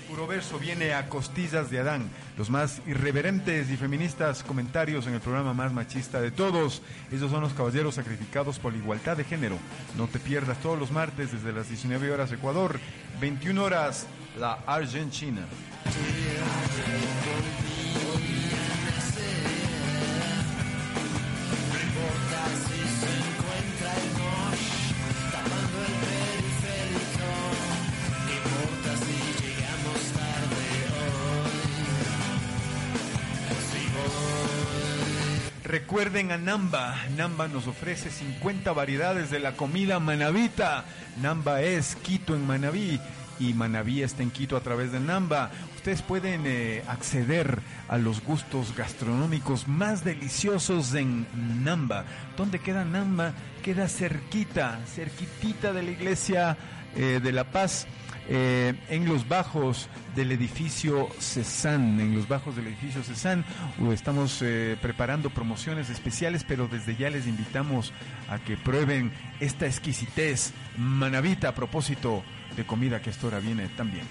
[SPEAKER 3] puro verso viene a costillas de Adán, los más irreverentes y feministas comentarios en el programa más machista de todos. Ellos son los caballeros sacrificados por la igualdad de género. No te pierdas todos los martes desde las 19 horas Ecuador, 21 horas la Argentina. Recuerden a Namba. Namba nos ofrece 50 variedades de la comida manabita. Namba es Quito en Manabí y Manabí está en Quito a través de Namba. Ustedes pueden eh, acceder a los gustos gastronómicos más deliciosos en Namba. ¿Dónde queda Namba? Queda cerquita, cerquitita de la iglesia eh, de La Paz. Eh, en los bajos del edificio Cezanne, en los bajos del edificio Cezanne, estamos eh, preparando promociones especiales, pero desde ya les invitamos a que prueben esta exquisitez manavita a propósito de comida que a esta hora viene también.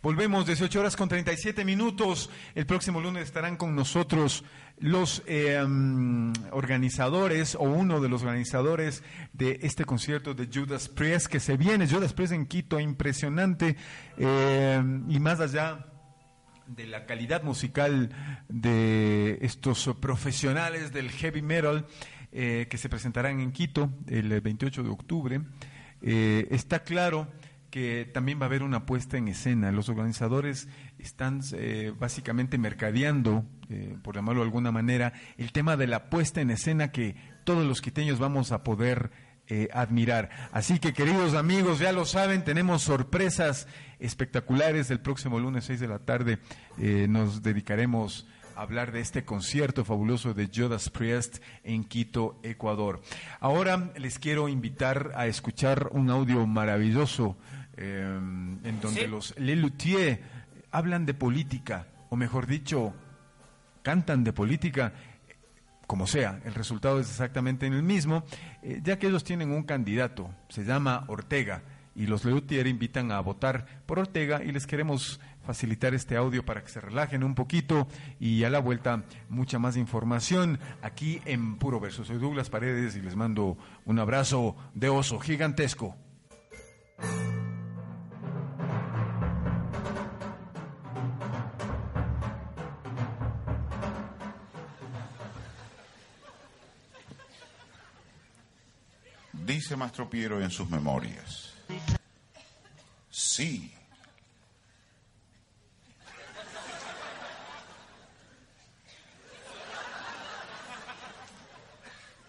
[SPEAKER 3] Volvemos 18 horas con 37 minutos. El próximo lunes estarán con nosotros los eh, mm, organizadores o uno de los organizadores de este concierto de Judas Priest que se viene. Judas Priest en Quito, impresionante. eh, y más allá de la calidad musical de estos profesionales del heavy metal eh, que se presentarán en Quito el 28 de octubre, eh, está claro que también va a haber una puesta en escena. Los organizadores están eh, básicamente mercadeando, eh, por llamarlo de alguna manera, el tema de la puesta en escena que todos los quiteños vamos a poder eh, admirar. Así que, queridos amigos, ya lo saben, tenemos sorpresas espectaculares. El próximo lunes 6 de la tarde eh, nos dedicaremos hablar de este concierto fabuloso de Judas Priest en Quito, Ecuador. Ahora les quiero invitar a escuchar un audio maravilloso eh, en donde
[SPEAKER 15] Sí.
[SPEAKER 3] los Lelutier hablan de política, o mejor dicho, cantan de política como sea, el resultado es exactamente el mismo, eh, ya que ellos tienen un candidato, se llama Ortega, y los Leutier invitan a votar por Ortega y les queremos facilitar este audio para que se relajen un poquito y a la vuelta mucha más información aquí en Puro Verso. Soy Douglas Paredes y les mando un abrazo de oso gigantesco.
[SPEAKER 16] Dice Mastro Piero en sus memorias. Sí.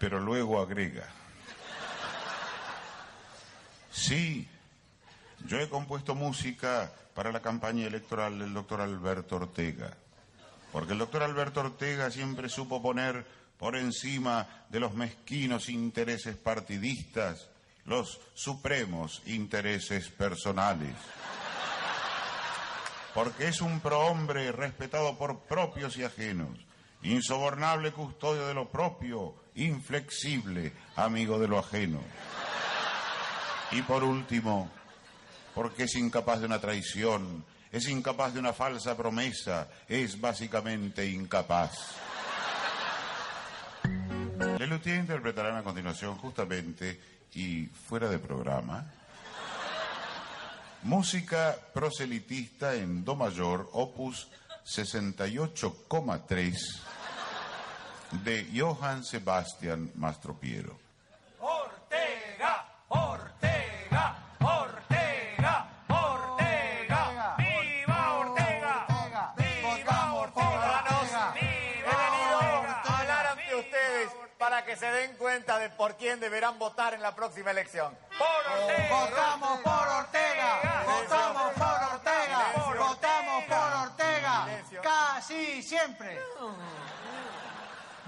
[SPEAKER 16] Pero luego agrega. Sí, yo he compuesto música para la campaña electoral del doctor Alberto Ortega. Porque el doctor Alberto Ortega siempre supo poner por encima de los mezquinos intereses partidistas los supremos intereses personales. Porque es un prohombre respetado por propios y ajenos, insobornable custodio de lo propio, inflexible amigo de lo ajeno. Y por último, porque es incapaz de una traición, es incapaz de una falsa promesa, es básicamente incapaz. Les Luthier interpretarán a continuación justamente y fuera de programa música proselitista en do mayor opus 68,3 de Johann Sebastian Mastropiero.
[SPEAKER 13] Ortega, Ortega, Ortega, Ortega. ¡Viva Ortega! ¡Viva Ortega!
[SPEAKER 15] He venido a hablar ante ustedes para que se den cuenta de por quién deberán votar en la próxima elección.
[SPEAKER 13] ¡Por Ortega!
[SPEAKER 15] ¡Votamos por Ortega!
[SPEAKER 13] ¡Votamos por Ortega! ¡Votamos por Ortega! ¡Casi siempre!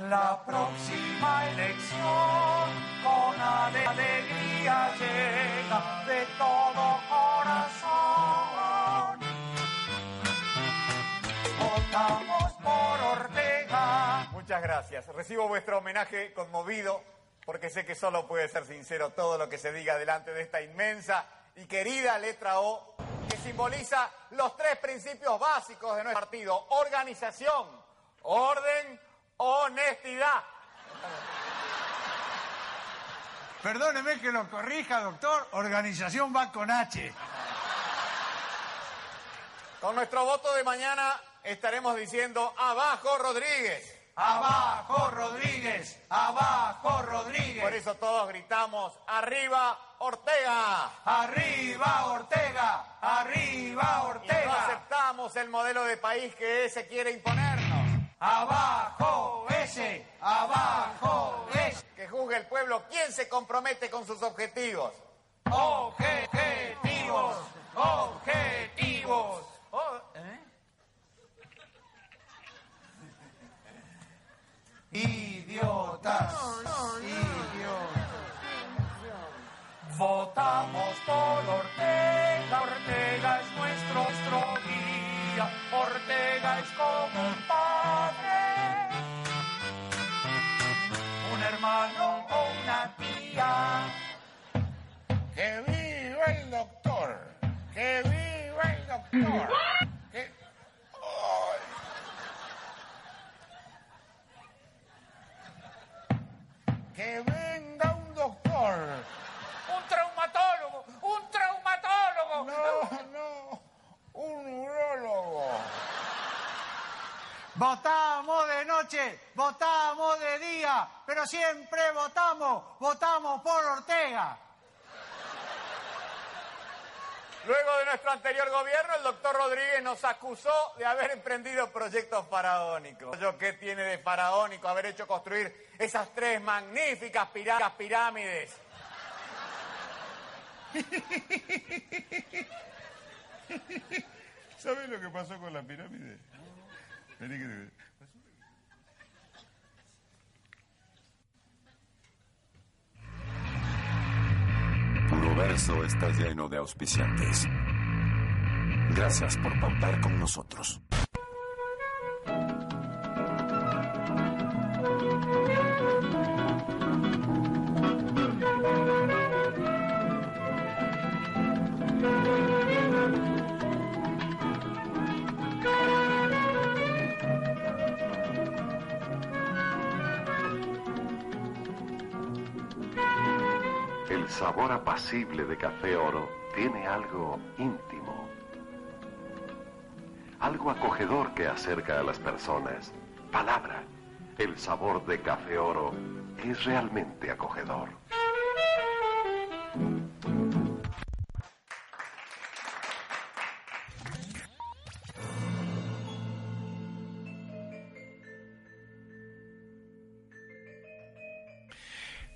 [SPEAKER 13] La próxima elección con ale- alegría llega de todo corazón. Votamos por Ortega.
[SPEAKER 15] Muchas gracias. Recibo vuestro homenaje conmovido porque sé que solo puede ser sincero todo lo que se diga delante de esta inmensa y querida letra O que simboliza los tres principios básicos de nuestro partido. Organización, orden, honestidad.
[SPEAKER 17] Perdóneme que lo corrija, doctor. Organización va con H.
[SPEAKER 15] Con nuestro voto de mañana estaremos diciendo abajo Rodríguez.
[SPEAKER 17] Abajo Rodríguez, abajo Rodríguez.
[SPEAKER 15] Por eso todos gritamos arriba Ortega.
[SPEAKER 17] Arriba Ortega, arriba
[SPEAKER 15] Y no
[SPEAKER 17] Ortega.
[SPEAKER 15] aceptamos el modelo de país que ese quiere imponernos.
[SPEAKER 17] Abajo ese, abajo ese.
[SPEAKER 15] Que juzgue el pueblo quién se compromete con sus objetivos.
[SPEAKER 17] Objetivos, objetivos.
[SPEAKER 15] Oh,
[SPEAKER 17] Idiotas, idiotas. Votamos por Ortega, Ortega es nuestro, nuestro guía, Ortega es como un
[SPEAKER 16] ¡Que viva el doctor! ¡Que viva el doctor! Que- ¡Ay! ¡Que venga un doctor!
[SPEAKER 13] Un traumatólogo, un traumatólogo.
[SPEAKER 16] No, no, un urólogo.
[SPEAKER 17] Votamos de noche, votamos de día, pero siempre votamos, votamos por Ortega.
[SPEAKER 15] Luego de nuestro anterior gobierno, el doctor Rodríguez nos acusó de haber emprendido proyectos faraónicos. ¿Yo qué tiene de faraónico haber hecho construir esas tres magníficas pirá- pirámides?
[SPEAKER 16] ¿Sabes lo que pasó con la pirámide? Vení que
[SPEAKER 5] Verso está lleno de auspiciantes. Gracias por pautar con nosotros.
[SPEAKER 18] Sabor apacible de Café Oro tiene algo íntimo, algo acogedor que acerca a las personas. Palabra, el sabor de Café Oro es realmente acogedor.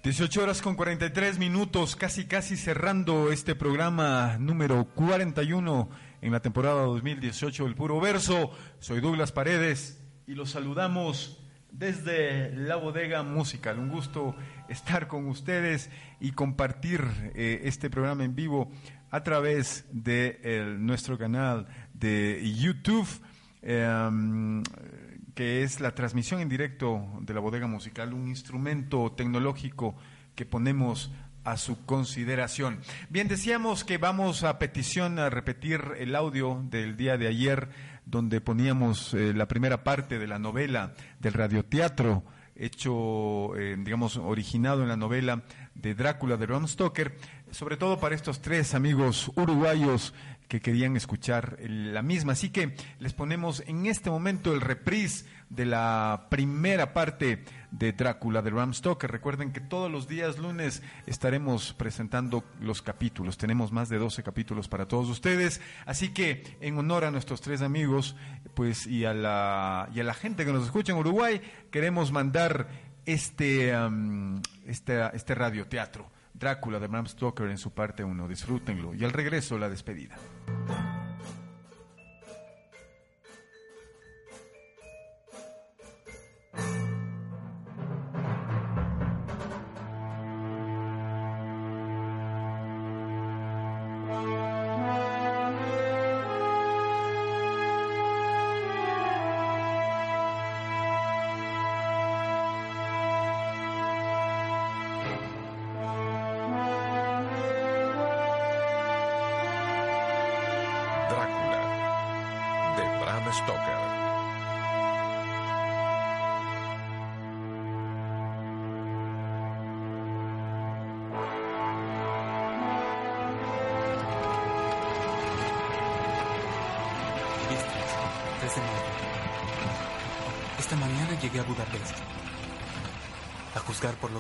[SPEAKER 3] Dieciocho horas con 43 minutos, casi casi cerrando este programa número 41 en la temporada 2018 del Puro Verso. Soy Douglas Paredes y los saludamos desde la bodega musical. Un gusto estar con ustedes y compartir eh, este programa en vivo a través de el- nuestro canal de YouTube. eh, que es la transmisión en directo de la bodega musical, un instrumento tecnológico que ponemos a su consideración. Bien, decíamos que vamos a petición a repetir el audio del día de ayer, donde poníamos eh, la primera parte de la novela del radioteatro hecho, eh, digamos, originado en la novela de Drácula de Bram Stoker, sobre todo para estos tres amigos uruguayos que querían escuchar la misma. Así que les ponemos en este momento el reprise de la primera parte de Drácula de Bram Stoker. Recuerden que todos los días lunes estaremos presentando los capítulos. Tenemos más de 12 capítulos para todos ustedes. Así que en honor a nuestros tres amigos pues y a la, y a la gente que nos escucha en Uruguay, queremos mandar este, este, este radioteatro. Drácula de Bram Stoker en su parte 1. Disfrútenlo. Y al regreso, la despedida.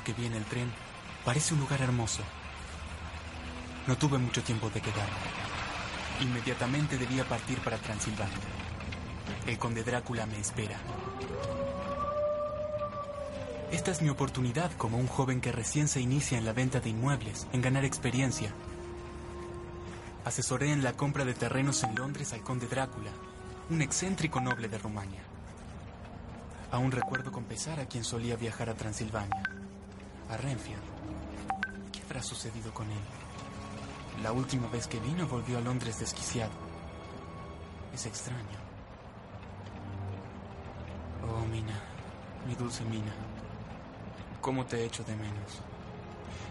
[SPEAKER 19] Que vi en el tren, parece un lugar hermoso. No tuve mucho tiempo de quedar. Inmediatamente debía partir para Transilvania. El conde Drácula me espera. Esta es mi oportunidad como un joven que recién se inicia en la venta de inmuebles, en ganar experiencia. Asesoré en la compra de terrenos en Londres al conde Drácula, un excéntrico noble de Rumania. Aún recuerdo con pesar a quien solía viajar a Transilvania, a Renfield. ¿Qué habrá sucedido con él? La última vez que vino volvió a Londres desquiciado. Es extraño. Oh, Mina, mi dulce Mina. ¿Cómo te echo de menos?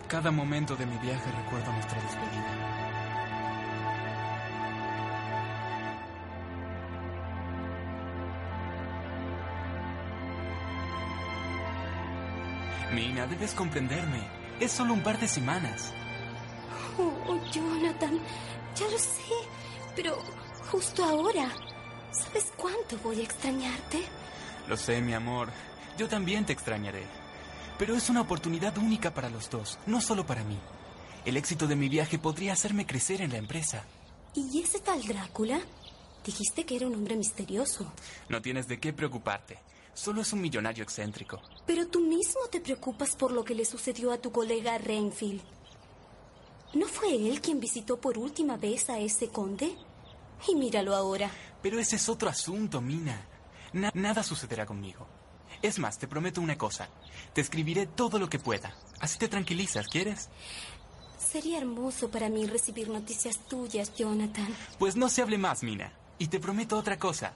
[SPEAKER 19] Cada momento de mi viaje recuerdo nuestra despedida. Mina, debes comprenderme. Es solo un par de semanas.
[SPEAKER 20] Oh, oh, Jonathan, ya lo sé, pero justo ahora. ¿Sabes cuánto voy a extrañarte?
[SPEAKER 19] Lo sé, mi amor. Yo también te extrañaré. Pero es una oportunidad única para los dos, no solo para mí. El éxito de mi viaje podría hacerme crecer en la empresa.
[SPEAKER 20] ¿Y ese tal Drácula? Dijiste que era un hombre misterioso.
[SPEAKER 19] No tienes de qué preocuparte. Solo es un millonario excéntrico.
[SPEAKER 20] Pero tú mismo te preocupas por lo que le sucedió a tu colega Renfield. ¿No fue él quien visitó por última vez a ese conde? Y míralo ahora.
[SPEAKER 19] Pero ese es otro asunto, Mina. Na- nada sucederá conmigo. Es más, te prometo una cosa. Te escribiré todo lo que pueda. Así te tranquilizas, ¿quieres?
[SPEAKER 20] Sería hermoso para mí recibir noticias tuyas, Jonathan.
[SPEAKER 19] Pues no se hable más, Mina. Y te prometo otra cosa.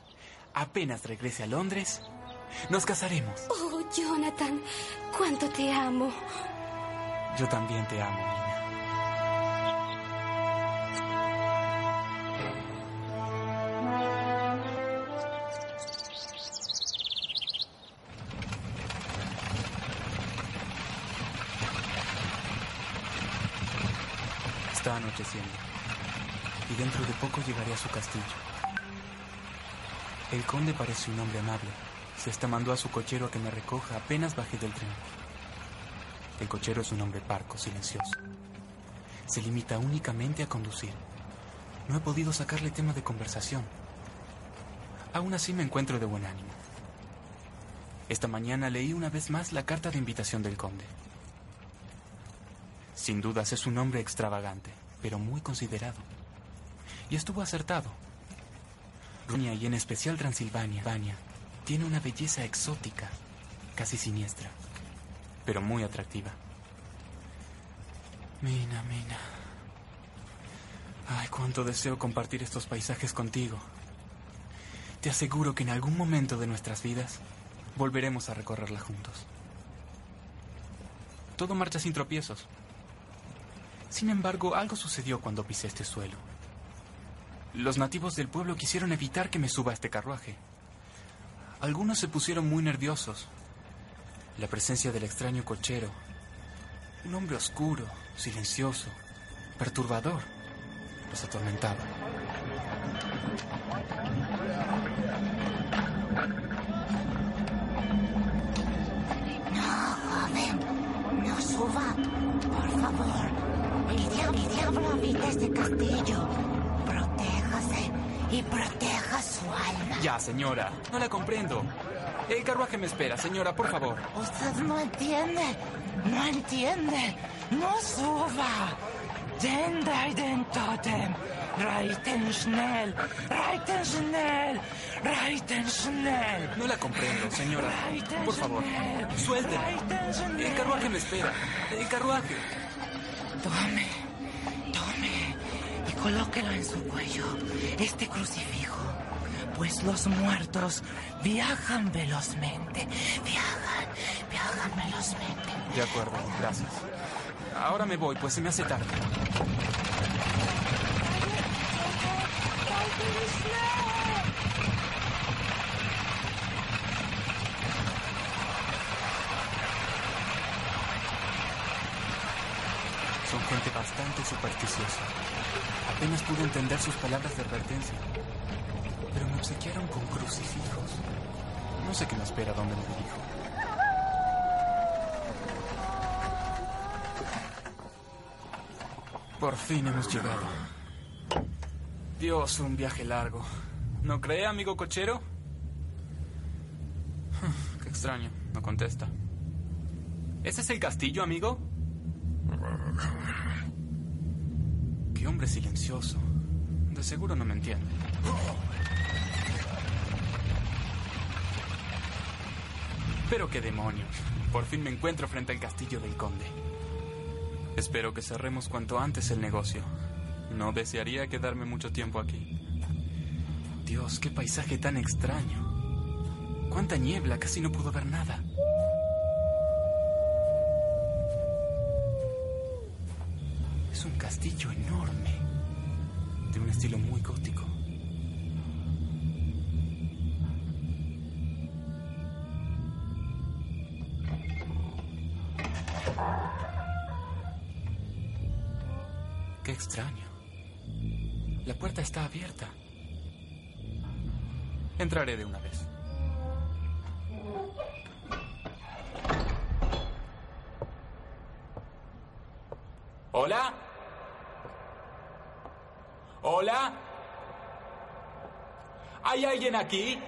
[SPEAKER 19] Apenas regrese a Londres, nos casaremos.
[SPEAKER 20] Oh, Jonathan, cuánto te amo.
[SPEAKER 19] Yo también te amo, Mina. Está anocheciendo. Y dentro de poco llegaré a su castillo. El conde parece un hombre amable. Se hasta mandó a su cochero a que me recoja apenas bajé del tren. El cochero es un hombre parco, silencioso. Se limita únicamente a conducir. No he podido sacarle tema de conversación. Aún así me encuentro de buen ánimo. Esta mañana leí una vez más la carta de invitación del conde. Sin dudas es un hombre extravagante, pero muy considerado. Y estuvo acertado. Runia y en especial Transilvania, Vania, tiene una belleza exótica, casi siniestra, pero muy atractiva. Mina, Mina. Ay, cuánto deseo compartir estos paisajes contigo. Te aseguro que en algún momento de nuestras vidas volveremos a recorrerla juntos. Todo marcha sin tropiezos. Sin embargo, algo sucedió cuando pisé este suelo. Los nativos del pueblo quisieron evitar que me suba a este carruaje. Algunos se pusieron muy nerviosos. La presencia del extraño cochero. Un hombre oscuro, silencioso, perturbador. Los atormentaba.
[SPEAKER 21] No, joven, no suba, por favor. El diablo, el diablo habita este castillo. Y proteja su alma.
[SPEAKER 19] Ya, señora, no la comprendo. El carruaje me espera, señora, por favor.
[SPEAKER 21] Usted no entiende, no entiende, no suba. Den den Totem, reiten schnell, reiten schnell, reiten schnell.
[SPEAKER 19] No la comprendo, señora. Por favor, suélteme. El carruaje me espera. El carruaje.
[SPEAKER 21] Tome, colóquelo en su cuello, este crucifijo. Pues los muertos viajan velozmente, viajan, viajan velozmente.
[SPEAKER 19] De acuerdo, gracias. Ahora me voy, pues se me hace tarde. Son gente bastante supersticiosa. Apenas pude entender sus palabras de advertencia. Pero me obsequiaron con crucifijos. No sé qué me espera donde me dirijo. Por fin hemos llegado. Dios, un viaje largo. ¿No cree, amigo cochero? Qué extraño, no contesta. ¿Ese es el castillo, amigo? Hombre silencioso. De seguro no me entiende. Pero qué demonios. Por fin me encuentro frente al castillo del conde. Espero que cerremos cuanto antes el negocio. No desearía quedarme mucho tiempo aquí. Dios, qué paisaje tan extraño. Cuánta niebla, casi no puedo ver nada. Es un castillo enorme, de un estilo muy gótico. Qué extraño. La puerta está abierta. Entraré de una vez. ¿Hola? ¿Hola? ¿Hay alguien aquí?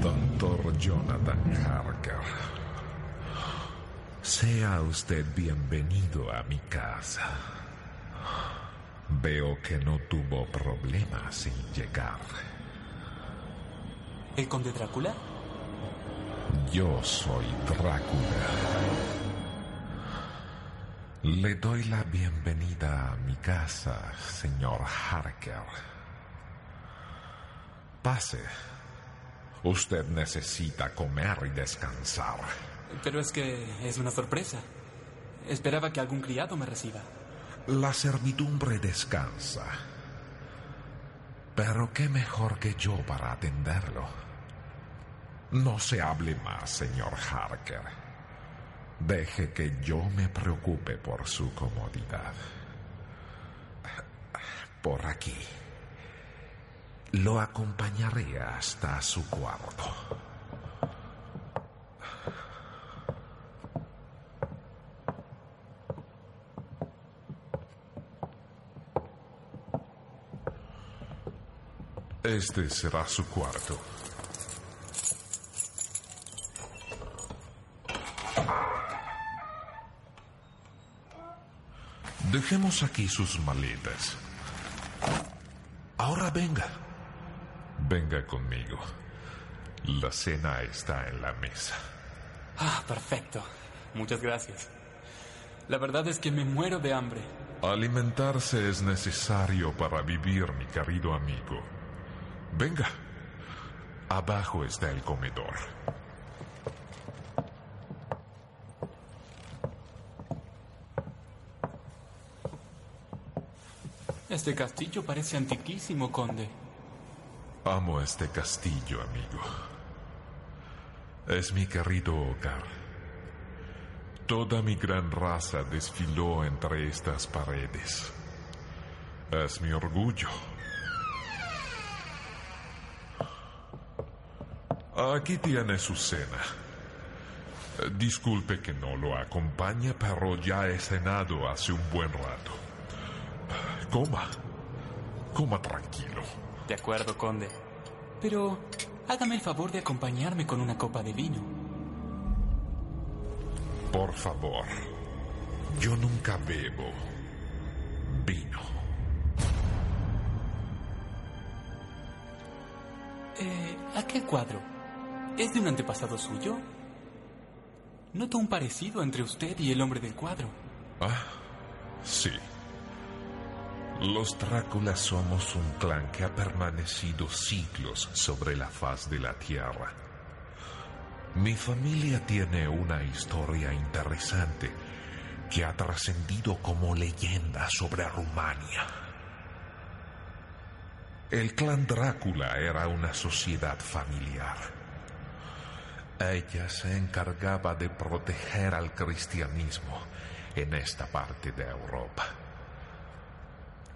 [SPEAKER 22] Doctor Jonathan Harker. Sea usted bienvenido a mi casa. Veo que no tuvo problemas en llegar.
[SPEAKER 19] ¿El conde Drácula?
[SPEAKER 22] Yo soy Drácula. Le doy la bienvenida a mi casa, señor Harker. Pase. Usted necesita comer y descansar.
[SPEAKER 19] Pero es que es una sorpresa. Esperaba que algún criado me reciba.
[SPEAKER 22] La servidumbre descansa. Pero qué mejor que yo para atenderlo. No se hable más, señor Harker. Deje que yo me preocupe por su comodidad. Por aquí. Lo acompañaré hasta su cuarto. Este será su cuarto. Dejemos aquí sus maletas. Ahora venga. Venga conmigo. La cena está en la mesa.
[SPEAKER 19] Ah, perfecto. Muchas gracias. La verdad es que me muero de hambre.
[SPEAKER 22] Alimentarse es necesario para vivir, mi querido amigo. Venga. Abajo está el comedor.
[SPEAKER 19] Este castillo parece antiquísimo, conde.
[SPEAKER 22] Amo este castillo, amigo. Es mi querido hogar. Toda mi gran raza desfiló entre estas paredes. Es mi orgullo. Aquí tiene su cena. Disculpe que no lo acompañe, pero ya he cenado hace un buen rato. Coma. Coma tranquilo.
[SPEAKER 19] De acuerdo, conde. Pero hágame el favor de acompañarme con una copa de vino.
[SPEAKER 22] Por favor. Yo nunca bebo vino.
[SPEAKER 19] Eh, aquel cuadro. ¿Es de un antepasado suyo? Noto un parecido entre usted y el hombre del cuadro.
[SPEAKER 22] Ah, sí. Los Dráculas somos un clan que ha permanecido siglos sobre la faz de la Tierra. Mi familia tiene una historia interesante que ha trascendido como leyenda sobre Rumania. El clan Drácula era una sociedad familiar. Ella se encargaba de proteger al cristianismo en esta parte de Europa.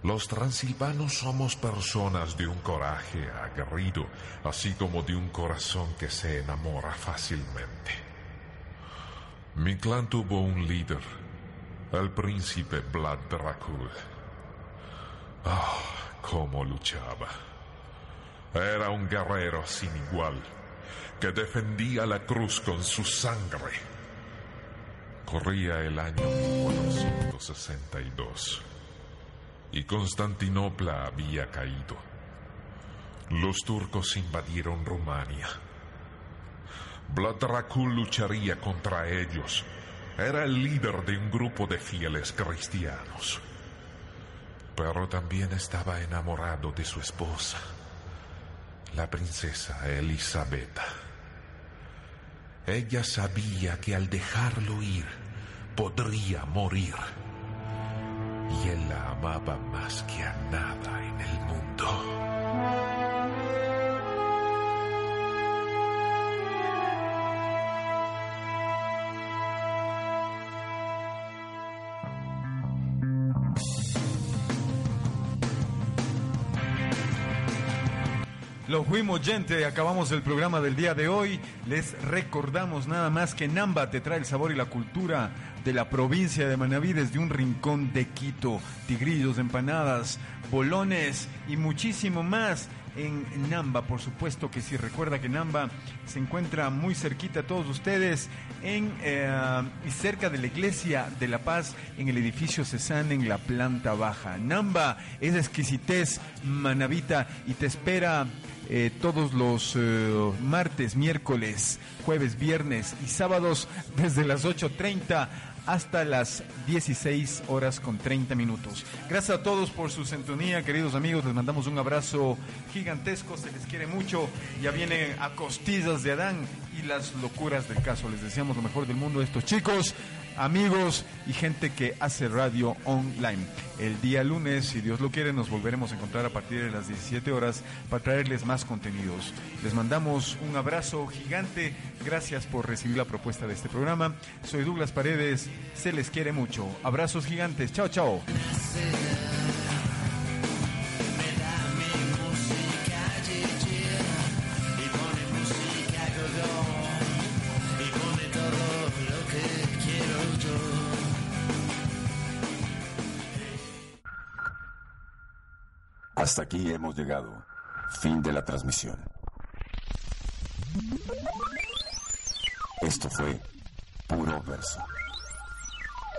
[SPEAKER 22] Los transilvanos somos personas de un coraje aguerrido, así como de un corazón que se enamora fácilmente. Mi clan tuvo un líder, el príncipe Vlad Dracul. Ah, cómo luchaba. Era un guerrero sin igual, que defendía la cruz con su sangre. Corría el año 462 y Constantinopla había caído. Los turcos invadieron Rumania. Vlad Dracul lucharía contra ellos. Era el líder de un grupo de fieles cristianos. Pero también estaba enamorado de su esposa, la princesa Elisabetta. Ella sabía que al dejarlo ir podría morir. Y él la amaba más que a nada en el mundo.
[SPEAKER 3] Lo fuimos, gente. Acabamos el programa del día de hoy. Les recordamos nada más que Namba te trae el sabor y la cultura de la provincia de Manabí desde un rincón de Quito. Tigrillos, empanadas, bolones y muchísimo más en Namba. Por supuesto que sí. Recuerda que Namba se encuentra muy cerquita a todos ustedes en eh, cerca de la iglesia de La Paz en el edificio Cezanne en la planta baja. Namba es exquisitez manabita y te espera eh, todos los eh, martes, miércoles, jueves, viernes y sábados desde las 8.30 hasta las 16 horas con 30 minutos. Gracias a todos por su sintonía, queridos amigos. Les mandamos un abrazo gigantesco, se les quiere mucho. Ya viene a costillas de Adán y las locuras del caso. Les deseamos lo mejor del mundo a estos chicos, amigos y gente que hace radio online. El día lunes, si Dios lo quiere, nos volveremos a encontrar a partir de las 17 horas para traerles más contenidos. Les mandamos un abrazo gigante. Gracias por recibir la propuesta de este programa. Soy Douglas Paredes. Se les quiere mucho. Abrazos gigantes. Chao, chao.
[SPEAKER 5] Hasta aquí hemos llegado. Fin de la transmisión. Esto fue puro verso.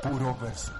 [SPEAKER 5] Puro verso.